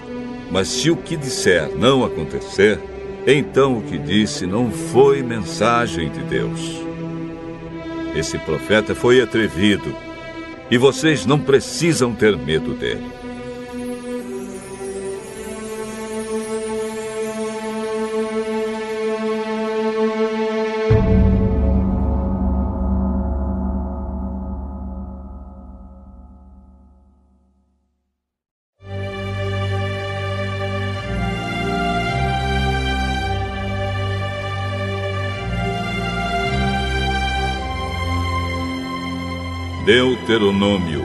mas se o que disser não acontecer, então o que disse não foi mensagem de Deus. Esse profeta foi atrevido e vocês não precisam ter medo dele. Deuteronômio,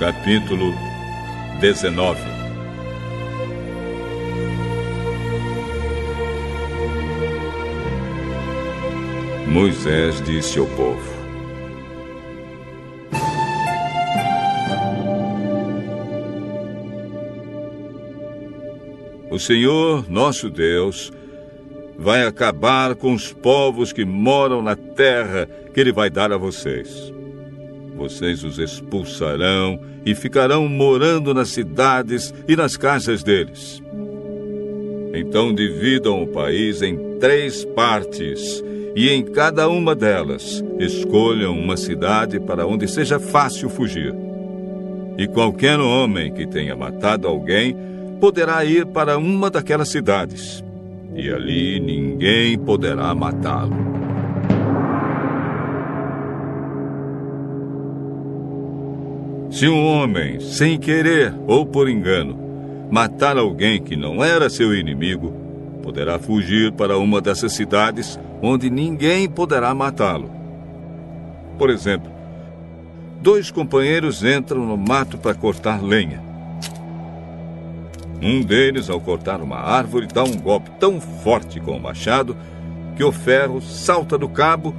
capítulo 19. Moisés disse ao povo: O Senhor, nosso Deus, vai acabar com os povos que moram na terra que ele vai dar a vocês. Vocês os expulsarão e ficarão morando nas cidades e nas casas deles. Então dividam o país em três partes e em cada uma delas escolham uma cidade para onde seja fácil fugir. E qualquer homem que tenha matado alguém poderá ir para uma daquelas cidades e ali ninguém poderá matá-lo. Se um homem, sem querer ou por engano, matar alguém que não era seu inimigo, poderá fugir para uma dessas cidades onde ninguém poderá matá-lo. Por exemplo, dois companheiros entram no mato para cortar lenha. Um deles, ao cortar uma árvore, dá um golpe tão forte com o machado que o ferro salta do cabo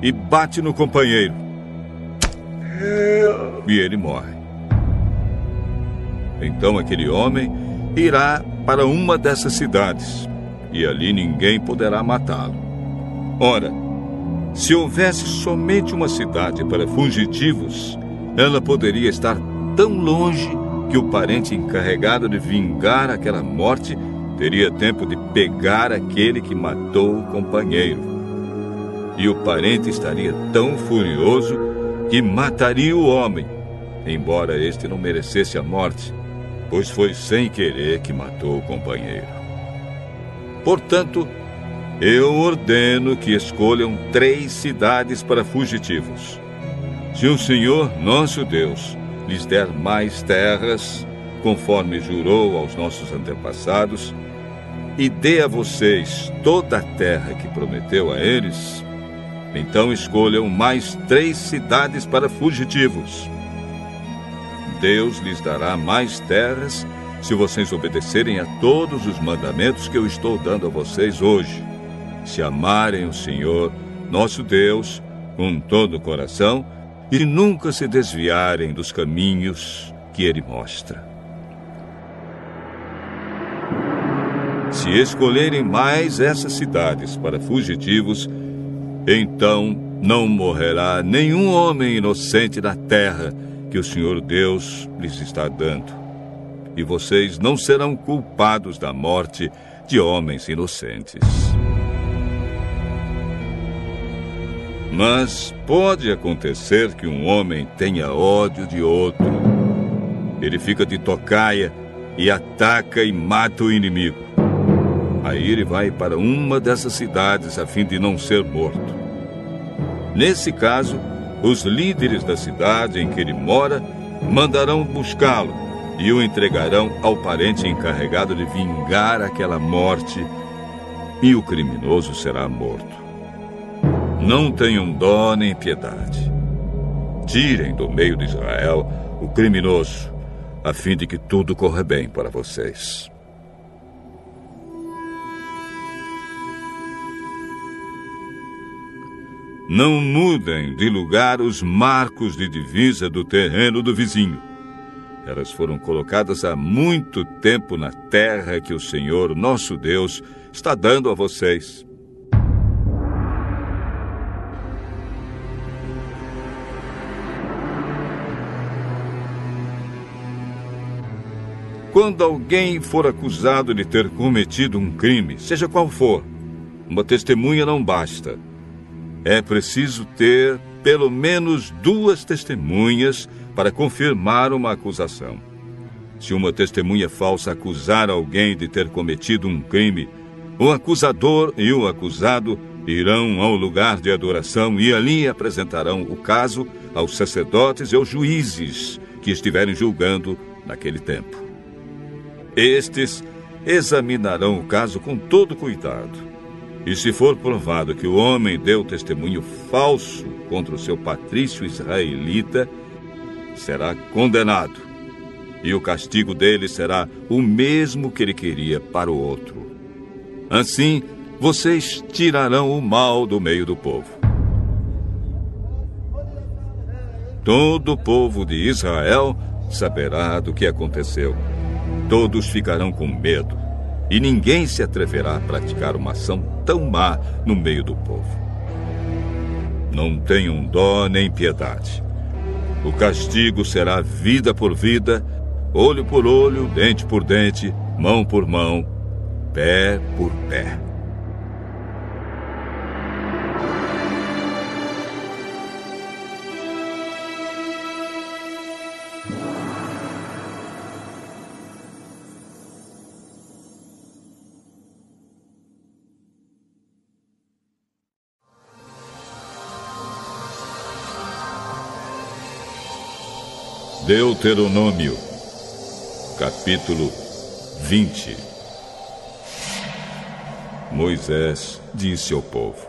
e bate no companheiro. E ele morre. Então aquele homem irá para uma dessas cidades e ali ninguém poderá matá-lo. Ora, se houvesse somente uma cidade para fugitivos, ela poderia estar tão longe que o parente encarregado de vingar aquela morte teria tempo de pegar aquele que matou o companheiro. E o parente estaria tão furioso que mataria o homem, embora este não merecesse a morte, pois foi sem querer que matou o companheiro. Portanto, eu ordeno que escolham três cidades para fugitivos. Se o Senhor, nosso Deus, lhes der mais terras, conforme jurou aos nossos antepassados, e dê a vocês toda a terra que prometeu a eles, então escolham mais três cidades para fugitivos. Deus lhes dará mais terras se vocês obedecerem a todos os mandamentos que eu estou dando a vocês hoje. Se amarem o Senhor, nosso Deus, com todo o coração e nunca se desviarem dos caminhos que Ele mostra. Se escolherem mais essas cidades para fugitivos, então não morrerá nenhum homem inocente na terra que o Senhor Deus lhes está dando. E vocês não serão culpados da morte de homens inocentes. Mas pode acontecer que um homem tenha ódio de outro. Ele fica de tocaia e ataca e mata o inimigo. Aí ele vai para uma dessas cidades a fim de não ser morto. Nesse caso, os líderes da cidade em que ele mora mandarão buscá-lo e o entregarão ao parente encarregado de vingar aquela morte, e o criminoso será morto. Não tenham dó nem piedade. Tirem do meio de Israel o criminoso, a fim de que tudo corra bem para vocês. Não mudem de lugar os marcos de divisa do terreno do vizinho. Elas foram colocadas há muito tempo na terra que o Senhor, nosso Deus, está dando a vocês. Quando alguém for acusado de ter cometido um crime, seja qual for, uma testemunha não basta é preciso ter pelo menos duas testemunhas para confirmar uma acusação. Se uma testemunha falsa acusar alguém de ter cometido um crime, o acusador e o acusado irão ao lugar de adoração e ali apresentarão o caso aos sacerdotes e aos juízes que estiverem julgando naquele tempo. Estes examinarão o caso com todo cuidado e se for provado que o homem deu testemunho falso contra o seu patrício israelita, será condenado. E o castigo dele será o mesmo que ele queria para o outro. Assim, vocês tirarão o mal do meio do povo. Todo o povo de Israel saberá do que aconteceu. Todos ficarão com medo e ninguém se atreverá a praticar uma ação tão má no meio do povo. Não tenham dó nem piedade. O castigo será vida por vida, olho por olho, dente por dente, mão por mão, pé por pé. Deuteronômio, capítulo 20. Moisés disse ao povo: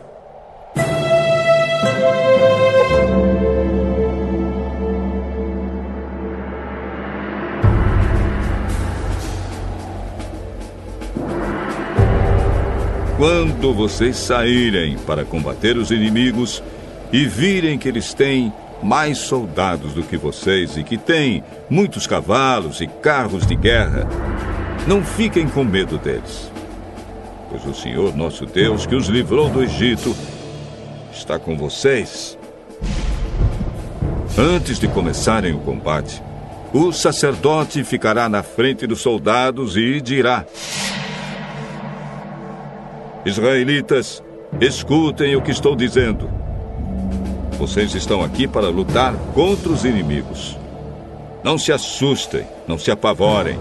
Quando vocês saírem para combater os inimigos e virem que eles têm mais soldados do que vocês e que têm muitos cavalos e carros de guerra, não fiquem com medo deles. Pois o Senhor nosso Deus, que os livrou do Egito, está com vocês. Antes de começarem o combate, o sacerdote ficará na frente dos soldados e dirá: Israelitas, escutem o que estou dizendo. Vocês estão aqui para lutar contra os inimigos. Não se assustem, não se apavorem,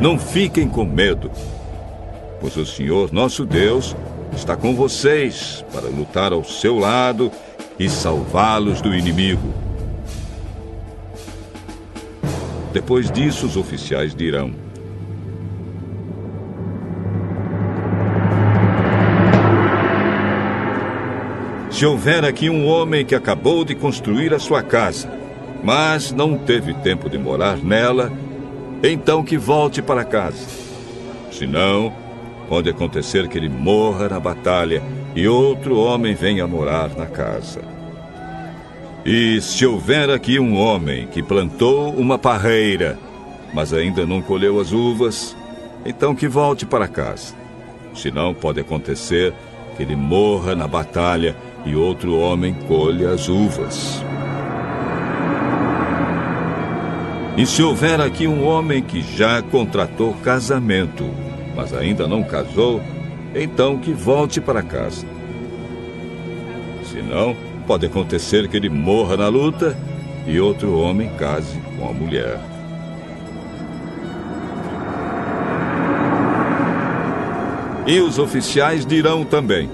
não fiquem com medo, pois o Senhor nosso Deus está com vocês para lutar ao seu lado e salvá-los do inimigo. Depois disso, os oficiais dirão: Se houver aqui um homem que acabou de construir a sua casa, mas não teve tempo de morar nela, então que volte para casa. Senão, pode acontecer que ele morra na batalha e outro homem venha morar na casa. E se houver aqui um homem que plantou uma parreira, mas ainda não colheu as uvas, então que volte para casa. Senão pode acontecer que ele morra na batalha e outro homem colha as uvas. E se houver aqui um homem que já contratou casamento, mas ainda não casou, então que volte para casa. Se não, pode acontecer que ele morra na luta e outro homem case com a mulher. E os oficiais dirão também: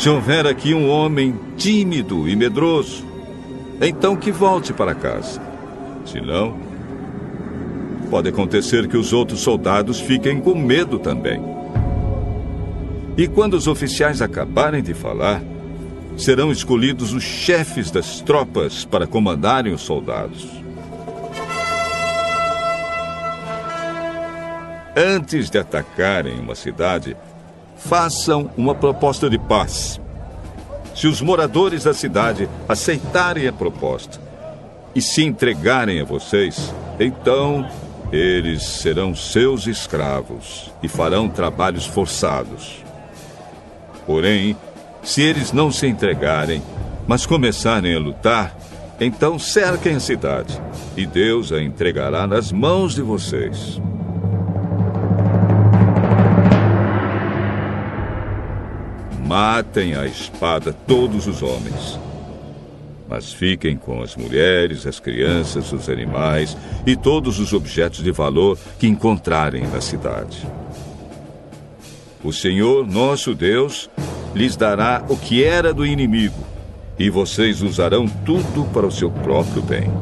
Se houver aqui um homem tímido e medroso, então que volte para casa. Se não, pode acontecer que os outros soldados fiquem com medo também. E quando os oficiais acabarem de falar, serão escolhidos os chefes das tropas para comandarem os soldados. Antes de atacarem uma cidade, façam uma proposta de paz. Se os moradores da cidade aceitarem a proposta e se entregarem a vocês, então eles serão seus escravos e farão trabalhos forçados. Porém, se eles não se entregarem, mas começarem a lutar, então cerquem a cidade, e Deus a entregará nas mãos de vocês. Matem a espada todos os homens. Mas fiquem com as mulheres, as crianças, os animais e todos os objetos de valor que encontrarem na cidade. O Senhor, nosso Deus, lhes dará o que era do inimigo, e vocês usarão tudo para o seu próprio bem.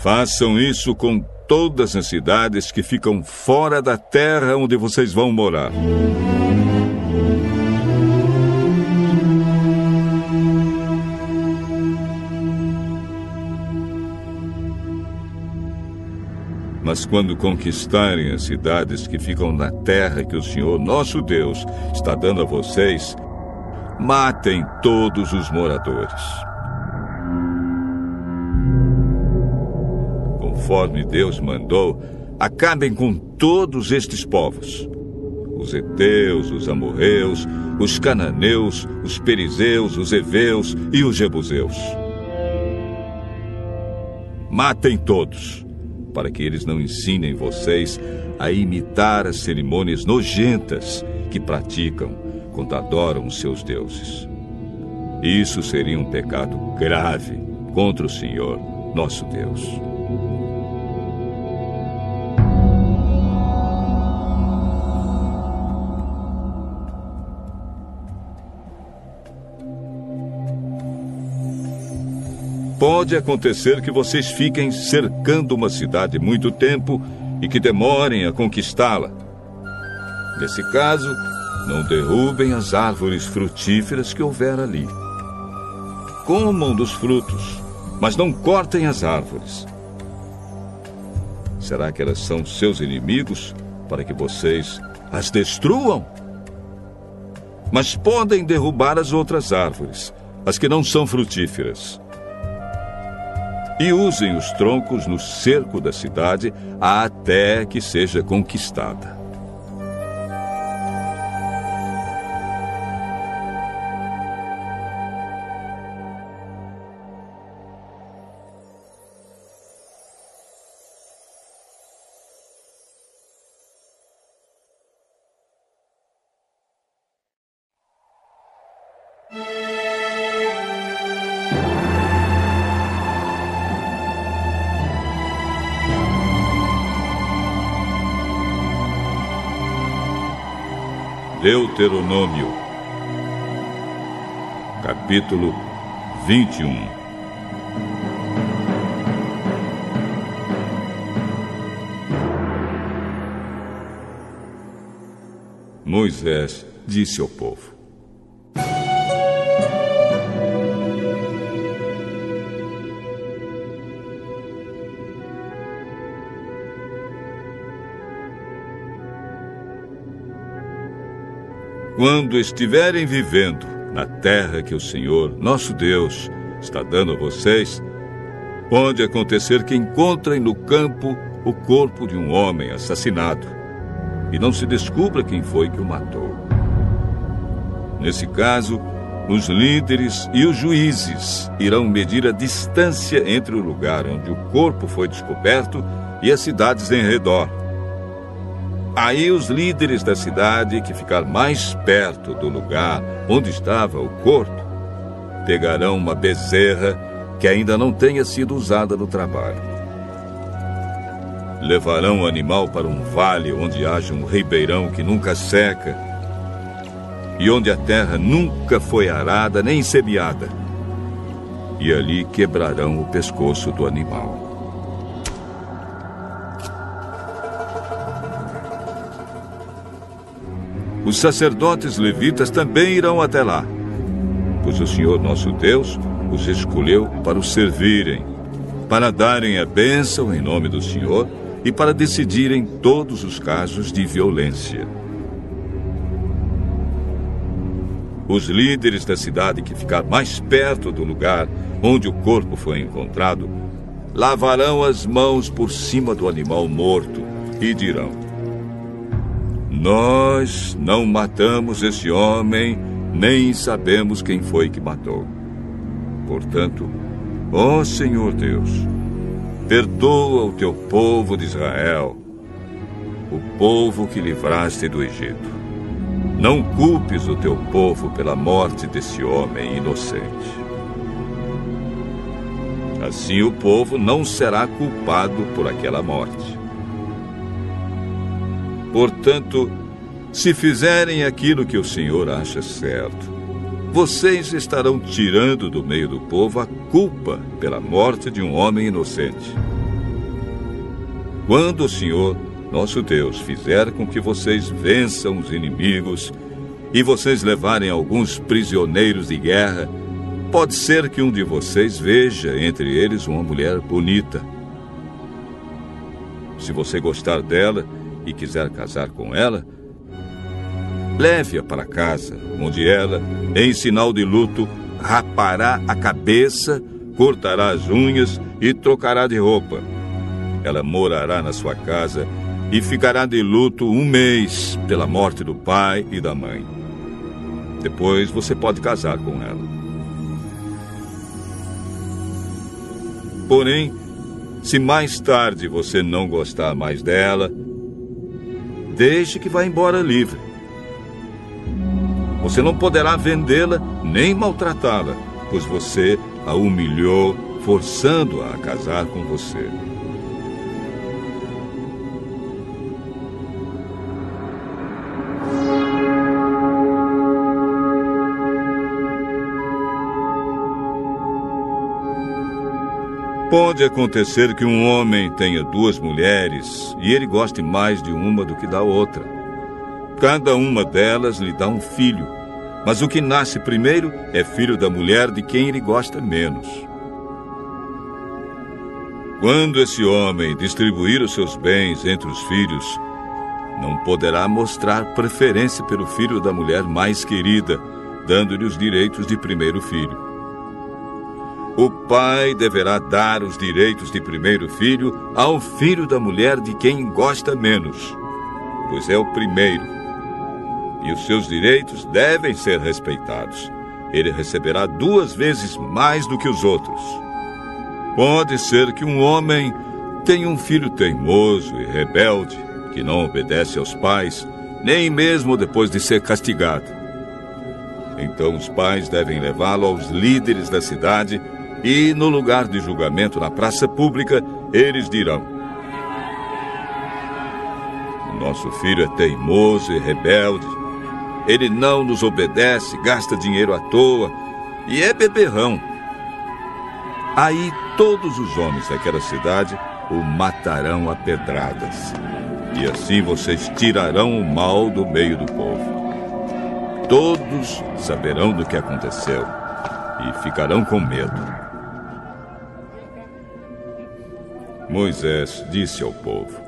Façam isso com todas as cidades que ficam fora da terra onde vocês vão morar. Mas quando conquistarem as cidades que ficam na terra que o Senhor nosso Deus está dando a vocês, matem todos os moradores. Conforme Deus mandou, acabem com todos estes povos: os heteus, os amorreus, os cananeus, os perizeus, os heveus e os jebuseus. Matem todos para que eles não ensinem vocês a imitar as cerimônias nojentas que praticam quando adoram os seus deuses. Isso seria um pecado grave contra o Senhor, nosso Deus. Pode acontecer que vocês fiquem cercando uma cidade muito tempo e que demorem a conquistá-la. Nesse caso, não derrubem as árvores frutíferas que houver ali. Comam dos frutos, mas não cortem as árvores. Será que elas são seus inimigos para que vocês as destruam? Mas podem derrubar as outras árvores, as que não são frutíferas e usem os troncos no cerco da cidade até que seja conquistada. Deuteronômio, capítulo 21. Moisés disse ao povo: Quando estiverem vivendo na terra que o Senhor, nosso Deus, está dando a vocês, pode acontecer que encontrem no campo o corpo de um homem assassinado e não se descubra quem foi que o matou. Nesse caso, os líderes e os juízes irão medir a distância entre o lugar onde o corpo foi descoberto e as cidades em redor Aí os líderes da cidade que ficar mais perto do lugar onde estava o corpo pegarão uma bezerra que ainda não tenha sido usada no trabalho. Levarão o animal para um vale onde haja um ribeirão que nunca seca e onde a terra nunca foi arada nem semeada. E ali quebrarão o pescoço do animal. Os sacerdotes levitas também irão até lá, pois o Senhor nosso Deus os escolheu para o servirem, para darem a bênção em nome do Senhor e para decidirem todos os casos de violência. Os líderes da cidade que ficar mais perto do lugar onde o corpo foi encontrado lavarão as mãos por cima do animal morto e dirão: nós não matamos esse homem, nem sabemos quem foi que matou. Portanto, ó Senhor Deus, perdoa o teu povo de Israel, o povo que livraste do Egito. Não culpes o teu povo pela morte desse homem inocente. Assim o povo não será culpado por aquela morte. Portanto, se fizerem aquilo que o Senhor acha certo, vocês estarão tirando do meio do povo a culpa pela morte de um homem inocente. Quando o Senhor, nosso Deus, fizer com que vocês vençam os inimigos e vocês levarem alguns prisioneiros de guerra, pode ser que um de vocês veja entre eles uma mulher bonita. Se você gostar dela, e quiser casar com ela, leve-a para casa, onde ela, em sinal de luto, rapará a cabeça, cortará as unhas e trocará de roupa. Ela morará na sua casa e ficará de luto um mês pela morte do pai e da mãe. Depois você pode casar com ela. Porém, se mais tarde você não gostar mais dela, Deixe que vá embora livre. Você não poderá vendê-la nem maltratá-la, pois você a humilhou, forçando-a a casar com você. Pode acontecer que um homem tenha duas mulheres e ele goste mais de uma do que da outra. Cada uma delas lhe dá um filho, mas o que nasce primeiro é filho da mulher de quem ele gosta menos. Quando esse homem distribuir os seus bens entre os filhos, não poderá mostrar preferência pelo filho da mulher mais querida, dando-lhe os direitos de primeiro filho. O pai deverá dar os direitos de primeiro filho ao filho da mulher de quem gosta menos, pois é o primeiro. E os seus direitos devem ser respeitados. Ele receberá duas vezes mais do que os outros. Pode ser que um homem tenha um filho teimoso e rebelde, que não obedece aos pais, nem mesmo depois de ser castigado. Então os pais devem levá-lo aos líderes da cidade e no lugar de julgamento na praça pública, eles dirão: Nosso filho é teimoso e rebelde. Ele não nos obedece, gasta dinheiro à toa e é beberrão. Aí todos os homens daquela cidade o matarão a pedradas. E assim vocês tirarão o mal do meio do povo. Todos saberão do que aconteceu e ficarão com medo. Moisés disse ao povo: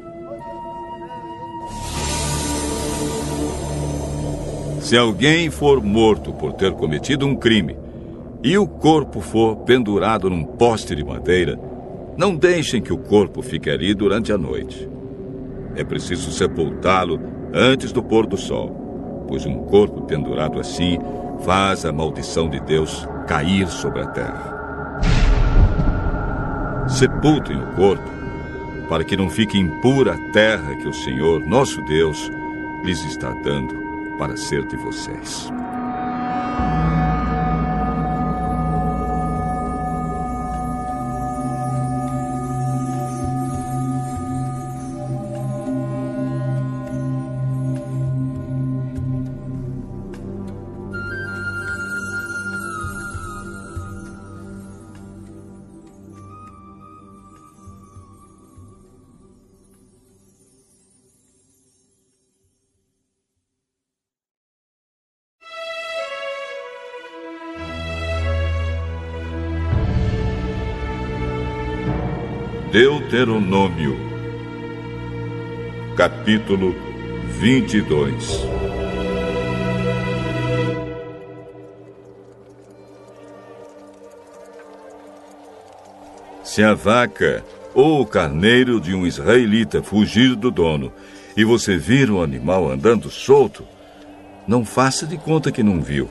Se alguém for morto por ter cometido um crime e o corpo for pendurado num poste de madeira, não deixem que o corpo fique ali durante a noite. É preciso sepultá-lo antes do pôr do sol, pois um corpo pendurado assim faz a maldição de Deus cair sobre a terra. Sepultem o corpo, para que não fique impura a terra que o Senhor, nosso Deus, lhes está dando para ser de vocês. Deuteronômio, capítulo 22. Se a vaca ou o carneiro de um israelita fugir do dono e você vir o animal andando solto, não faça de conta que não viu.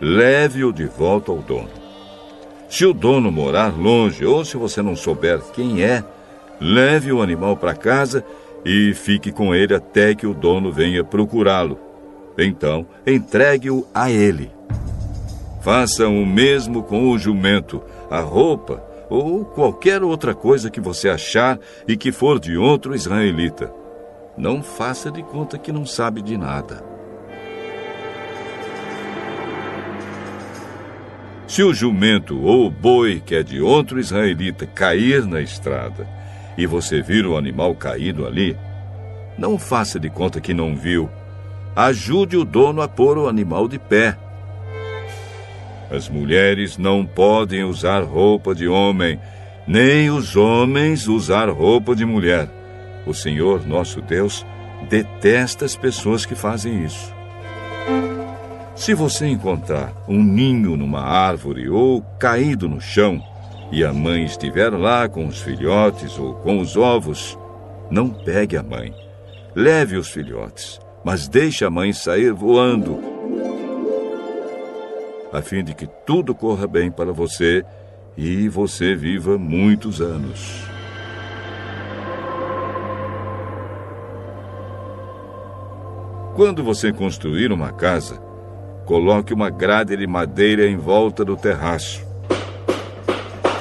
Leve-o de volta ao dono. Se o dono morar longe ou se você não souber quem é, leve o animal para casa e fique com ele até que o dono venha procurá-lo. Então, entregue-o a ele. Faça o mesmo com o jumento, a roupa ou qualquer outra coisa que você achar e que for de outro israelita. Não faça de conta que não sabe de nada. Se o jumento ou o boi que é de outro israelita cair na estrada e você vir o animal caído ali, não faça de conta que não viu. Ajude o dono a pôr o animal de pé. As mulheres não podem usar roupa de homem, nem os homens usar roupa de mulher. O Senhor, nosso Deus, detesta as pessoas que fazem isso. Se você encontrar um ninho numa árvore ou caído no chão, e a mãe estiver lá com os filhotes ou com os ovos, não pegue a mãe. Leve os filhotes, mas deixe a mãe sair voando, a fim de que tudo corra bem para você e você viva muitos anos. Quando você construir uma casa, Coloque uma grade de madeira em volta do terraço.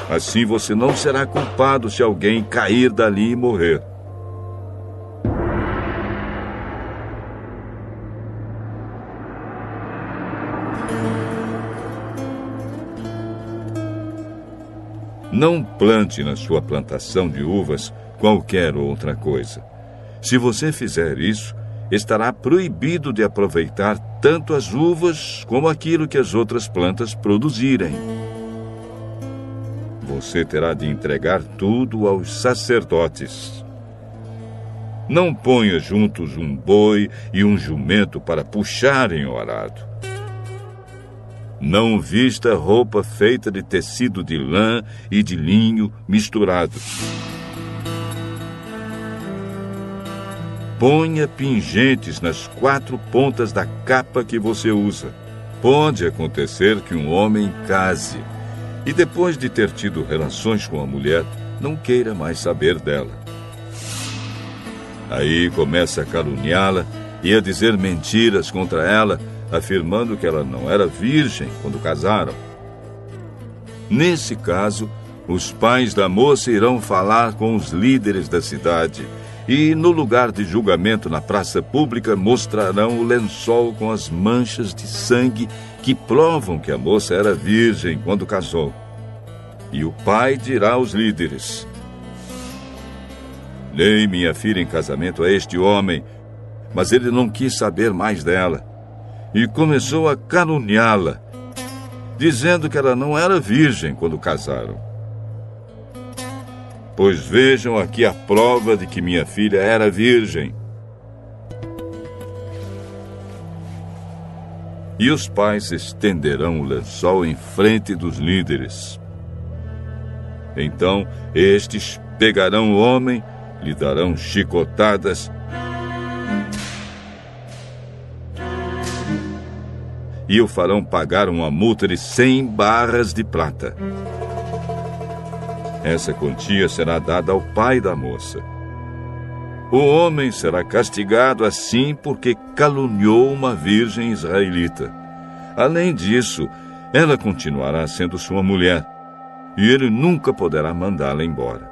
Assim você não será culpado se alguém cair dali e morrer. Não plante na sua plantação de uvas qualquer outra coisa. Se você fizer isso, estará proibido de aproveitar tanto as uvas como aquilo que as outras plantas produzirem. Você terá de entregar tudo aos sacerdotes. Não ponha juntos um boi e um jumento para puxarem o arado. Não vista roupa feita de tecido de lã e de linho misturados. Ponha pingentes nas quatro pontas da capa que você usa. Pode acontecer que um homem case e depois de ter tido relações com a mulher, não queira mais saber dela. Aí começa a caluniá-la e a dizer mentiras contra ela, afirmando que ela não era virgem quando casaram. Nesse caso, os pais da moça irão falar com os líderes da cidade E no lugar de julgamento na praça pública mostrarão o lençol com as manchas de sangue que provam que a moça era virgem quando casou. E o pai dirá aos líderes: Dei minha filha em casamento a este homem, mas ele não quis saber mais dela e começou a caluniá-la, dizendo que ela não era virgem quando casaram. Pois vejam aqui a prova de que minha filha era virgem. E os pais estenderão o lençol em frente dos líderes. Então estes pegarão o homem, lhe darão chicotadas e o farão pagar uma multa de cem barras de prata. Essa quantia será dada ao pai da moça. O homem será castigado assim porque caluniou uma virgem israelita. Além disso, ela continuará sendo sua mulher e ele nunca poderá mandá-la embora.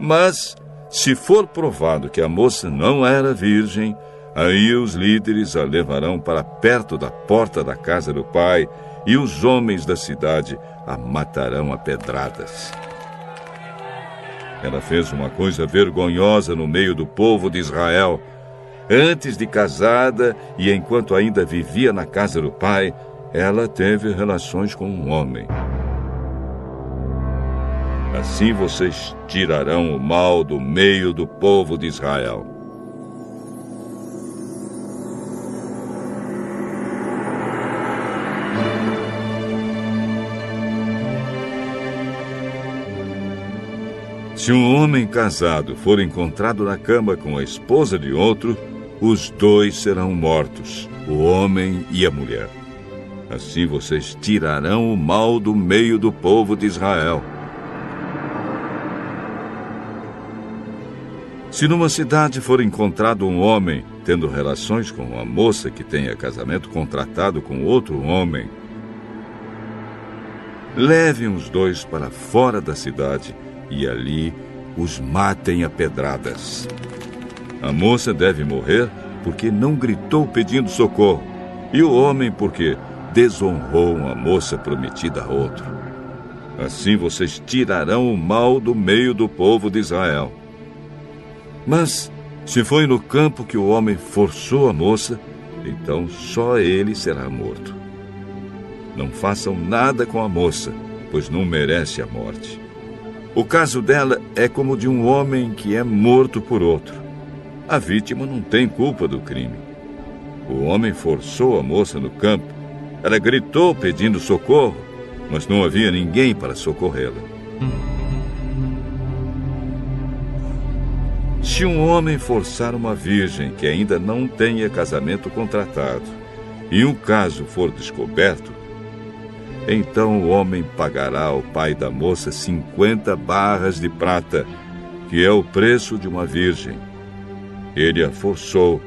Mas, se for provado que a moça não era virgem, Aí os líderes a levarão para perto da porta da casa do pai, e os homens da cidade a matarão a pedradas. Ela fez uma coisa vergonhosa no meio do povo de Israel. Antes de casada e enquanto ainda vivia na casa do pai, ela teve relações com um homem. Assim vocês tirarão o mal do meio do povo de Israel. Se um homem casado for encontrado na cama com a esposa de outro, os dois serão mortos, o homem e a mulher. Assim vocês tirarão o mal do meio do povo de Israel. Se numa cidade for encontrado um homem tendo relações com uma moça que tenha casamento contratado com outro homem, levem os dois para fora da cidade e ali os matem a pedradas. A moça deve morrer porque não gritou pedindo socorro, e o homem porque desonrou uma moça prometida a outro. Assim vocês tirarão o mal do meio do povo de Israel. Mas, se foi no campo que o homem forçou a moça, então só ele será morto. Não façam nada com a moça, pois não merece a morte. O caso dela é como de um homem que é morto por outro. A vítima não tem culpa do crime. O homem forçou a moça no campo. Ela gritou pedindo socorro, mas não havia ninguém para socorrê-la. Se um homem forçar uma virgem que ainda não tenha casamento contratado e um caso for descoberto, então o homem pagará ao pai da moça cinquenta barras de prata, que é o preço de uma virgem. Ele a forçou,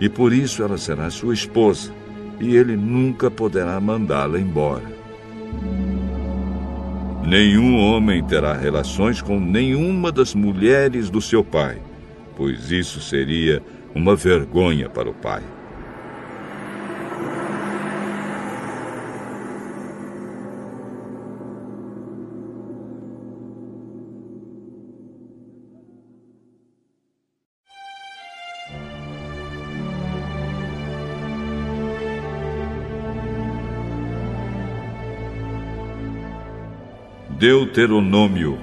e por isso ela será sua esposa, e ele nunca poderá mandá-la embora. Nenhum homem terá relações com nenhuma das mulheres do seu pai, pois isso seria uma vergonha para o pai. Deuteronômio,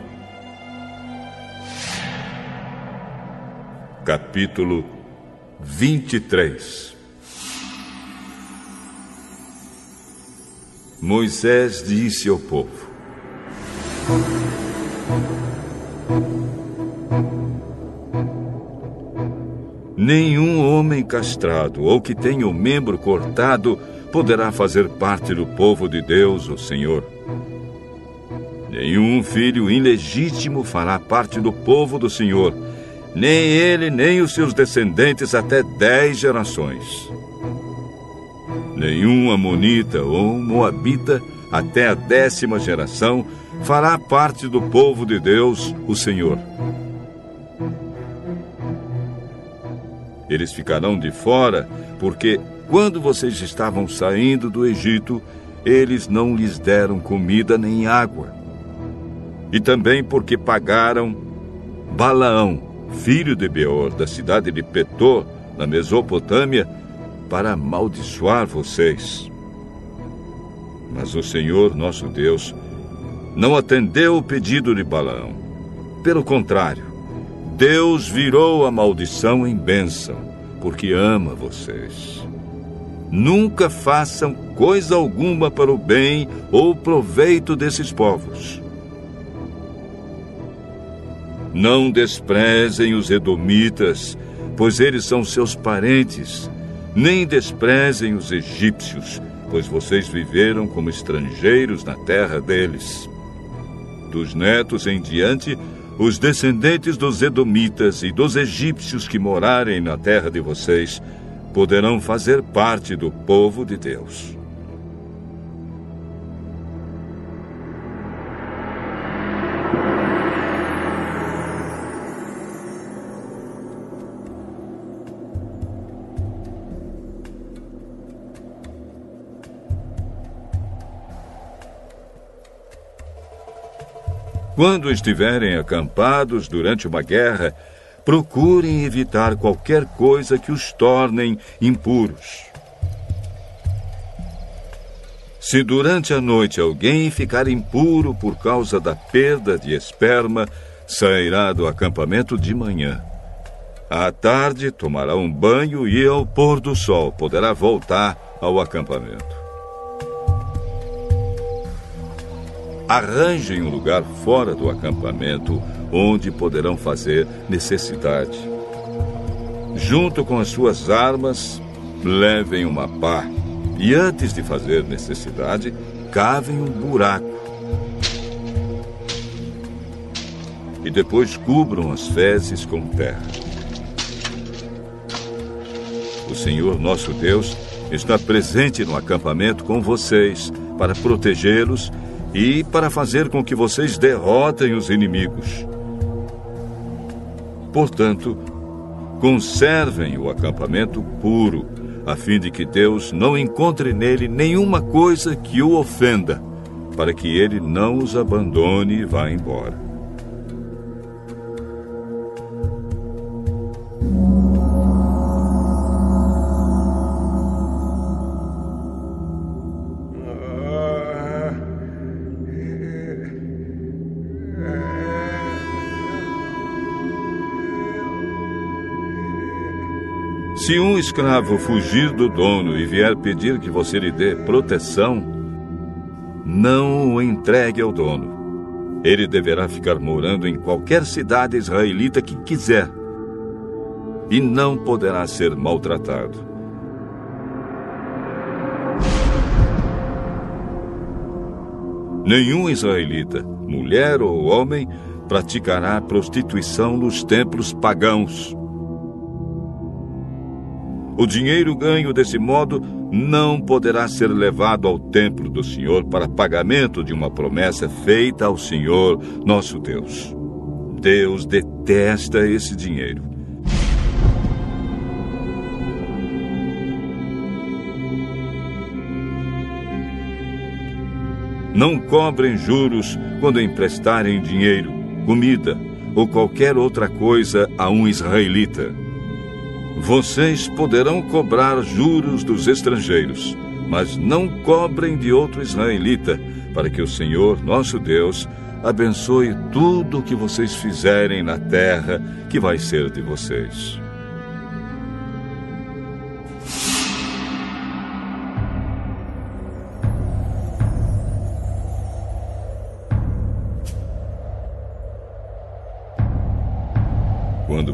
capítulo 23. Moisés disse ao povo: Nenhum homem castrado ou que tenha o membro cortado poderá fazer parte do povo de Deus, o Senhor. Nenhum filho ilegítimo fará parte do povo do Senhor, nem ele, nem os seus descendentes até dez gerações. Nenhum Amonita ou Moabita até a décima geração fará parte do povo de Deus, o Senhor. Eles ficarão de fora, porque quando vocês estavam saindo do Egito, eles não lhes deram comida nem água. E também porque pagaram Balaão, filho de Beor, da cidade de Petor, na Mesopotâmia, para amaldiçoar vocês. Mas o Senhor, nosso Deus, não atendeu o pedido de Balaão. Pelo contrário, Deus virou a maldição em bênção, porque ama vocês. Nunca façam coisa alguma para o bem ou proveito desses povos. Não desprezem os edomitas, pois eles são seus parentes. Nem desprezem os egípcios, pois vocês viveram como estrangeiros na terra deles. Dos netos em diante, os descendentes dos Edomitas e dos egípcios que morarem na terra de vocês poderão fazer parte do povo de Deus. Quando estiverem acampados durante uma guerra, procurem evitar qualquer coisa que os tornem impuros. Se durante a noite alguém ficar impuro por causa da perda de esperma, sairá do acampamento de manhã. À tarde tomará um banho e ao pôr do sol poderá voltar ao acampamento. Arranjem um lugar fora do acampamento onde poderão fazer necessidade. Junto com as suas armas, levem uma pá e, antes de fazer necessidade, cavem um buraco. E depois cubram as fezes com terra. O Senhor nosso Deus está presente no acampamento com vocês para protegê-los e para fazer com que vocês derrotem os inimigos. Portanto, conservem o acampamento puro, a fim de que Deus não encontre nele nenhuma coisa que o ofenda, para que ele não os abandone e vá embora. Se um escravo fugir do dono e vier pedir que você lhe dê proteção, não o entregue ao dono. Ele deverá ficar morando em qualquer cidade israelita que quiser e não poderá ser maltratado. Nenhum israelita, mulher ou homem, praticará prostituição nos templos pagãos o dinheiro ganho desse modo não poderá ser levado ao templo do Senhor para pagamento de uma promessa feita ao Senhor, nosso Deus. Deus detesta esse dinheiro. Não cobrem juros quando emprestarem dinheiro, comida ou qualquer outra coisa a um israelita vocês poderão cobrar juros dos estrangeiros, mas não cobrem de outro israelita, para que o Senhor, nosso Deus, abençoe tudo o que vocês fizerem na terra que vai ser de vocês.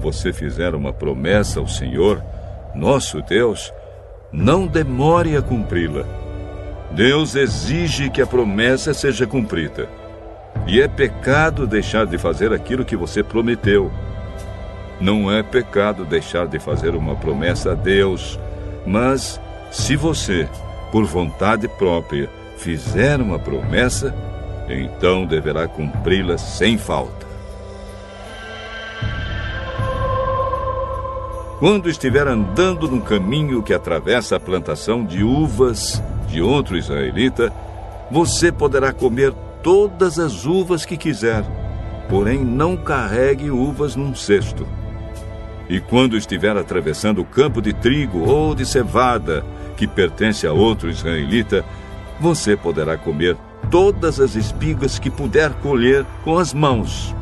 Você fizer uma promessa ao Senhor, nosso Deus, não demore a cumpri-la. Deus exige que a promessa seja cumprida. E é pecado deixar de fazer aquilo que você prometeu. Não é pecado deixar de fazer uma promessa a Deus, mas se você, por vontade própria, fizer uma promessa, então deverá cumpri-las sem falta. Quando estiver andando num caminho que atravessa a plantação de uvas de outro israelita, você poderá comer todas as uvas que quiser, porém não carregue uvas num cesto. E quando estiver atravessando o campo de trigo ou de cevada que pertence a outro israelita, você poderá comer todas as espigas que puder colher com as mãos.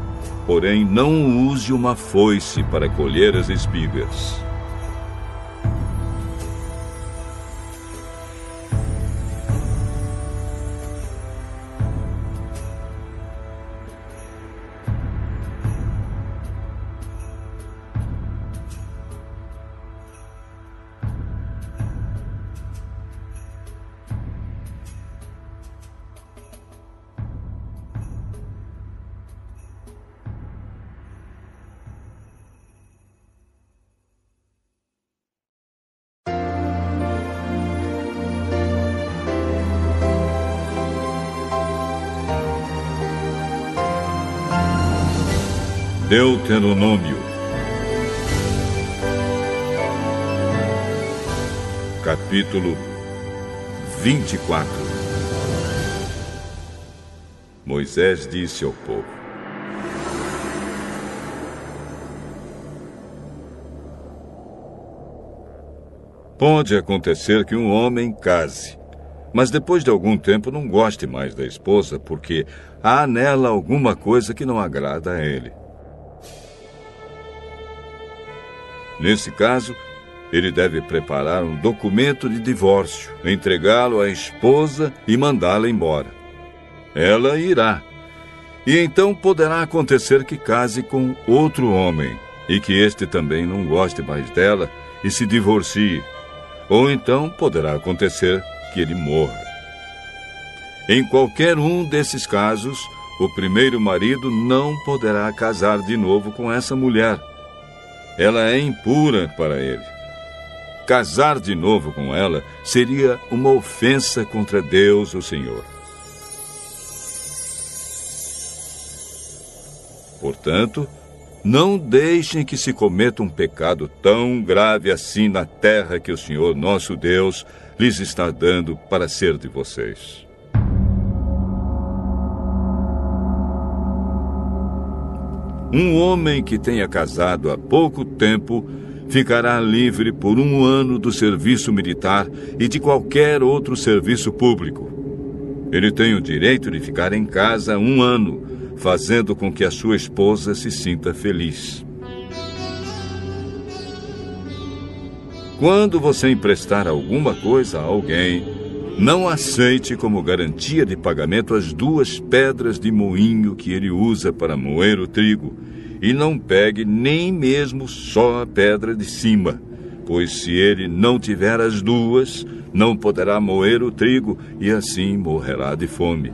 Porém, não use uma foice para colher as espigas. Deuteronômio, capítulo 24. Moisés disse ao povo: Pode acontecer que um homem case, mas depois de algum tempo não goste mais da esposa porque há nela alguma coisa que não agrada a ele. Nesse caso, ele deve preparar um documento de divórcio, entregá-lo à esposa e mandá-la embora. Ela irá. E então poderá acontecer que case com outro homem e que este também não goste mais dela e se divorcie. Ou então poderá acontecer que ele morra. Em qualquer um desses casos, o primeiro marido não poderá casar de novo com essa mulher ela é impura para ele. Casar de novo com ela seria uma ofensa contra Deus, o Senhor. Portanto, não deixem que se cometa um pecado tão grave assim na terra que o Senhor nosso Deus lhes está dando para ser de vocês. Um homem que tenha casado há pouco tempo ficará livre por um ano do serviço militar e de qualquer outro serviço público. Ele tem o direito de ficar em casa um ano, fazendo com que a sua esposa se sinta feliz. Quando você emprestar alguma coisa a alguém, não aceite como garantia de pagamento as duas pedras de moinho que ele usa para moer o trigo, e não pegue nem mesmo só a pedra de cima, pois se ele não tiver as duas, não poderá moer o trigo e assim morrerá de fome.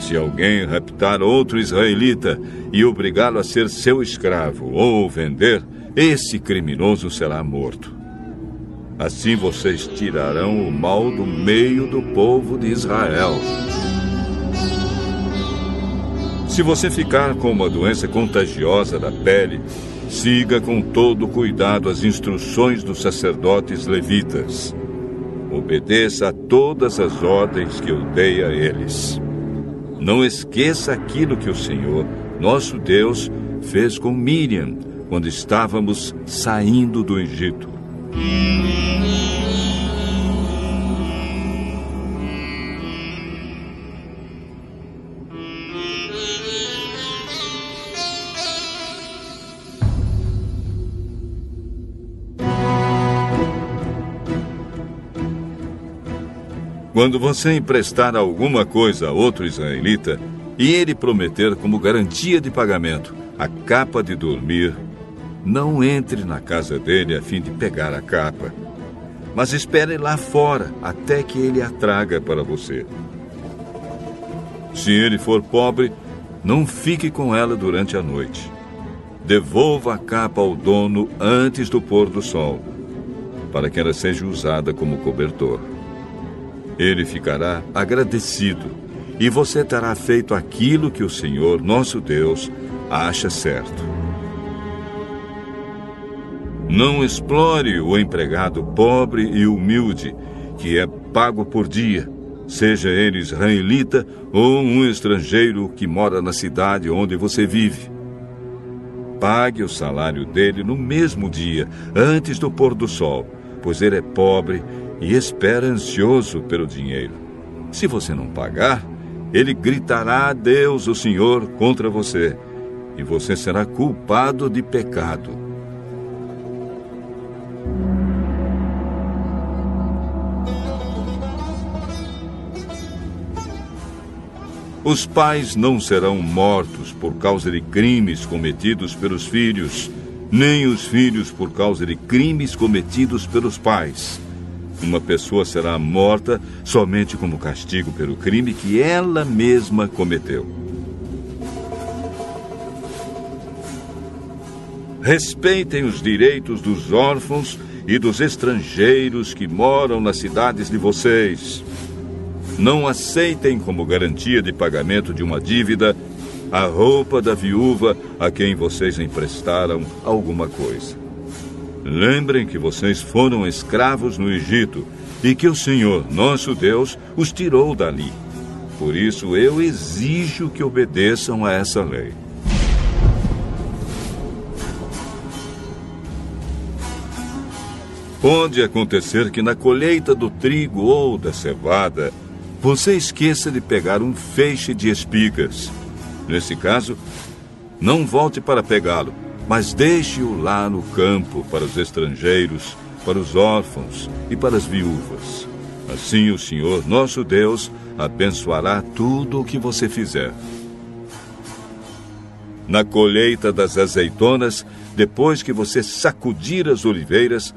Se alguém raptar outro israelita e obrigá-lo a ser seu escravo ou vender, esse criminoso será morto. Assim vocês tirarão o mal do meio do povo de Israel. Se você ficar com uma doença contagiosa da pele, siga com todo cuidado as instruções dos sacerdotes levitas. Obedeça a todas as ordens que eu dei a eles. Não esqueça aquilo que o Senhor, nosso Deus, fez com Miriam quando estávamos saindo do Egito. Quando você emprestar alguma coisa a outro israelita e ele prometer como garantia de pagamento a capa de dormir não entre na casa dele a fim de pegar a capa, mas espere lá fora até que ele a traga para você. Se ele for pobre, não fique com ela durante a noite. Devolva a capa ao dono antes do pôr do sol, para que ela seja usada como cobertor. Ele ficará agradecido e você terá feito aquilo que o Senhor, nosso Deus, acha certo. Não explore o empregado pobre e humilde, que é pago por dia, seja ele israelita ou um estrangeiro que mora na cidade onde você vive. Pague o salário dele no mesmo dia, antes do pôr do sol, pois ele é pobre e espera ansioso pelo dinheiro. Se você não pagar, ele gritará a Deus, o Senhor, contra você, e você será culpado de pecado. Os pais não serão mortos por causa de crimes cometidos pelos filhos, nem os filhos por causa de crimes cometidos pelos pais. Uma pessoa será morta somente como castigo pelo crime que ela mesma cometeu. Respeitem os direitos dos órfãos e dos estrangeiros que moram nas cidades de vocês. Não aceitem como garantia de pagamento de uma dívida a roupa da viúva a quem vocês emprestaram alguma coisa. Lembrem que vocês foram escravos no Egito e que o Senhor, nosso Deus, os tirou dali. Por isso eu exijo que obedeçam a essa lei. Pode acontecer que na colheita do trigo ou da cevada, você esqueça de pegar um feixe de espigas. Nesse caso, não volte para pegá-lo, mas deixe-o lá no campo para os estrangeiros, para os órfãos e para as viúvas. Assim o Senhor, nosso Deus, abençoará tudo o que você fizer. Na colheita das azeitonas, depois que você sacudir as oliveiras,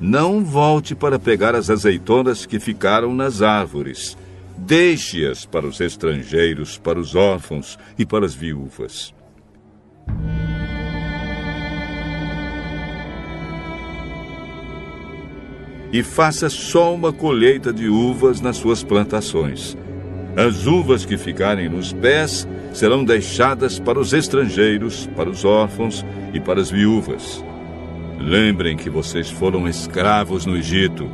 não volte para pegar as azeitonas que ficaram nas árvores Deixe-as para os estrangeiros, para os órfãos e para as viúvas. E faça só uma colheita de uvas nas suas plantações. As uvas que ficarem nos pés serão deixadas para os estrangeiros, para os órfãos e para as viúvas. Lembrem que vocês foram escravos no Egito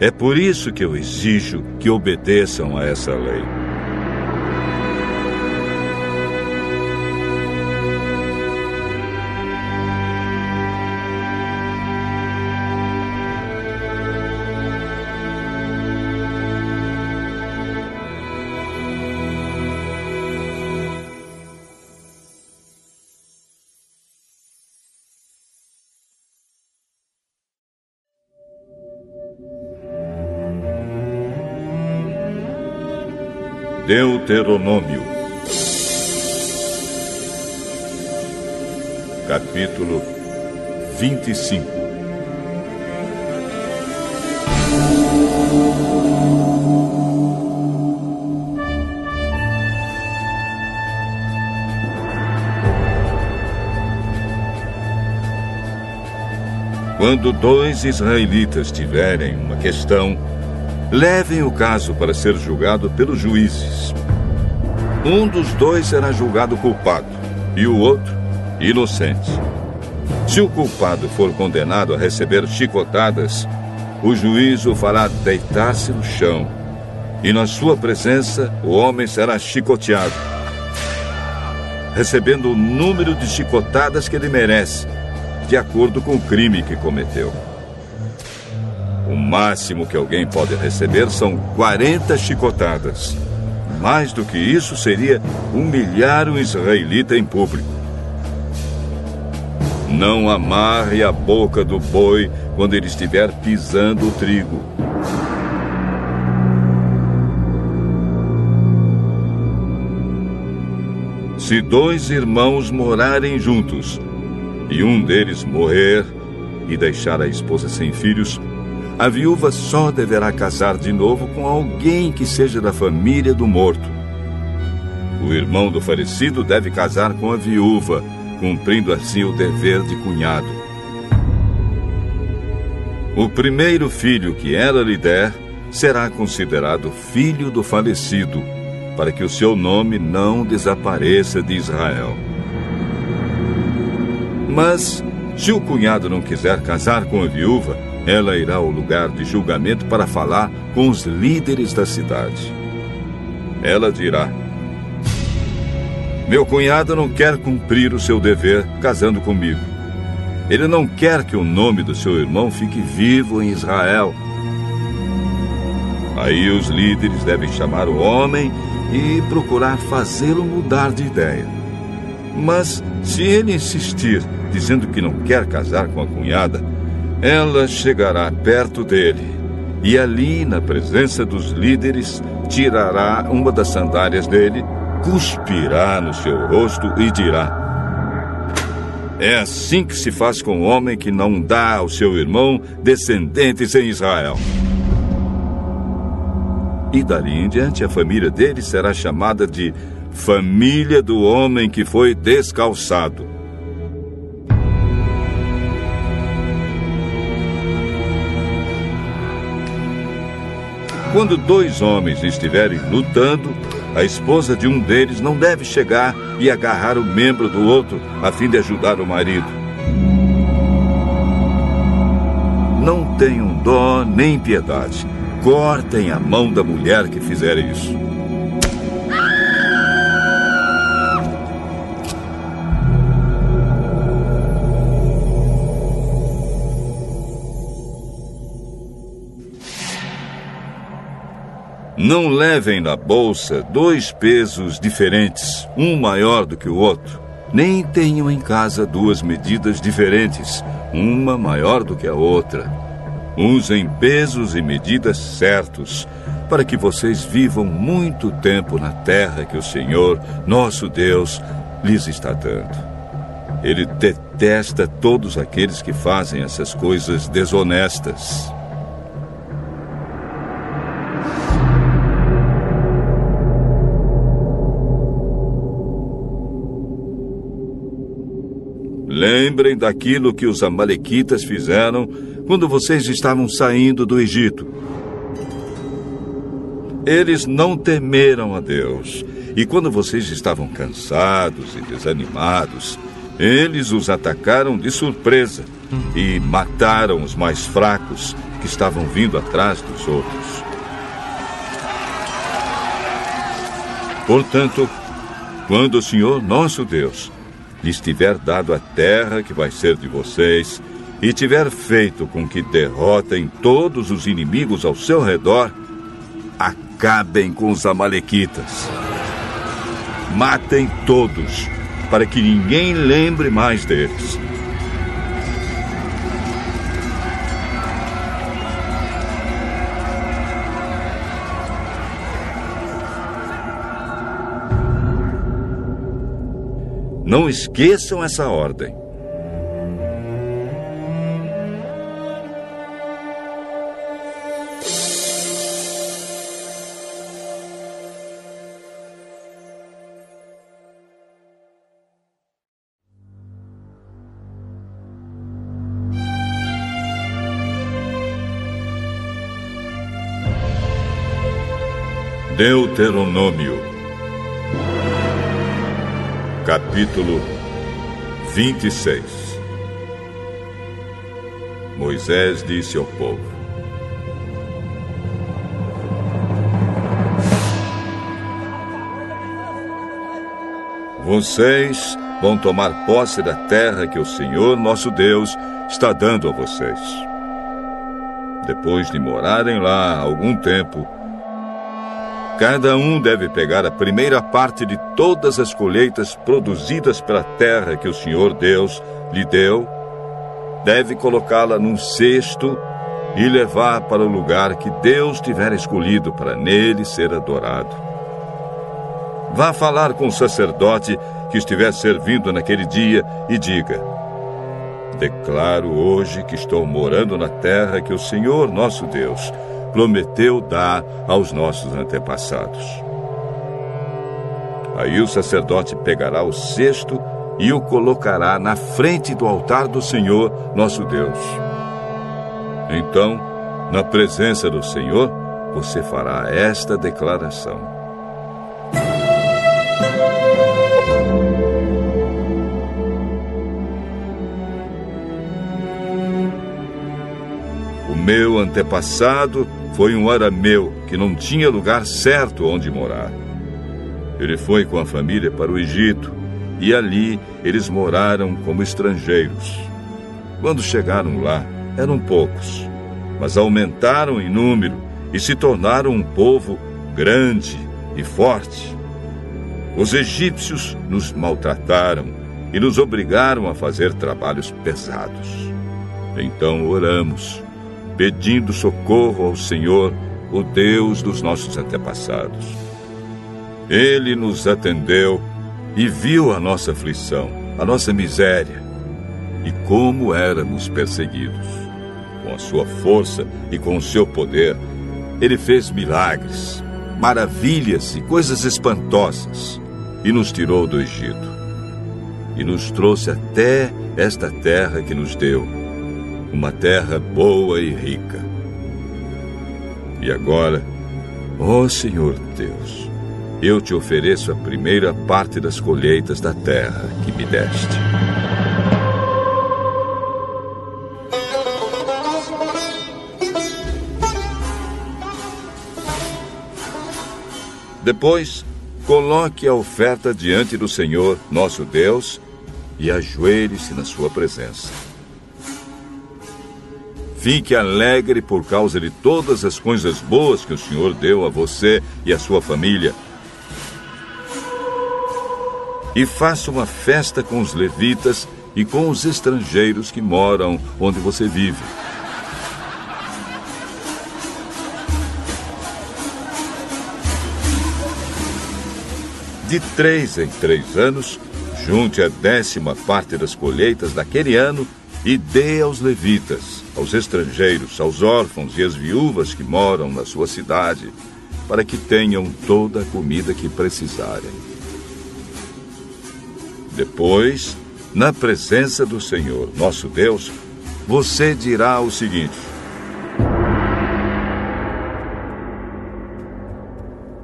é por isso que eu exijo que obedeçam a essa lei. Deuteronômio, capítulo 25. Quando dois israelitas tiverem uma questão Levem o caso para ser julgado pelos juízes. Um dos dois será julgado culpado e o outro inocente. Se o culpado for condenado a receber chicotadas, o juiz o fará deitar-se no chão, e na sua presença o homem será chicoteado, recebendo o número de chicotadas que ele merece, de acordo com o crime que cometeu. O máximo que alguém pode receber são 40 chicotadas. Mais do que isso seria humilhar um israelita em público. Não amarre a boca do boi quando ele estiver pisando o trigo. Se dois irmãos morarem juntos e um deles morrer e deixar a esposa sem filhos, a viúva só deverá casar de novo com alguém que seja da família do morto. O irmão do falecido deve casar com a viúva, cumprindo assim o dever de cunhado. O primeiro filho que ela lhe der será considerado filho do falecido, para que o seu nome não desapareça de Israel. Mas, se o cunhado não quiser casar com a viúva, ela irá ao lugar de julgamento para falar com os líderes da cidade. Ela dirá: Meu cunhado não quer cumprir o seu dever casando comigo. Ele não quer que o nome do seu irmão fique vivo em Israel. Aí os líderes devem chamar o homem e procurar fazê-lo mudar de ideia. Mas se ele insistir, dizendo que não quer casar com a cunhada, ela chegará perto dele e ali, na presença dos líderes, tirará uma das sandálias dele, cuspirá no seu rosto e dirá: É assim que se faz com o homem que não dá ao seu irmão descendentes em Israel. E dali em diante a família dele será chamada de família do homem que foi descalçado. Quando dois homens estiverem lutando, a esposa de um deles não deve chegar e agarrar o membro do outro a fim de ajudar o marido. Não tenham dó nem piedade. Cortem a mão da mulher que fizer isso. Não levem na bolsa dois pesos diferentes, um maior do que o outro. Nem tenham em casa duas medidas diferentes, uma maior do que a outra. Usem pesos e medidas certos, para que vocês vivam muito tempo na terra que o Senhor, nosso Deus, lhes está dando. Ele detesta todos aqueles que fazem essas coisas desonestas. Lembrem daquilo que os Amalequitas fizeram quando vocês estavam saindo do Egito. Eles não temeram a Deus. E quando vocês estavam cansados e desanimados, eles os atacaram de surpresa e mataram os mais fracos que estavam vindo atrás dos outros. Portanto, quando o Senhor nosso Deus lhes tiver dado a terra que vai ser de vocês, e tiver feito com que derrotem todos os inimigos ao seu redor, acabem com os Amalequitas. Matem todos, para que ninguém lembre mais deles. Não esqueçam essa ordem. Deuteronômio Capítulo 26 Moisés disse ao povo: Vocês vão tomar posse da terra que o Senhor nosso Deus está dando a vocês. Depois de morarem lá algum tempo, Cada um deve pegar a primeira parte de todas as colheitas produzidas pela terra que o Senhor Deus lhe deu, deve colocá-la num cesto e levar para o lugar que Deus tiver escolhido para nele ser adorado. Vá falar com o sacerdote que estiver servindo naquele dia e diga: Declaro hoje que estou morando na terra que o Senhor nosso Deus prometeu dar aos nossos antepassados. Aí o sacerdote pegará o cesto e o colocará na frente do altar do Senhor, nosso Deus. Então, na presença do Senhor, você fará esta declaração. Meu antepassado foi um arameu que não tinha lugar certo onde morar. Ele foi com a família para o Egito e ali eles moraram como estrangeiros. Quando chegaram lá, eram poucos, mas aumentaram em número e se tornaram um povo grande e forte. Os egípcios nos maltrataram e nos obrigaram a fazer trabalhos pesados. Então oramos, pedindo socorro ao Senhor, o Deus dos nossos antepassados. Ele nos atendeu e viu a nossa aflição, a nossa miséria e como éramos perseguidos. Com a sua força e com o seu poder, ele fez milagres, maravilhas e coisas espantosas e nos tirou do Egito. E nos trouxe até esta terra que nos deu, uma terra boa e rica. E agora, ó Senhor Deus, eu te ofereço a primeira parte das colheitas da terra que me deste. Depois, coloque a oferta diante do Senhor, nosso Deus, e ajoelhe-se na sua presença. Fique alegre por causa de todas as coisas boas que o Senhor deu a você e a sua família. E faça uma festa com os levitas e com os estrangeiros que moram onde você vive. De três em três anos, junte a décima parte das colheitas daquele ano e dê aos levitas, aos estrangeiros, aos órfãos e às viúvas que moram na sua cidade, para que tenham toda a comida que precisarem. Depois, na presença do Senhor, nosso Deus, você dirá o seguinte: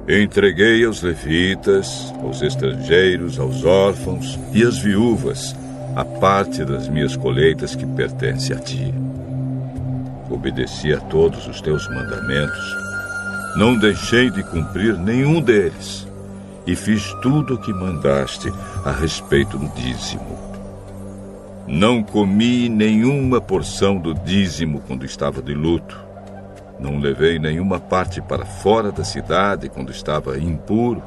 Entreguei aos levitas, aos estrangeiros, aos órfãos e às viúvas a parte das minhas colheitas que pertence a ti. Obedeci a todos os teus mandamentos, não deixei de cumprir nenhum deles, e fiz tudo o que mandaste a respeito do dízimo. Não comi nenhuma porção do dízimo quando estava de luto não levei nenhuma parte para fora da cidade quando estava impuro,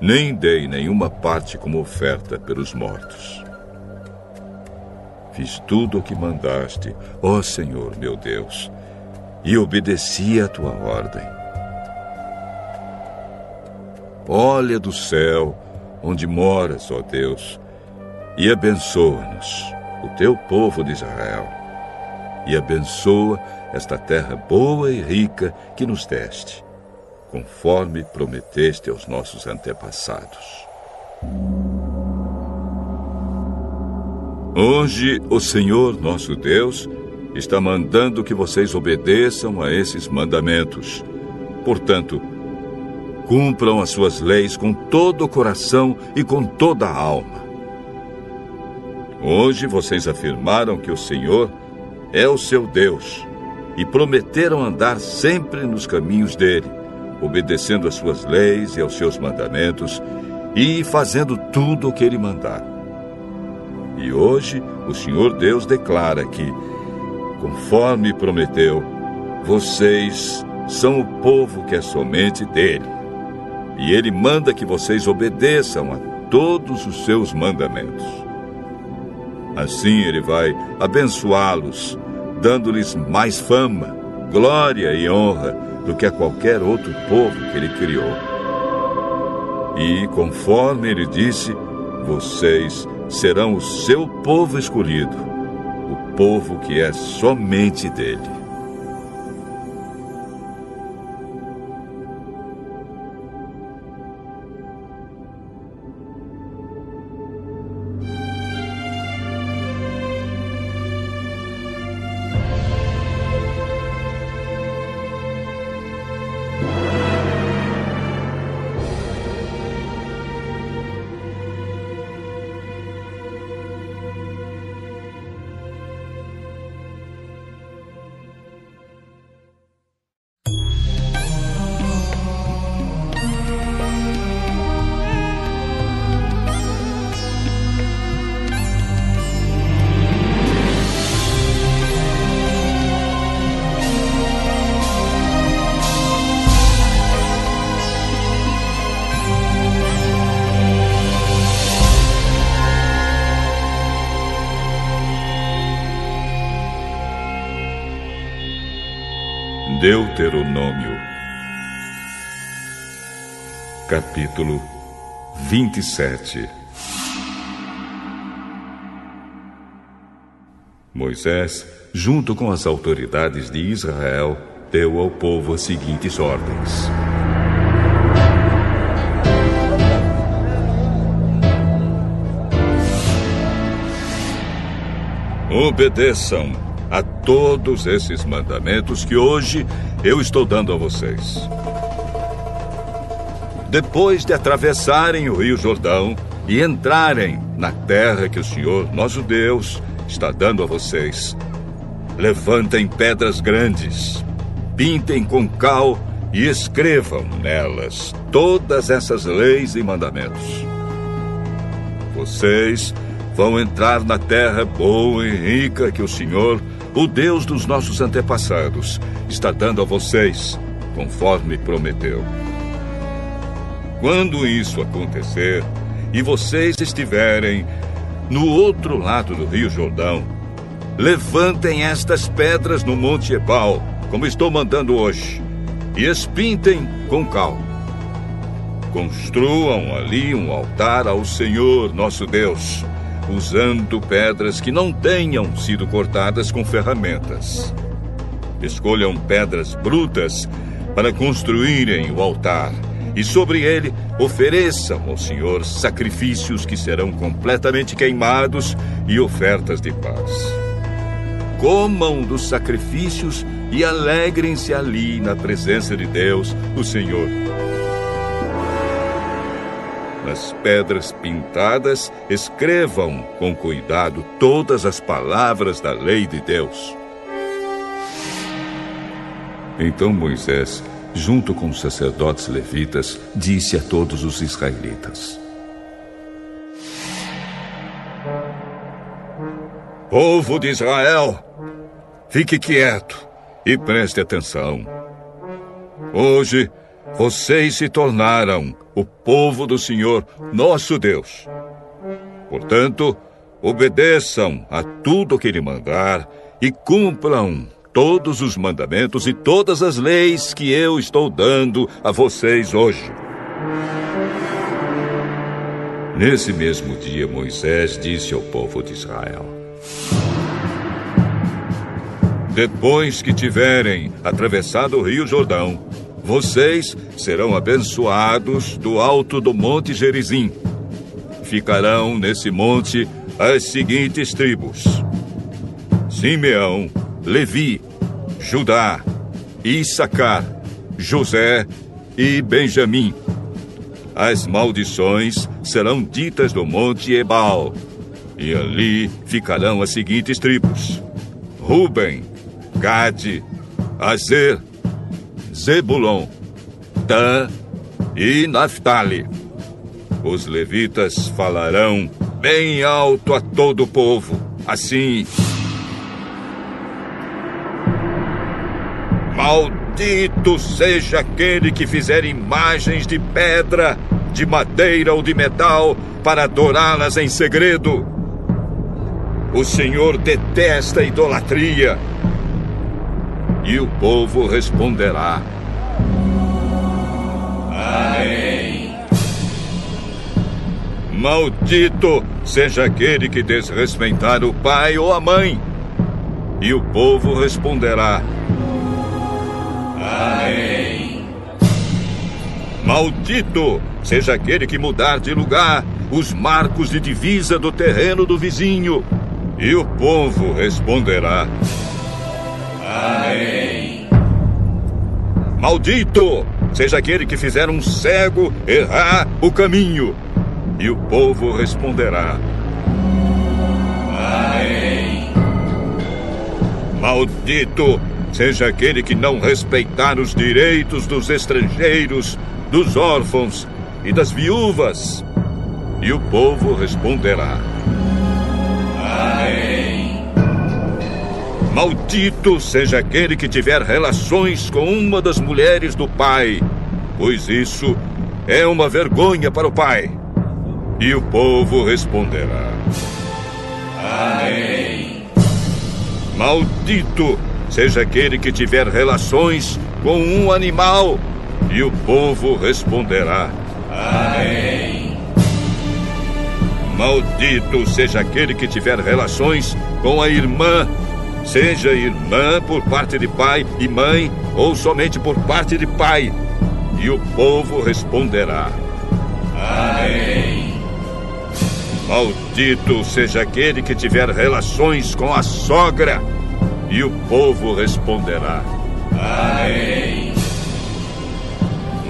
nem dei nenhuma parte como oferta pelos mortos. Fiz tudo o que mandaste, ó Senhor meu Deus, e obedeci a tua ordem. Olha do céu, onde moras, ó Deus, e abençoa-nos, o teu povo de Israel, e abençoa esta terra boa e rica que nos deste, conforme prometeste aos nossos antepassados. Hoje, o Senhor nosso Deus está mandando que vocês obedeçam a esses mandamentos. Portanto, cumpram as suas leis com todo o coração e com toda a alma. Hoje vocês afirmaram que o Senhor é o seu Deus e prometeram andar sempre nos caminhos dele, obedecendo às suas leis e aos seus mandamentos e fazendo tudo o que ele mandar. E hoje o Senhor Deus declara que, conforme prometeu, vocês são o povo que é somente dele. E ele manda que vocês obedeçam a todos os seus mandamentos. Assim ele vai abençoá-los dando-lhes mais fama, glória e honra do que a qualquer outro povo que ele criou. E, conforme ele disse, vocês serão o seu povo escolhido, o povo que é somente dele. Deuteronômio, capítulo 27 Moisés, junto com as autoridades de Israel, deu ao povo as seguintes ordens. Obedeçam todos esses mandamentos que hoje eu estou dando a vocês. Depois de atravessarem o Rio Jordão e entrarem na terra que o Senhor, nosso Deus, está dando a vocês, levantem pedras grandes, pintem com cal e escrevam nelas todas essas leis e mandamentos. Vocês vão entrar na terra boa e rica que o Senhor, o Deus dos nossos antepassados, está dando a vocês, conforme prometeu. Quando isso acontecer e vocês estiverem no outro lado do Rio Jordão, levantem estas pedras no Monte Ebal, como estou mandando hoje, e espintem com cal. Construam ali um altar ao Senhor, nosso Deus usando pedras que não tenham sido cortadas com ferramentas. Escolham pedras brutas para construírem o altar e sobre ele ofereçam ao Senhor sacrifícios que serão completamente queimados e ofertas de paz. Comam dos sacrifícios e alegrem-se ali na presença de Deus, o Senhor nas pedras pintadas, escrevam com cuidado todas as palavras da lei de Deus. Então Moisés, junto com os sacerdotes levitas, disse a todos os israelitas: Povo de Israel, fique quieto e preste atenção. Hoje, vocês se tornaram o povo do Senhor, nosso Deus. Portanto, obedeçam a tudo que Ele mandar e cumpram todos os mandamentos e todas as leis que eu estou dando a vocês hoje. Nesse mesmo dia, Moisés disse ao povo de Israel: Depois que tiverem atravessado o rio Jordão, vocês serão abençoados do alto do Monte Gerizim. Ficarão nesse monte as seguintes tribos: Simeão, Levi, Judá, Issacar, José e Benjamim. As maldições serão ditas no Monte Ebal, e ali ficarão as seguintes tribos: Ruben, Gade, Azer, Zebulon, Dan e Naphtali. Os levitas falarão bem alto a todo o povo, assim: Maldito seja aquele que fizer imagens de pedra, de madeira ou de metal para adorá-las em segredo. O Senhor detesta a idolatria e o povo responderá: Amém. Maldito seja aquele que desrespeitar o pai ou a mãe. E o povo responderá: Amém. Maldito seja aquele que mudar de lugar os marcos de divisa do terreno do vizinho. E o povo responderá: Amém. Maldito seja aquele que fizer um cego errar o caminho. E o povo responderá: Amém. Maldito seja aquele que não respeitar os direitos dos estrangeiros, dos órfãos e das viúvas. E o povo responderá: Maldito seja aquele que tiver relações com uma das mulheres do pai, pois isso é uma vergonha para o pai. E o povo responderá: Amém. Maldito seja aquele que tiver relações com um animal. E o povo responderá: Amém. Maldito seja aquele que tiver relações com a irmã, seja irmã por parte de pai e mãe, ou somente por parte de pai. E o povo responderá: Amém. Maldito seja aquele que tiver relações com a sogra. E o povo responderá: Amém.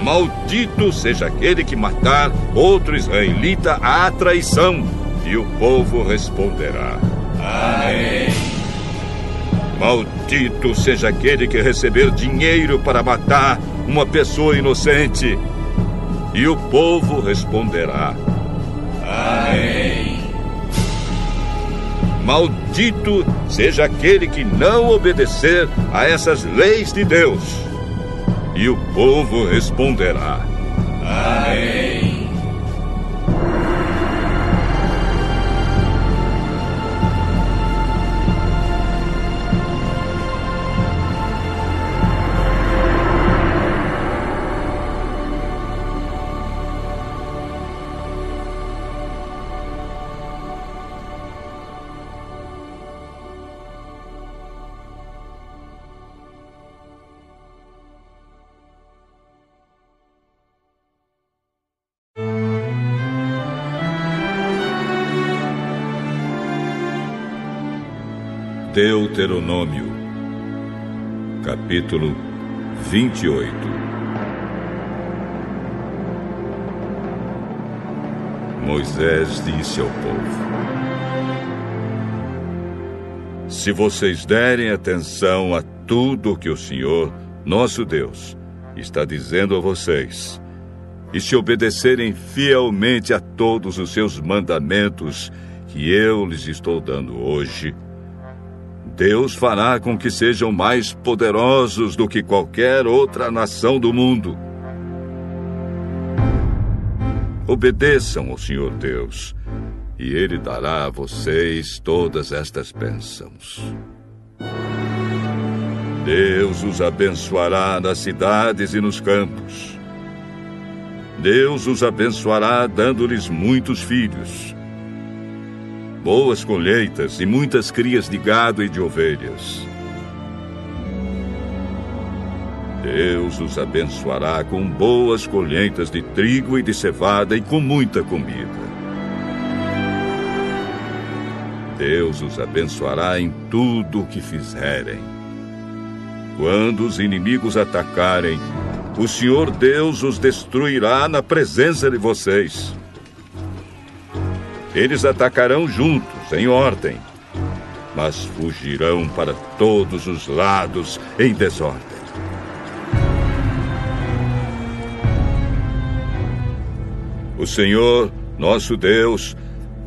Maldito seja aquele que matar outro israelita à traição. E o povo responderá: Amém. Maldito seja aquele que receber dinheiro para matar uma pessoa inocente. E o povo responderá: Amém. Maldito seja aquele que não obedecer a essas leis de Deus. E o povo responderá: Amém. Deuteronômio, capítulo 28. Moisés disse ao povo: Se vocês derem atenção a tudo que o Senhor, nosso Deus, está dizendo a vocês, e se obedecerem fielmente a todos os seus mandamentos que eu lhes estou dando hoje, Deus fará com que sejam mais poderosos do que qualquer outra nação do mundo. Obedeçam ao Senhor Deus, e Ele dará a vocês todas estas bênçãos. Deus os abençoará nas cidades e nos campos. Deus os abençoará dando-lhes muitos filhos boas colheitas e muitas crias de gado e de ovelhas. Deus os abençoará com boas colheitas de trigo e de cevada e com muita comida. Deus os abençoará em tudo o que fizerem. Quando os inimigos atacarem, o Senhor Deus os destruirá na presença de vocês. Eles atacarão juntos, em ordem, mas fugirão para todos os lados em desordem. O Senhor, nosso Deus,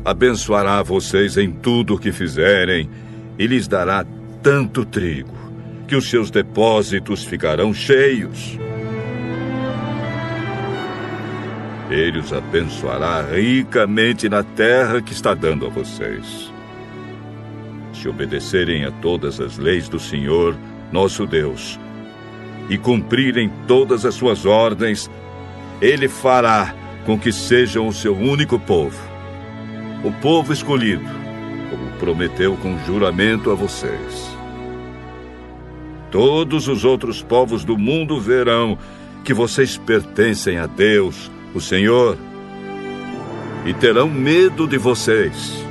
abençoará vocês em tudo o que fizerem e lhes dará tanto trigo que os seus depósitos ficarão cheios. Ele os abençoará ricamente na terra que está dando a vocês. Se obedecerem a todas as leis do Senhor, nosso Deus, e cumprirem todas as suas ordens, Ele fará com que sejam o seu único povo, o povo escolhido, como prometeu com juramento a vocês. Todos os outros povos do mundo verão que vocês pertencem a Deus o Senhor, e terão medo de vocês.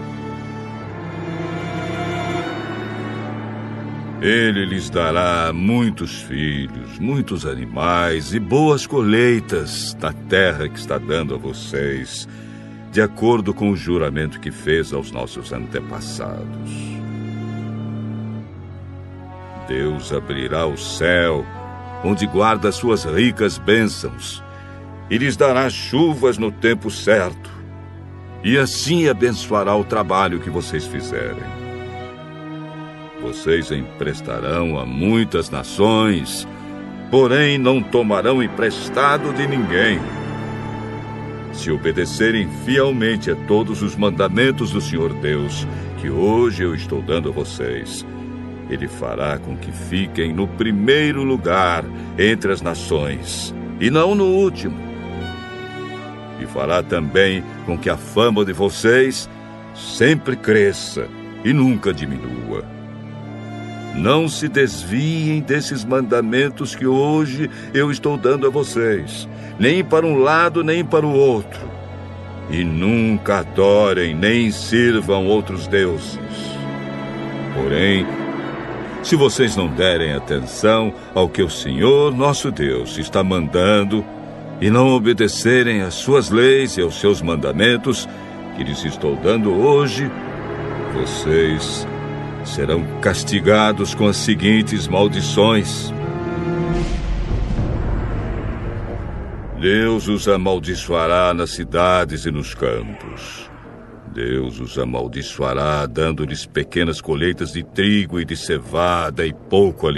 Ele lhes dará muitos filhos, muitos animais e boas colheitas na terra que está dando a vocês, de acordo com o juramento que fez aos nossos antepassados. Deus abrirá o céu, onde guarda suas ricas bênçãos e lhes dará chuvas no tempo certo, e assim abençoará o trabalho que vocês fizerem. Vocês emprestarão a muitas nações, porém não tomarão emprestado de ninguém. Se obedecerem fielmente a todos os mandamentos do Senhor Deus, que hoje eu estou dando a vocês, ele fará com que fiquem no primeiro lugar entre as nações, e não no último. Fará também com que a fama de vocês sempre cresça e nunca diminua. Não se desviem desses mandamentos que hoje eu estou dando a vocês, nem para um lado nem para o outro. E nunca adorem nem sirvam outros deuses. Porém, se vocês não derem atenção ao que o Senhor nosso Deus está mandando e não obedecerem às suas leis e aos seus mandamentos que lhes estou dando hoje, vocês serão castigados com as seguintes maldições. Deus os amaldiçoará nas cidades e nos campos. Deus os amaldiçoará, dando-lhes pequenas colheitas de trigo e de cevada e pouco alimento.